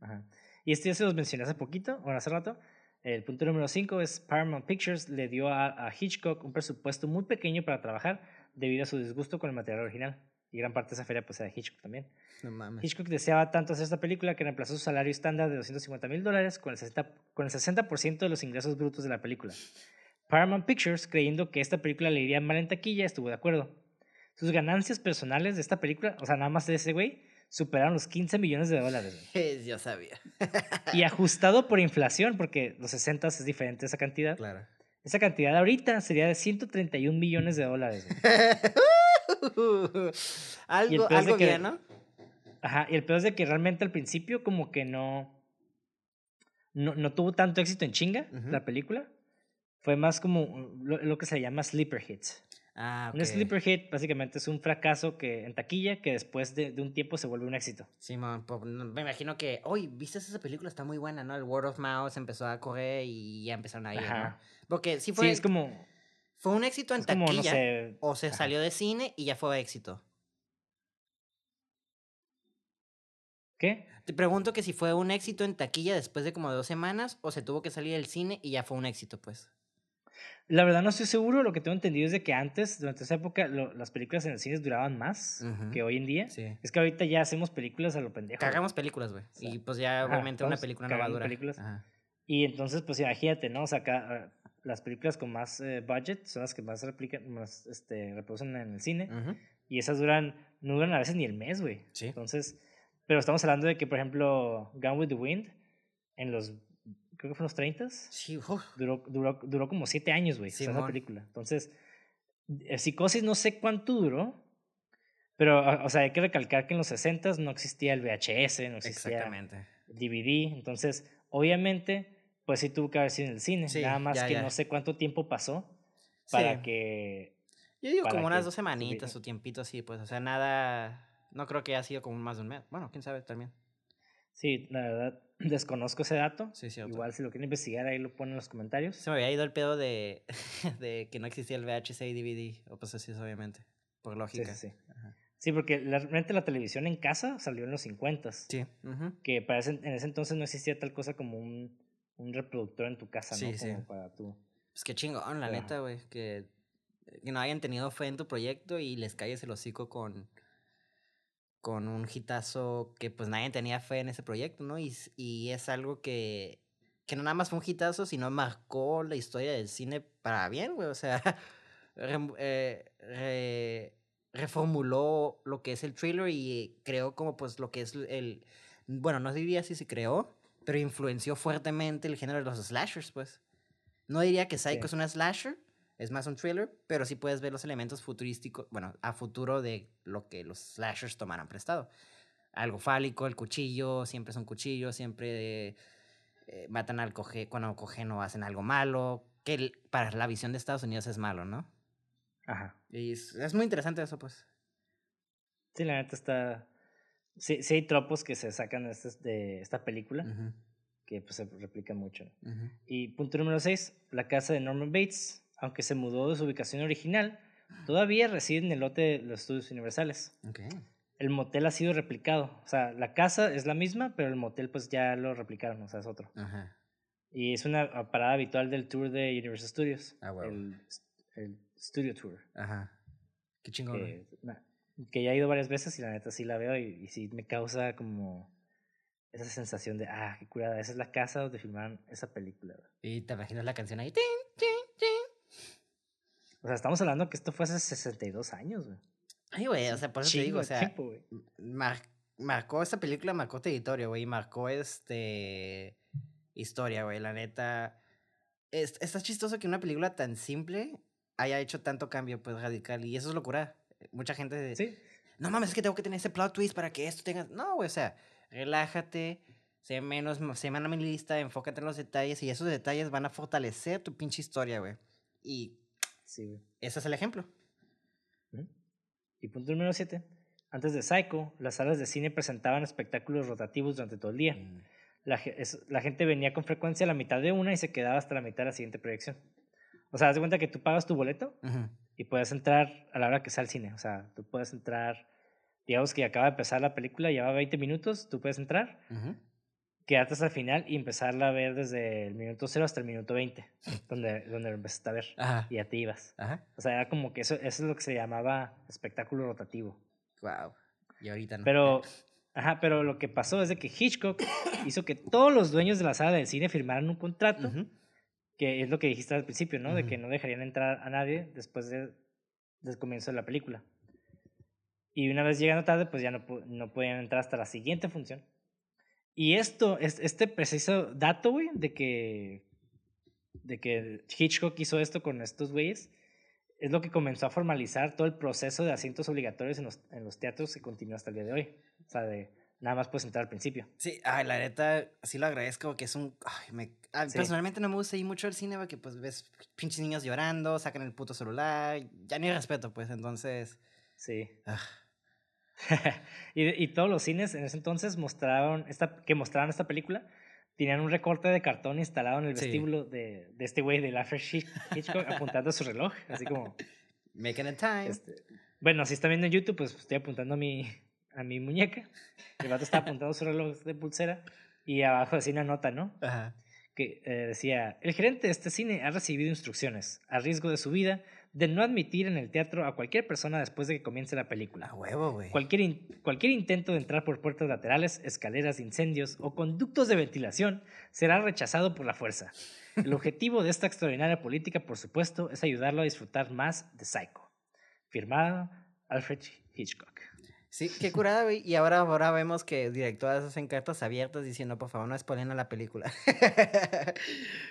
Ajá. Y esto ya se los mencioné hace poquito, o hace rato, el punto número 5 es Paramount Pictures le dio a, Hitchcock un presupuesto muy pequeño para trabajar debido a su disgusto con el material original. Y gran parte de esa feria pues era Hitchcock también. No mames. Hitchcock deseaba tanto hacer esta película que reemplazó su salario estándar de 250 mil dólares con el 60%, con el 60 de los ingresos brutos de la película. Paramount Pictures, creyendo que esta película le iría mal en taquilla, estuvo de acuerdo. Sus ganancias personales de esta película, o sea, nada más de ese güey, superaron los 15 millones de dólares. Yo sabía. y ajustado por inflación, porque los 60 es diferente esa cantidad. Claro. Esa cantidad ahorita sería de 131 millones de dólares. algo algo bien, ¿no? Ajá, y el peor es de que realmente al principio como que no, no, no tuvo tanto éxito en chinga la película. Fue más como lo, lo, que se llama sleeper hits. Ah, Un sleeper hit básicamente es un fracaso que en taquilla que después de, de un tiempo se vuelve un éxito. Sí, me imagino que, hoy ¿viste esa película? Está muy buena, ¿no? El word of mouth empezó a correr y ya empezaron a ir, ¿no? Porque sí fue... Sí, es como... Fue un éxito en taquilla o se salió de cine y ya fue éxito. ¿Qué? Te pregunto que si fue un éxito en taquilla después de como dos semanas o se tuvo que salir del cine y ya fue un éxito, pues. La verdad no estoy seguro, lo que tengo entendido es de que antes, durante esa época, las películas en el cine duraban más que hoy en día. Es que ahorita ya hacemos películas a lo pendejo. Cagamos películas, güey. y pues ya obviamente una película no va a durar. Películas. Y entonces, pues imagínate, ¿no? O sea, acá, las películas con más eh, budget son las que más, replican, más este, reproducen en el cine. Y esas duran, no duran a veces ni el mes, güey. Sí. Entonces, Pero estamos hablando de que, por ejemplo, Gone with the Wind, en los, creo que fue en los 30 Sí, duró, duró, duró como siete años, güey, esa Simón. película. Entonces, eh, Psicosis no sé cuánto duró, pero, o o sea, hay que recalcar que en los 60 no existía el VHS, no existía el DVD, entonces, obviamente, pues sí tuvo que haber sido en el cine, Sí, nada más ya, que ya. no sé cuánto tiempo pasó para Sí. que... Yo digo como unas dos semanitas o tiempito así, pues, o sea, nada, no creo que haya sido como más de un mes. Bueno, quién sabe también. Sí, la verdad, desconozco ese dato. Sí, cierto. Igual si lo quieren investigar, ahí lo ponen en los comentarios. Se me había ido el pedo de, de que no existía el VHS y DVD, o pues así es, obviamente, por Sí, lógica. sí, sí. Ajá. Sí, porque la- realmente la televisión en casa salió en los 50 Sí. que para ese- en ese entonces no existía tal cosa como un, un reproductor en tu casa, ¿no? Sí. Como para tú. Pues qué chingón, la neta, güey, que, que no hayan tenido fe en tu proyecto y les calles el hocico con, con un hitazo que pues nadie tenía fe en ese proyecto, ¿no? Y, y es algo que, que no nada más fue un hitazo, sino marcó la historia del cine para bien, güey, o sea, eh, re- reformuló lo que es el thriller y creó como pues lo que es el, bueno, no diría si se creó, pero influenció fuertemente el género de los slashers, pues. No diría que Psycho Sí. es una slasher, es más un thriller, pero sí puedes ver los elementos futurísticos, bueno, a futuro de lo que los slashers tomaran prestado. Algo fálico, el cuchillo, siempre es un cuchillo, siempre eh, matan al coge, cuando cogen o hacen algo malo, que el- para la visión de Estados Unidos es malo, ¿no? Ajá. Y es, es muy interesante eso, pues. Sí, la neta está. Sí, sí hay tropos que se sacan de, este- de esta película que pues, se replican mucho. Y punto número 6, la casa de Norman Bates, aunque se mudó de su ubicación original, todavía reside en el lote de los estudios universales. Ok. El motel ha sido replicado. O sea, la casa es la misma, pero el motel pues ya lo replicaron, o sea, es otro. Ajá. Y es una ah, parada habitual del tour de Universal Studios. Ah, huevo. el, el Studio Tour. Ajá. Qué chingón. Que, ya he ido varias veces y la neta sí la veo y, y sí me causa como esa sensación de, ah, qué curada, esa es la casa donde filmaron esa película. güey". Y te imaginas la canción ahí. tin, tin, tin. O sea, estamos hablando que esto fue hace 62 años, güey. Ay, güey, o sea, por eso te digo, o sea, tiempo, mar- marcó esta película, marcó territorio, güey, marcó este historia, güey, la neta. Es, está chistoso que una película tan simple haya hecho tanto cambio, pues, radical, y eso es locura. Mucha gente, Sí, no mames, es que tengo que tener ese plot twist para que esto tenga... No, güey, o sea, relájate, sé menos, sé minimalista, enfócate en los detalles, y esos detalles van a fortalecer tu pinche historia, güey. Y sí, güey. ese es el ejemplo. Y punto número 7. Antes de Psycho, las salas de cine presentaban espectáculos rotativos durante todo el día. Mm. La, ge- es- la gente venía con frecuencia a la mitad de una y se quedaba hasta la mitad de la siguiente proyección. O sea, haz de cuenta que tú pagas tu boleto Ujú. Y puedes entrar a la hora que sea el cine. O sea, tú puedes entrar, digamos que acaba de empezar la película, lleva 20 minutos, tú puedes entrar, Ujú. quedarte hasta el final y empezarla a ver desde el minuto 0 hasta el minuto 20, donde, donde lo empezaste a ver Ajá. y ya te ibas. Ajá. O sea, era como que eso, eso es lo que se llamaba espectáculo rotativo. Wow. Y ahorita no. Pero, ajá, pero lo que pasó es de que Hitchcock hizo que todos los dueños de la sala del cine firmaran un contrato, Ujú. Que es lo que dijiste al principio, ¿no? De que no dejarían entrar a nadie después de, del comienzo de la película. Y una vez llegando tarde, pues ya no, no podían entrar hasta la siguiente función. Y esto, es- este preciso dato, güey, de que, de que Hitchcock hizo esto con estos güeyes, es lo que comenzó a formalizar todo el proceso de asientos obligatorios en los, en los teatros que continúa hasta el día de hoy. O sea, de nada más puedes entrar al principio. Sí, ay, la neta, sí lo agradezco, que es un... Ay, me, ah, Sí. Personalmente no me gusta ir mucho al cine, porque pues ves pinches niños llorando, sacan el puto celular, ya ni respeto, pues, entonces... Sí. ah, y, y todos los cines en ese entonces mostraron esta, que mostraron esta película tenían un recorte de cartón instalado en el Sí. vestíbulo de, de este güey de Alfred Hitch- Hitchcock apuntando a su reloj, así como making it time. este, bueno, si están viendo en YouTube, pues estoy apuntando a mi a mi muñeca. El vato está apuntando su reloj de pulsera y abajo decía una nota, ¿no? Ajá. que eh, decía, el gerente de este cine ha recibido instrucciones, a riesgo de su vida, de no admitir en el teatro a cualquier persona después de que comience la película. A huevo, güey. Cualquier, in- cualquier intento de entrar por puertas laterales, escaleras incendios o conductos de ventilación será rechazado por la fuerza. El objetivo de esta extraordinaria política, por supuesto, es ayudarlo a disfrutar más de Psycho. Firmado Alfred Hitchcock. Sí, qué curada, güey. Y ahora, ahora vemos que directoras hacen cartas abiertas diciendo, por favor, no spoilen a la película.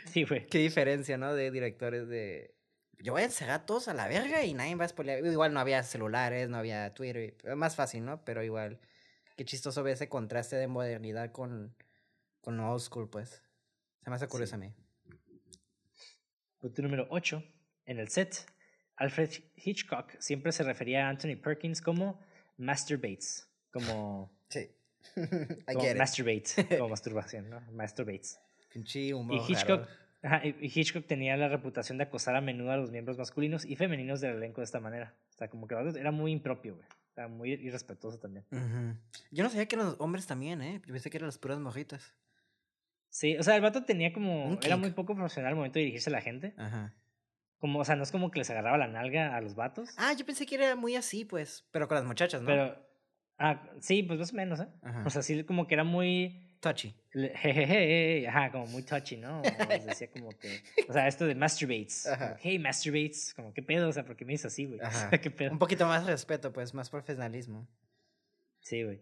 Sí, güey. Qué diferencia, ¿no? De directores de... Yo voy a encerrar a todos a la verga y nadie va a spoilear. Igual no había celulares, no había Twitter. Más fácil, ¿no? Pero igual, qué chistoso ver ese contraste de modernidad con, con old school, pues. Se me hace curioso a mí. Punto número 8. En el set, Alfred Hitchcock siempre se refería a Anthony Perkins como Master Bates. Como, Sí. I como get it. masturbate, como masturbación, ¿no? Master Bates. Pinche humor Y Hitchcock, raro. ajá, y Hitchcock tenía la reputación de acosar a menudo a los miembros masculinos y femeninos del elenco de esta manera. O sea, como que era muy impropio, güey. Era muy irrespetuoso también. Yo no sabía que los hombres también, ¿eh? Yo pensé que eran las puras morritas. Sí, o sea, el vato tenía como. Era muy poco profesional al momento de dirigirse a la gente. Ajá. Como, o sea, no es como que les agarraba la nalga a los vatos. Ah, yo pensé que era muy así, pues. Pero con las muchachas, ¿no? Pero. Ah, sí, pues más o menos, ¿eh? Ajá. O sea, sí, como que era muy. Touchy. Jejeje, ajá, como muy touchy, ¿no? Les decía como que. O sea, esto de masturbates. Ajá. hey, masturbates. Como, ¿qué pedo? O sea, ¿por qué me dices así, güey? Ajá. ¿Qué pedo? Un poquito más respeto, pues, más profesionalismo. Sí, güey.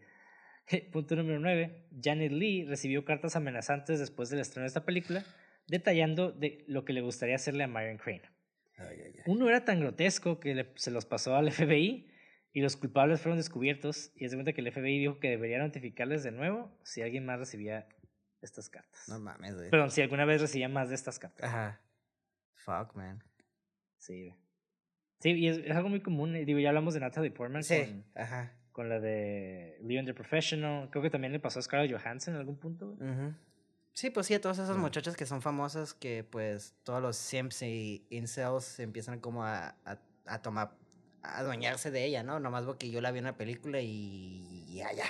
Punto número 9. Janet Lee recibió cartas amenazantes después del estreno de esta película, detallando de lo que le gustaría hacerle a Marion Crane. Ay, ay, ay. Uno era tan grotesco que le- se los pasó al FBI y los culpables fueron descubiertos y es de cuenta que el FBI dijo que debería notificarles de nuevo si alguien más recibía estas cartas. No mames, güey. Perdón, si alguna vez recibía más de estas cartas. Ajá. Fuck, man. Sí, güey. Sí, y es, es algo muy común. eh, Digo, ya hablamos de Natalie Portman Sí. con, Ajá. con la de Leon the Professional. Creo que también le pasó a Scarlett Johansson en algún punto. güey. Ujú. Sí, pues sí, a todas esas muchachas que son famosas, que pues todos los simps y incels empiezan como a, a, a tomar, a adueñarse de ella, ¿no? Nomás porque yo la vi en una película y ya, ya.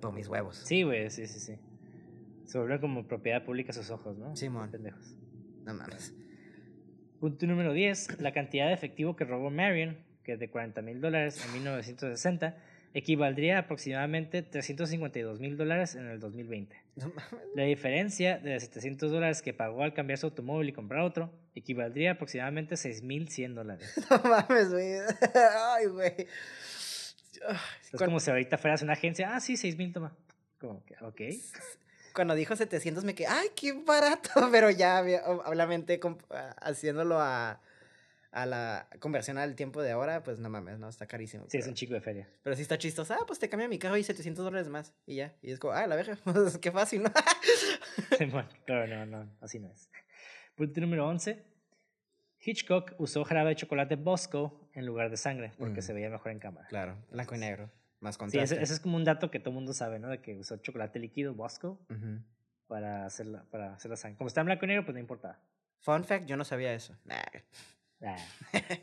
Por mis huevos. Sí, güey, sí, sí, sí. Se como propiedad pública a sus ojos, ¿no? Simón. Pendejos. No mames. Punto número 10. La cantidad de efectivo que robó Marion, que es de 40 mil dólares en 1960, equivaldría a aproximadamente 352 mil dólares en el 2020. No mames. La diferencia de 700 dólares que pagó al cambiar su automóvil y comprar otro equivaldría a aproximadamente 6.100 dólares. No mames, güey. Ay, güey. Es como si ahorita fueras una agencia, ah, sí, 6.000, toma. Como que, ok. Cuando dijo 700 me quedé, ay, qué barato, pero ya obviamente comp- a- haciéndolo a, a la conversión al tiempo de ahora, pues no mames, no, está carísimo. Sí, es pero, un chico de feria. pero sí está chistoso, ah, pues te cambia mi carro y 700 dólares más, y ya, y es como, ah, la verga, pues, qué fácil, ¿no? Bueno, claro, no, no, así no es. Punto número 11. Hitchcock usó jarabe de chocolate Bosco en lugar de sangre porque Mm. se veía mejor en cámara. claro, blanco y negro, más Sí, contraste. ese, ese es como un dato que todo el mundo sabe, ¿no? De que usó chocolate líquido Bosco Ujú. para hacer la, para hacer la sangre. Como está en blanco y negro, pues no importaba. Fun fact, yo no sabía eso. Nah. Ah.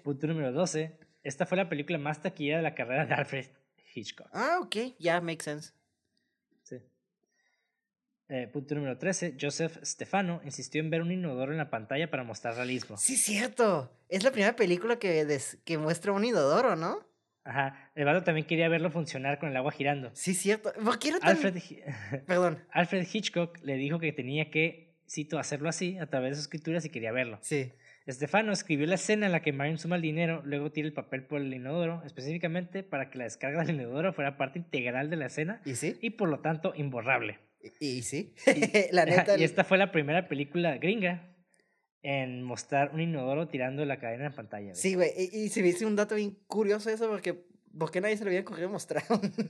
Punto número 12. Esta fue la película más taquillera de la carrera de Alfred Hitchcock. Ah, ok, ya, makes sense. Sí. Eh, punto número 13. Joseph Stefano insistió en ver un inodoro en la pantalla para mostrar realismo. Sí, cierto, es la primera película que, des- que muestra un inodoro, ¿no? Ajá. El vato también quería verlo funcionar con el agua girando. Sí, cierto. Alfred, Perdón, Alfred Hitchcock le dijo que tenía que, cito, hacerlo así a través de sus escrituras y quería verlo. sí. Stefano escribió la escena en la que Marion suma el dinero, luego tira el papel por el inodoro, específicamente para que la descarga del inodoro fuera parte integral de la escena ¿Y sí? y por lo tanto imborrable. ¿Y, y sí? la neta... y esta fue la primera película gringa en mostrar un inodoro tirando la cadena en pantalla. güey. Sí, güey, y, y se me hizo un dato bien curioso eso porque... ¿Por qué nadie se le había ocurrido mostrar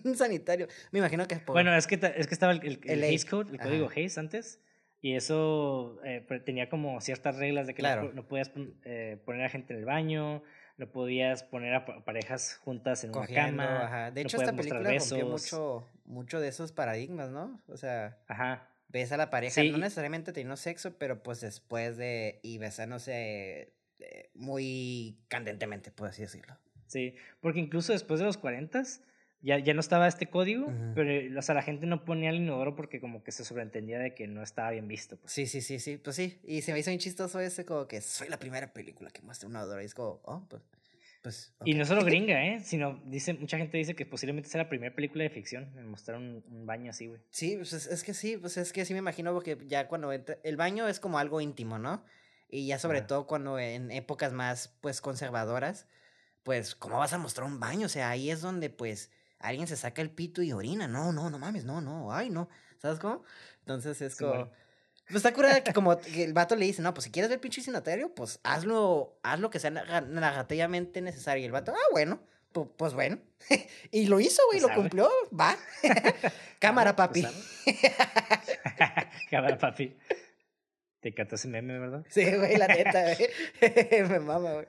un sanitario? Me imagino que es por... Bueno, es que, es que estaba el, el, El el Hays Hays, Code, el código ajá. Hays antes, y eso eh, tenía como ciertas reglas de que no Claro. no, podías eh, poner a gente en el baño, no podías poner a pa- parejas juntas en cogiendo, una cama. ajá. De no hecho, esta podías mostrar película rompió mucho, mucho de esos paradigmas, ¿no? O sea, Ajá. ves a la pareja, Sí, no necesariamente teniendo sexo, pero pues después de... y besándose eh, muy candentemente, por así decirlo. Sí, porque incluso después de los 40 ya, ya no estaba este código, pero eh, o sea, la gente no ponía el inodoro porque como que se sobreentendía de que no estaba bien visto. Pues. Sí, sí, sí, sí, pues sí. Y se me hizo bien chistoso ese como que soy la primera película que muestra un inodoro. Y es como, oh, pues... pues Y ok. no solo gringa, ¿eh? Sino, dice, mucha gente dice que posiblemente sea la primera película de ficción en mostrar un, un baño así, güey. Sí, pues es, es que sí, pues es que sí me imagino porque ya cuando entra, el baño es como algo íntimo, ¿no? Y ya sobre Ajá. todo cuando en épocas más pues conservadoras, pues ¿cómo vas a mostrar un baño? O sea, ahí es donde pues alguien se saca el pito y orina. No, no, no mames, no, no, ay, no. ¿Sabes cómo? Entonces es como. Pues está curada que como el vato le dice, no, pues si quieres ver pinche cinatorio, pues hazlo, haz lo que sea narrativamente necesario. Y el vato, ah, bueno, pues, pues bueno. y lo hizo, güey, lo cumplió, va. Cámara, papi. Cámara, papi. Te encantó ese meme, ¿verdad? Sí, güey, la neta, güey. Me mama, güey.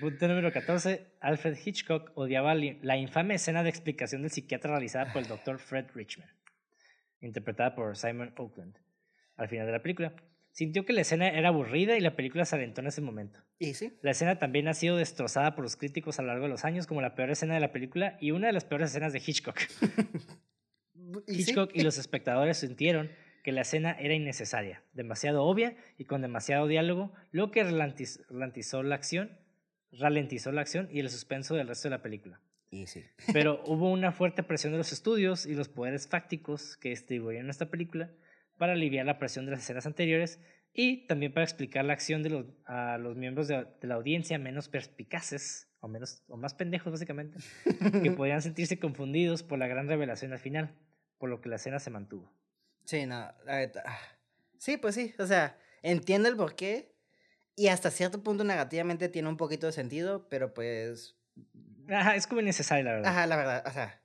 Punto número 14. Alfred Hitchcock odiaba la infame escena de explicación del psiquiatra realizada por el doctor Fred Richman, interpretada por Simon Oakland, al final de la película. Sintió que la escena era aburrida y la película se alentó en ese momento. ¿Y sí? La escena también ha sido destrozada por los críticos a lo largo de los años como la peor escena de la película y una de las peores escenas de Hitchcock. Hitchcock y los espectadores sintieron que la escena era innecesaria, demasiado obvia y con demasiado diálogo, lo que ralentizó la acción ralentizó la acción y el suspenso del resto de la película. Y sí. Pero hubo una fuerte presión de los estudios y los poderes fácticos que distribuyeron esta película para aliviar la presión de las escenas anteriores y también para explicar la acción de los, a los miembros de, la audiencia menos perspicaces o, menos, o más pendejos básicamente, que podían sentirse confundidos por la gran revelación al final, por lo que la escena se mantuvo. Sí, no, ah, sí, pues sí, o sea, entiendo el porqué, y hasta cierto punto negativamente tiene un poquito de sentido, pero pues... Ajá, es como innecesario, la verdad. Ajá, la verdad, o sea,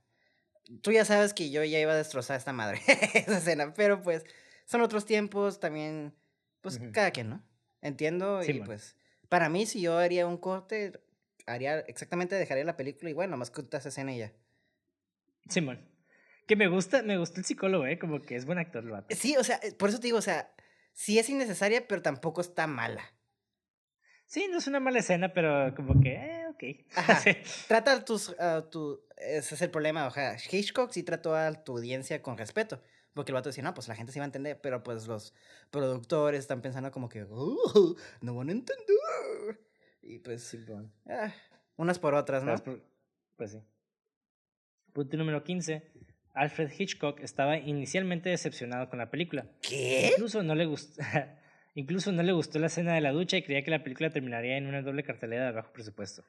tú ya sabes que yo ya iba a destrozar esta madre, esa escena, pero pues son otros tiempos, también, pues cada quien, ¿no? Entiendo y pues, para mí si yo haría un corte, haría exactamente, dejaría la película y bueno, más corta esa escena y ya. Simón. que me gusta, me gusta el psicólogo, ¿eh? Como que es buen actor, lo Sí, o sea, por eso te digo, o sea, sí es innecesaria, pero tampoco está mala. Sí, no es una mala escena, pero como que, eh, ok. Trata tus, tu, ese es el problema, o sea, Hitchcock sí trató a tu audiencia con respeto. Porque el vato decía, no, pues la gente sí va a entender, pero pues los productores están pensando como que, oh, no van a entender. Y pues, sí, ah, unas por otras, ¿no? pues sí. Punto número 15. Alfred Hitchcock estaba inicialmente decepcionado con la película. ¿Qué? Incluso no le gustó. Incluso no le gustó la escena de la ducha y creía que la película terminaría en una doble cartelera de bajo presupuesto.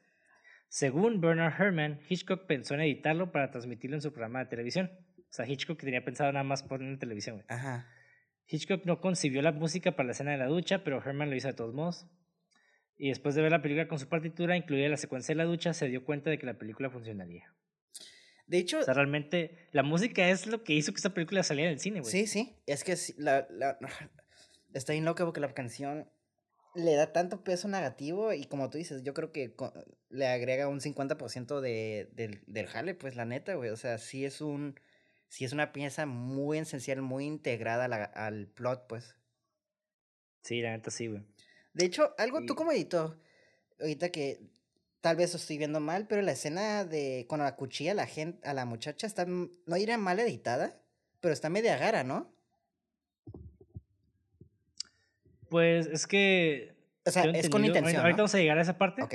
Según Bernard Herrmann, Hitchcock pensó en editarlo para transmitirlo en su programa de televisión. O sea, Hitchcock tenía pensado nada más ponerlo en televisión. Ajá. Hitchcock no concibió la música para la escena de la ducha, pero Herrmann lo hizo de todos modos. Y después de ver la película con su partitura, incluida la secuencia de la ducha, se dio cuenta de que la película funcionaría. De hecho. O sea, realmente la música es lo que hizo que esta película saliera del cine, güey. Sí, sí. Es que la, la, está bien loca porque la canción le da tanto peso negativo y como tú dices, yo creo que le agrega un 50% de, del, del jale, pues la neta, güey. O sea, sí es un. Sí es una pieza muy esencial, muy integrada al plot, pues. Sí, la neta sí, güey. De hecho, algo tú como editor, ahorita que tal vez lo estoy viendo mal, pero la escena de con la cuchilla la gente, a la muchacha está, no irá mal editada, pero está media gara, ¿no? Pues es que. O sea, es con intención. Ahorita, vamos a llegar a esa parte. Ok.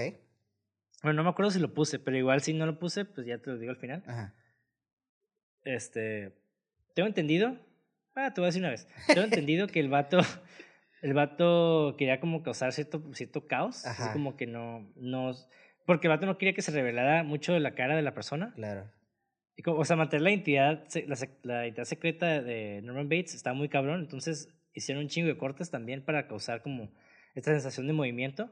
Bueno, no me acuerdo si lo puse, pero igual si no lo puse, pues ya te lo digo al final. Ajá. Este. Tengo entendido. Ah, te voy a decir una vez. Tengo entendido que el vato. El vato quería como causar cierto, cierto caos. Ajá. Así como que no, no. Porque el vato no quería que se revelara mucho de la cara de la persona. Claro. Y como, o sea, mantener la identidad, la, la identidad secreta de Norman Bates está muy cabrón. Entonces, hicieron un chingo de cortes también para causar como esta sensación de movimiento.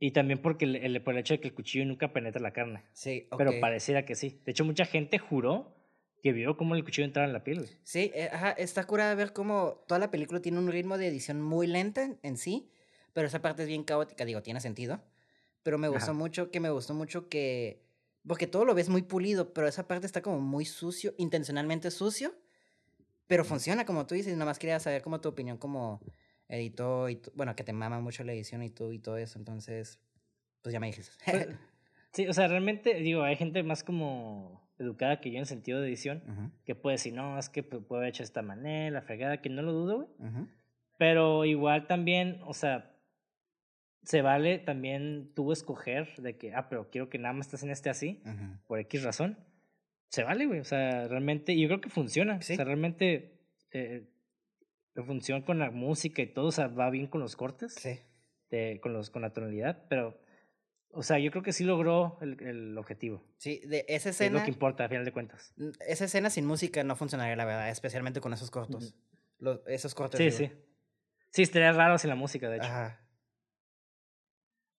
Y también porque el, por el hecho de que el cuchillo nunca penetra la carne. Sí, Pero pareciera que sí. De hecho, mucha gente juró que vio cómo el cuchillo entraba en la piel. Sí, eh, ajá, está curada ver cómo toda la película tiene un ritmo de edición muy lenta en, sí, pero esa parte es bien caótica, digo, tiene sentido. Pero me gustó mucho, que me gustó mucho que... Porque todo lo ves muy pulido, pero esa parte está como muy sucio, intencionalmente sucio. Pero funciona, como tú dices, nada más quería saber como tu opinión como editor, y bueno, que te mama mucho la edición y tú y todo eso, entonces, pues ya me dijiste. Pues, sí, o sea, realmente, digo, hay gente más como educada que yo en sentido de edición, que puede decir, no, es que puede haber hecho de esta manera, la fregada, que no lo dudo, güey. Pero igual también, o sea, se vale también tú escoger de que, ah, pero quiero que nada más estés en este así, por X razón se vale, güey. O sea, realmente, yo creo que funciona. O sea, realmente eh, funciona con la música y todo, o sea, va bien con los cortes. Sí. con, los, con la tonalidad, pero O sea, yo creo que sí logró el, el objetivo. Sí, de esa que Es escena. lo que importa, a final de cuentas. Esa escena sin música no funcionaría, la verdad, especialmente con esos cortos. Los, esos cortos. Sí, digo. sí. Sí, estaría raro sin la música, de hecho. Ajá.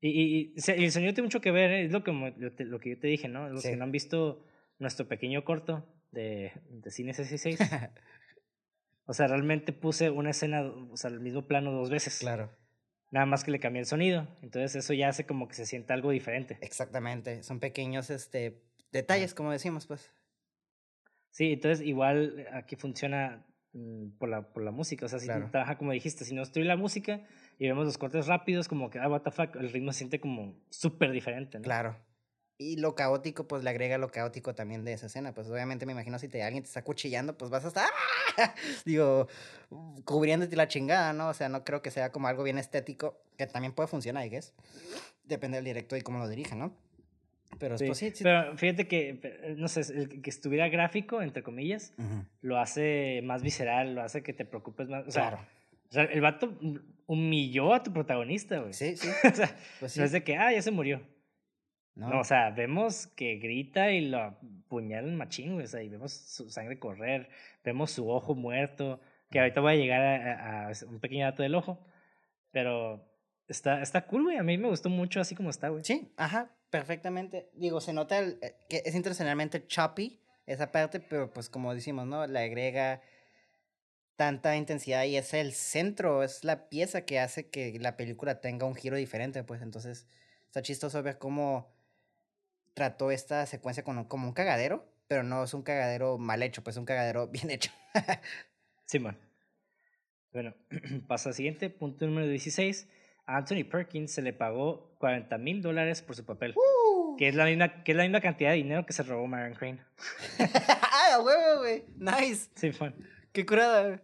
Y, y, el sonido tiene mucho que ver, ¿eh? es lo que, lo, lo que yo te dije, ¿no? Los Sí. que no han visto nuestro pequeño corto de, de Cine 66. o sea, realmente puse una escena, o sea, el mismo plano dos veces. Claro. Nada más que le cambié el sonido. Entonces eso ya hace como que se sienta algo diferente. Exactamente. Son pequeños este, detalles, como decimos, pues. Sí, entonces igual aquí funciona mm, por, la, por la música. O sea, si Claro. trabaja como dijiste, si no estoy la música y vemos los cortes rápidos, como que, ah, what the fuck, el ritmo se siente como súper diferente, ¿no? Claro. Y lo caótico, pues le agrega lo caótico también de esa escena. Pues obviamente me imagino si te, alguien te está cuchillando, pues vas a estar, ¡ah! digo, cubriéndote la chingada, ¿no? O sea, no creo que sea como algo bien estético, que también puede funcionar, I guess. Depende del director y cómo lo dirija, ¿no? Pero Sí, pues sí, sí. Pero fíjate que, no sé, el que estuviera gráfico, entre comillas, Ujú. lo hace más visceral, lo hace que te preocupes más. O sea, Claro. o sea, el vato humilló a tu protagonista, güey. Sí, sí. o sea, Pues sí. no es de que, ah, ya se murió. No, No, o sea, vemos que grita y lo apuñalan machín, güey. O sea, y vemos su sangre correr, vemos su ojo muerto, que ahorita voy a llegar a, a- a un pequeño dato del ojo. Pero está, está cool, güey. A mí me gustó mucho así como está, güey. Sí, ajá, perfectamente. Digo, se nota el- eh, que es intencionalmente choppy esa parte, pero pues como decimos, ¿no? Le agrega tanta intensidad y es el centro, es la pieza que hace que la película tenga un giro diferente, pues entonces está chistoso ver cómo trató esta secuencia un- como un cagadero, pero no es un cagadero mal hecho, pues es un cagadero bien hecho. Simón. Bueno, pasa al siguiente, punto número 16. A Anthony Perkins se le pagó 40 mil dólares por su papel, que, es la misma, que es la misma cantidad de dinero que se robó Marion Crane. ¡Ah, huevo, güey! ¡Nice! Simón. ¡Qué curada, güey!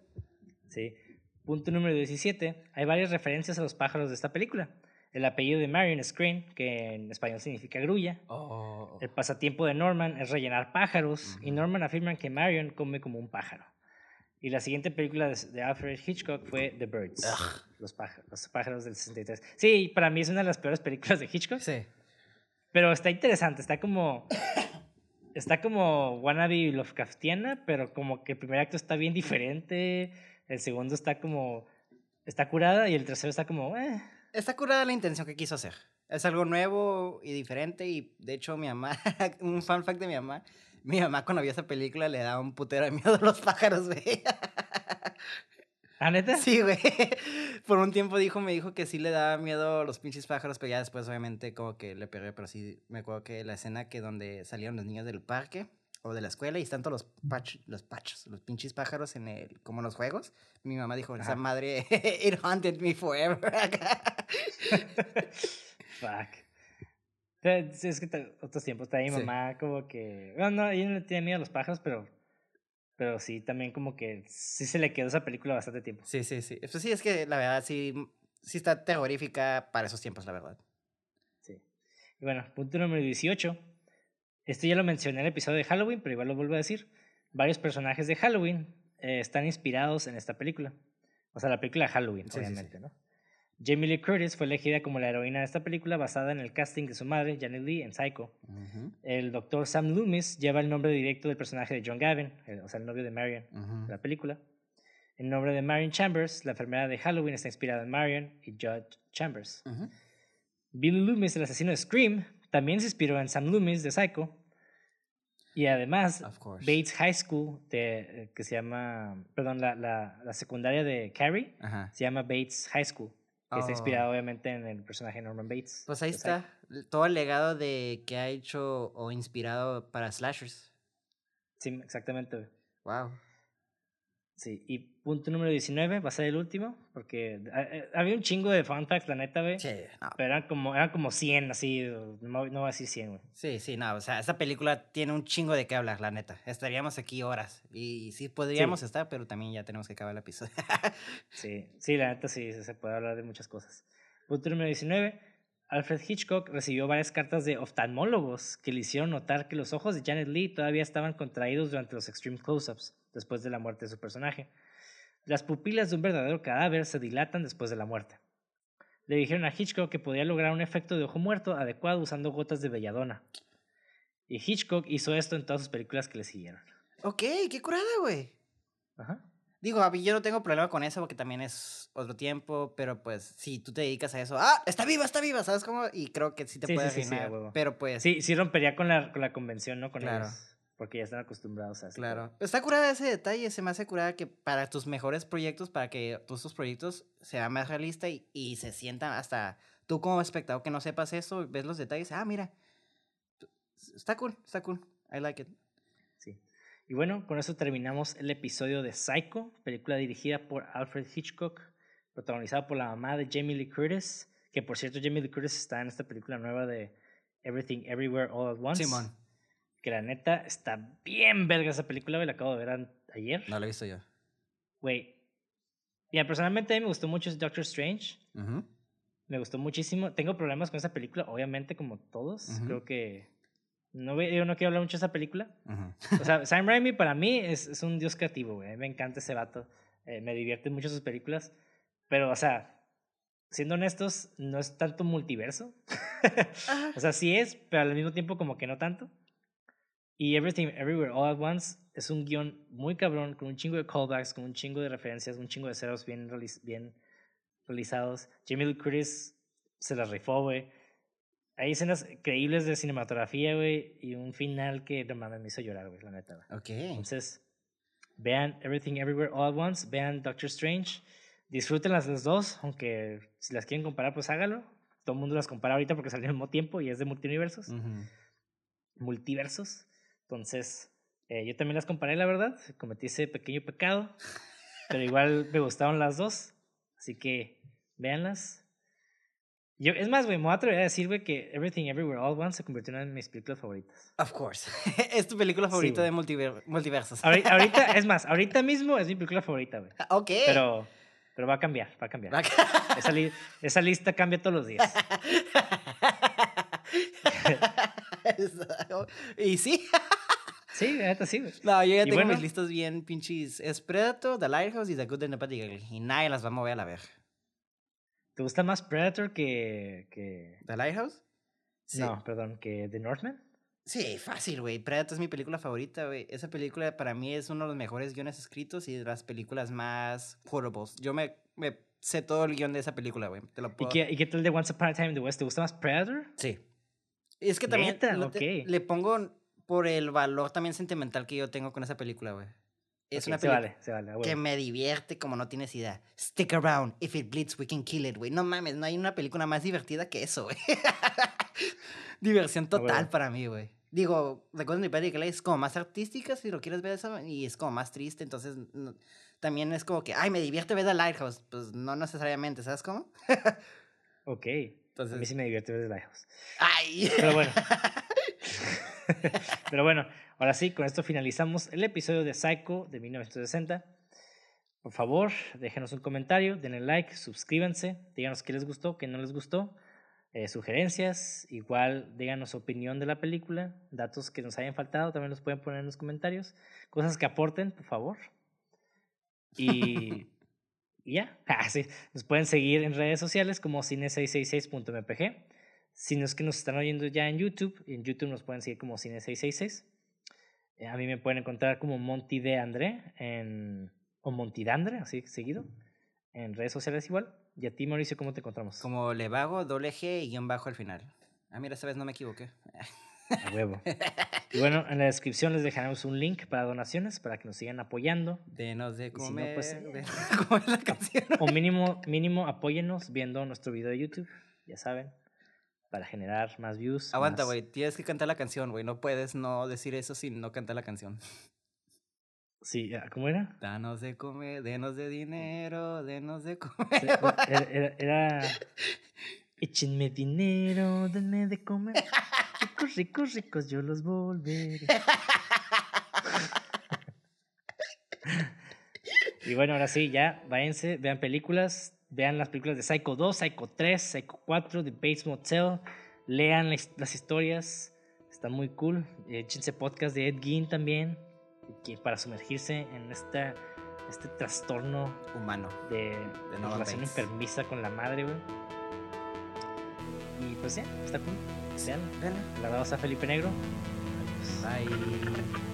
Sí. Punto número 17. Hay varias referencias a los pájaros de esta película. El apellido de Marion es Crane, que en español significa grulla. Oh. El pasatiempo de Norman es rellenar pájaros, y. Norman afirma que Marion come como un pájaro. Y la siguiente película de, Alfred Hitchcock fue The Birds, los, pájaros, los pájaros del 63. Sí, para mí es una de las peores películas de Hitchcock, Sí. pero está interesante, está como... Está como wannabe Lovecraftiana, pero como que el primer acto está bien diferente, el segundo está como... Está curada y el tercero está como... Eh. Está curada la intención que quiso hacer. Es algo nuevo y diferente y de hecho mi mamá, un fun fact de mi mamá, mi mamá cuando vio esa película le daba un putero de miedo a los pájaros, güey. ¿Ah, neta? Sí, güey. Por un tiempo dijo, me dijo que sí le daba miedo a los pinches pájaros, pero ya después obviamente como que le pegué, pero sí me acuerdo que la escena que donde salieron los niños del parque o de la escuela y están todos los pach, los pachos, los pinches pájaros en el, como en los juegos. Mi mamá dijo, esa Ajá. madre, it haunted me forever. Fuck. Es que otros tiempos está mi Sí. mamá como que... Bueno, no, ella no tiene miedo a los pájaros, pero... Pero sí, también como que sí se le quedó esa película bastante tiempo. Sí, sí, sí. Pues sí, es que la verdad sí, sí está terrorífica para esos tiempos, la verdad. Sí. Y bueno, punto número 18. Esto ya lo mencioné en el episodio de Halloween, pero igual lo vuelvo a decir. Varios personajes de Halloween eh, están inspirados en esta película. O sea, la película Halloween, Sí, sí, sí. obviamente, ¿no? Jamie Lee Curtis fue elegida como la heroína de esta película basada en el casting de su madre, Janet Lee, en Psycho. El doctor Sam Loomis lleva el nombre directo del personaje de John Gavin, el- o sea, el novio de Marion de la película. El nombre de Marion Chambers, la enfermera de Halloween, está inspirado en Marion y Judge Chambers. Ujú. Billy Loomis, el asesino de Scream, también se inspiró en Sam Loomis de Psycho. Y además. Bates High School, de, eh, que se llama, perdón, la, la, la secundaria de Carrie, Ajá. se llama Bates High School, que está Oh. inspirado obviamente en el personaje Norman Bates. Pues ahí Psycho. está. Todo el legado de que ha hecho o inspirado para slashers. Sí, exactamente. Wow. Sí, y punto número 19, va a ser el último, porque eh, eh, había un chingo de fun facts, la neta, güey. Sí, no. Pero eran como, eran como 100, así, no, no voy a decir 100, güey. Sí, sí, no. O sea, esta película tiene un chingo de qué hablar, la neta. Estaríamos aquí horas. Y sí podríamos estar, pero también ya tenemos que acabar el episodio. Sí, sí, la neta sí, se puede hablar de muchas cosas. Punto número 19. Alfred Hitchcock recibió varias cartas de oftalmólogos que le hicieron notar que los ojos de Janet Lee todavía estaban contraídos durante los extreme close-ups después de la muerte de su personaje. Las pupilas de un verdadero cadáver se dilatan después de la muerte. le dijeron a Hitchcock que podía lograr un efecto de ojo muerto adecuado usando gotas de belladona. Y Hitchcock hizo esto en todas sus películas que le siguieron. Ok, qué curada, güey. Ajá. Digo, a mí yo no tengo problema con eso porque también es otro tiempo, pero pues si tú te dedicas a eso, ¡ah! Está viva, está viva, ¿sabes cómo? Y creo que sí te Sí, puede sí, sí, pero pues, Sí, sí rompería con la, con la convención, ¿no? Con Claro. Porque ya están acostumbrados a eso. claro. Está curada ese detalle, se me hace curada que para tus mejores proyectos, para que todos tus proyectos sean más realistas y, y se sientan hasta tú como espectador que no sepas eso, ves los detalles, ah, mira, está cool, está cool, I like it. Sí. Y bueno, con eso terminamos el episodio de Psycho, película dirigida por Alfred Hitchcock, protagonizada por la mamá de Jamie Lee Curtis, que por cierto Jamie Lee Curtis está en esta película nueva de Everything Everywhere All at Once. Simón, Que la neta está bien verga esa película, güey, la acabo de ver ayer. no lo he visto yo. Güey. Mira, personalmente a mí me gustó mucho Doctor Strange. Ujú. Me gustó muchísimo. Tengo problemas con esa película, obviamente, como todos. Ujú. Creo que. No, yo no quiero hablar mucho de esa película. Ujú. O sea, Sam Raimi para mí es, es un dios creativo, güey. A mí Me encanta ese vato. Eh, me divierten mucho sus películas. Pero, o sea, siendo honestos, no es tanto multiverso. O sea, sí es, pero al mismo tiempo como que no tanto. Y Everything Everywhere All at Once es un guion muy cabrón, con un chingo de callbacks, con un chingo de referencias, un chingo de ceros bien, realiz- bien realizados. Jamie Lee Curtis se la rifó, güey. Hay escenas creíbles de cinematografía, güey, y un final que no mames, me hizo llorar, güey, la neta. güey. Ok. Entonces, vean Everything Everywhere All at Once, vean Doctor Strange, disfruten las dos aunque si las quieren comparar, pues hágalo. Todo el mundo las compara ahorita porque salió al mismo tiempo y es de multiversos. Multiversos. Entonces, eh, yo también las comparé, la verdad. Cometí ese pequeño pecado, pero igual me gustaron las dos. Así que, véanlas. Yo, es más, güey, me voy a atrever a decir, güey, que Everything Everywhere All at Once se convirtió en una de mis películas favoritas. Of course. es tu película Sí, favorita güey. de multiver- multiversos. Ahorita, ahorita, es más, ahorita mismo es mi película favorita, güey. ok. Pero, pero va a cambiar, va a cambiar. Va a- Esa, li- esa lista cambia todos los días. y sí. Sí, neta sí, güey. No, yo ya Y tengo bueno. mis listas bien pinches. Es Predator, The Lighthouse y The Good and the Bad. Y nadie las va a mover a la verga. ¿Te gusta más Predator que. que... ¿The Lighthouse? Sí. No, perdón, que The Northman? Sí, fácil, güey. Predator es mi película favorita, güey. Esa película para mí es uno de los mejores guiones escritos y de las películas más quotables. Yo me, me sé todo el guion de esa película, güey. Te lo ¿Y puedo... qué, ¿Y qué tal de Once Upon a Time in the West? ¿Te gusta más Predator? Sí. Es que también Neta, le pongo por el valor también sentimental que yo tengo con esa película, güey. Es una película vale, vale. que me divierte como no tienes idea. Stick around. If it bleeds, we can kill it, güey. No mames, no hay una película más divertida que eso, güey. Diversión total para mí, güey. Digo, The Golden Bad Eagle es como más artística, si lo quieres ver eso, y es como más triste, entonces no- también es como que, ay, me divierte ver The Lighthouse. Pues no necesariamente, ¿sabes cómo? Ok. A mí Entonces, sí me divierte ver Lighthouse. ay. Pero bueno. Pero bueno, ahora sí, con esto finalizamos el episodio de Psycho de 1960. Por favor, déjenos un comentario, denle like, suscríbanse, díganos qué les gustó, qué no les gustó, eh, sugerencias, igual díganos su opinión de la película, datos que nos hayan faltado, también los pueden poner en los comentarios, cosas que aporten, por favor. Y, y ya, ah, sí, nos pueden seguir en redes sociales como cine666.mpg. Si no es que nos están oyendo ya en YouTube, en YouTube nos pueden seguir como Cine666. Eh, A mí me pueden encontrar como Monty de André en, o Monty Dandre, así seguido, en redes sociales igual. Y a ti, Mauricio, ¿cómo te encontramos? Como Levago, doble G y guion bajo al final. Ah, mira, esta vez no me equivoqué. A huevo. Y bueno, en la descripción les dejaremos un link para donaciones para que nos sigan apoyando. Denos de Y si no, comer. pues, de- ¿Cómo es la canción? O mínimo, mínimo apóyennos viendo nuestro video de YouTube, ya saben, para generar más views. Aguanta, más- güey. Tienes que cantar la canción, güey. No puedes no decir eso sin no cantar la canción. Sí, ¿cómo era? Danos de comer, denos de dinero, denos de comer. Sí, Era, era, era, Échenme dinero, denme de comer. Ricos, ricos, ricos, yo los volveré. y bueno, ahora sí, ya, váyanse, vean películas, vean las películas de Psycho 2, Psycho 3, Psycho 4, The Bates Motel, lean las historias, están muy cool. Échense podcast de Ed Gein también, que para sumergirse en esta, este trastorno Humano. de, De relación Bates. enfermiza con la madre, güey. Y pues ya, está cool. Veanla. la verdad, a Felipe Negro. Bye.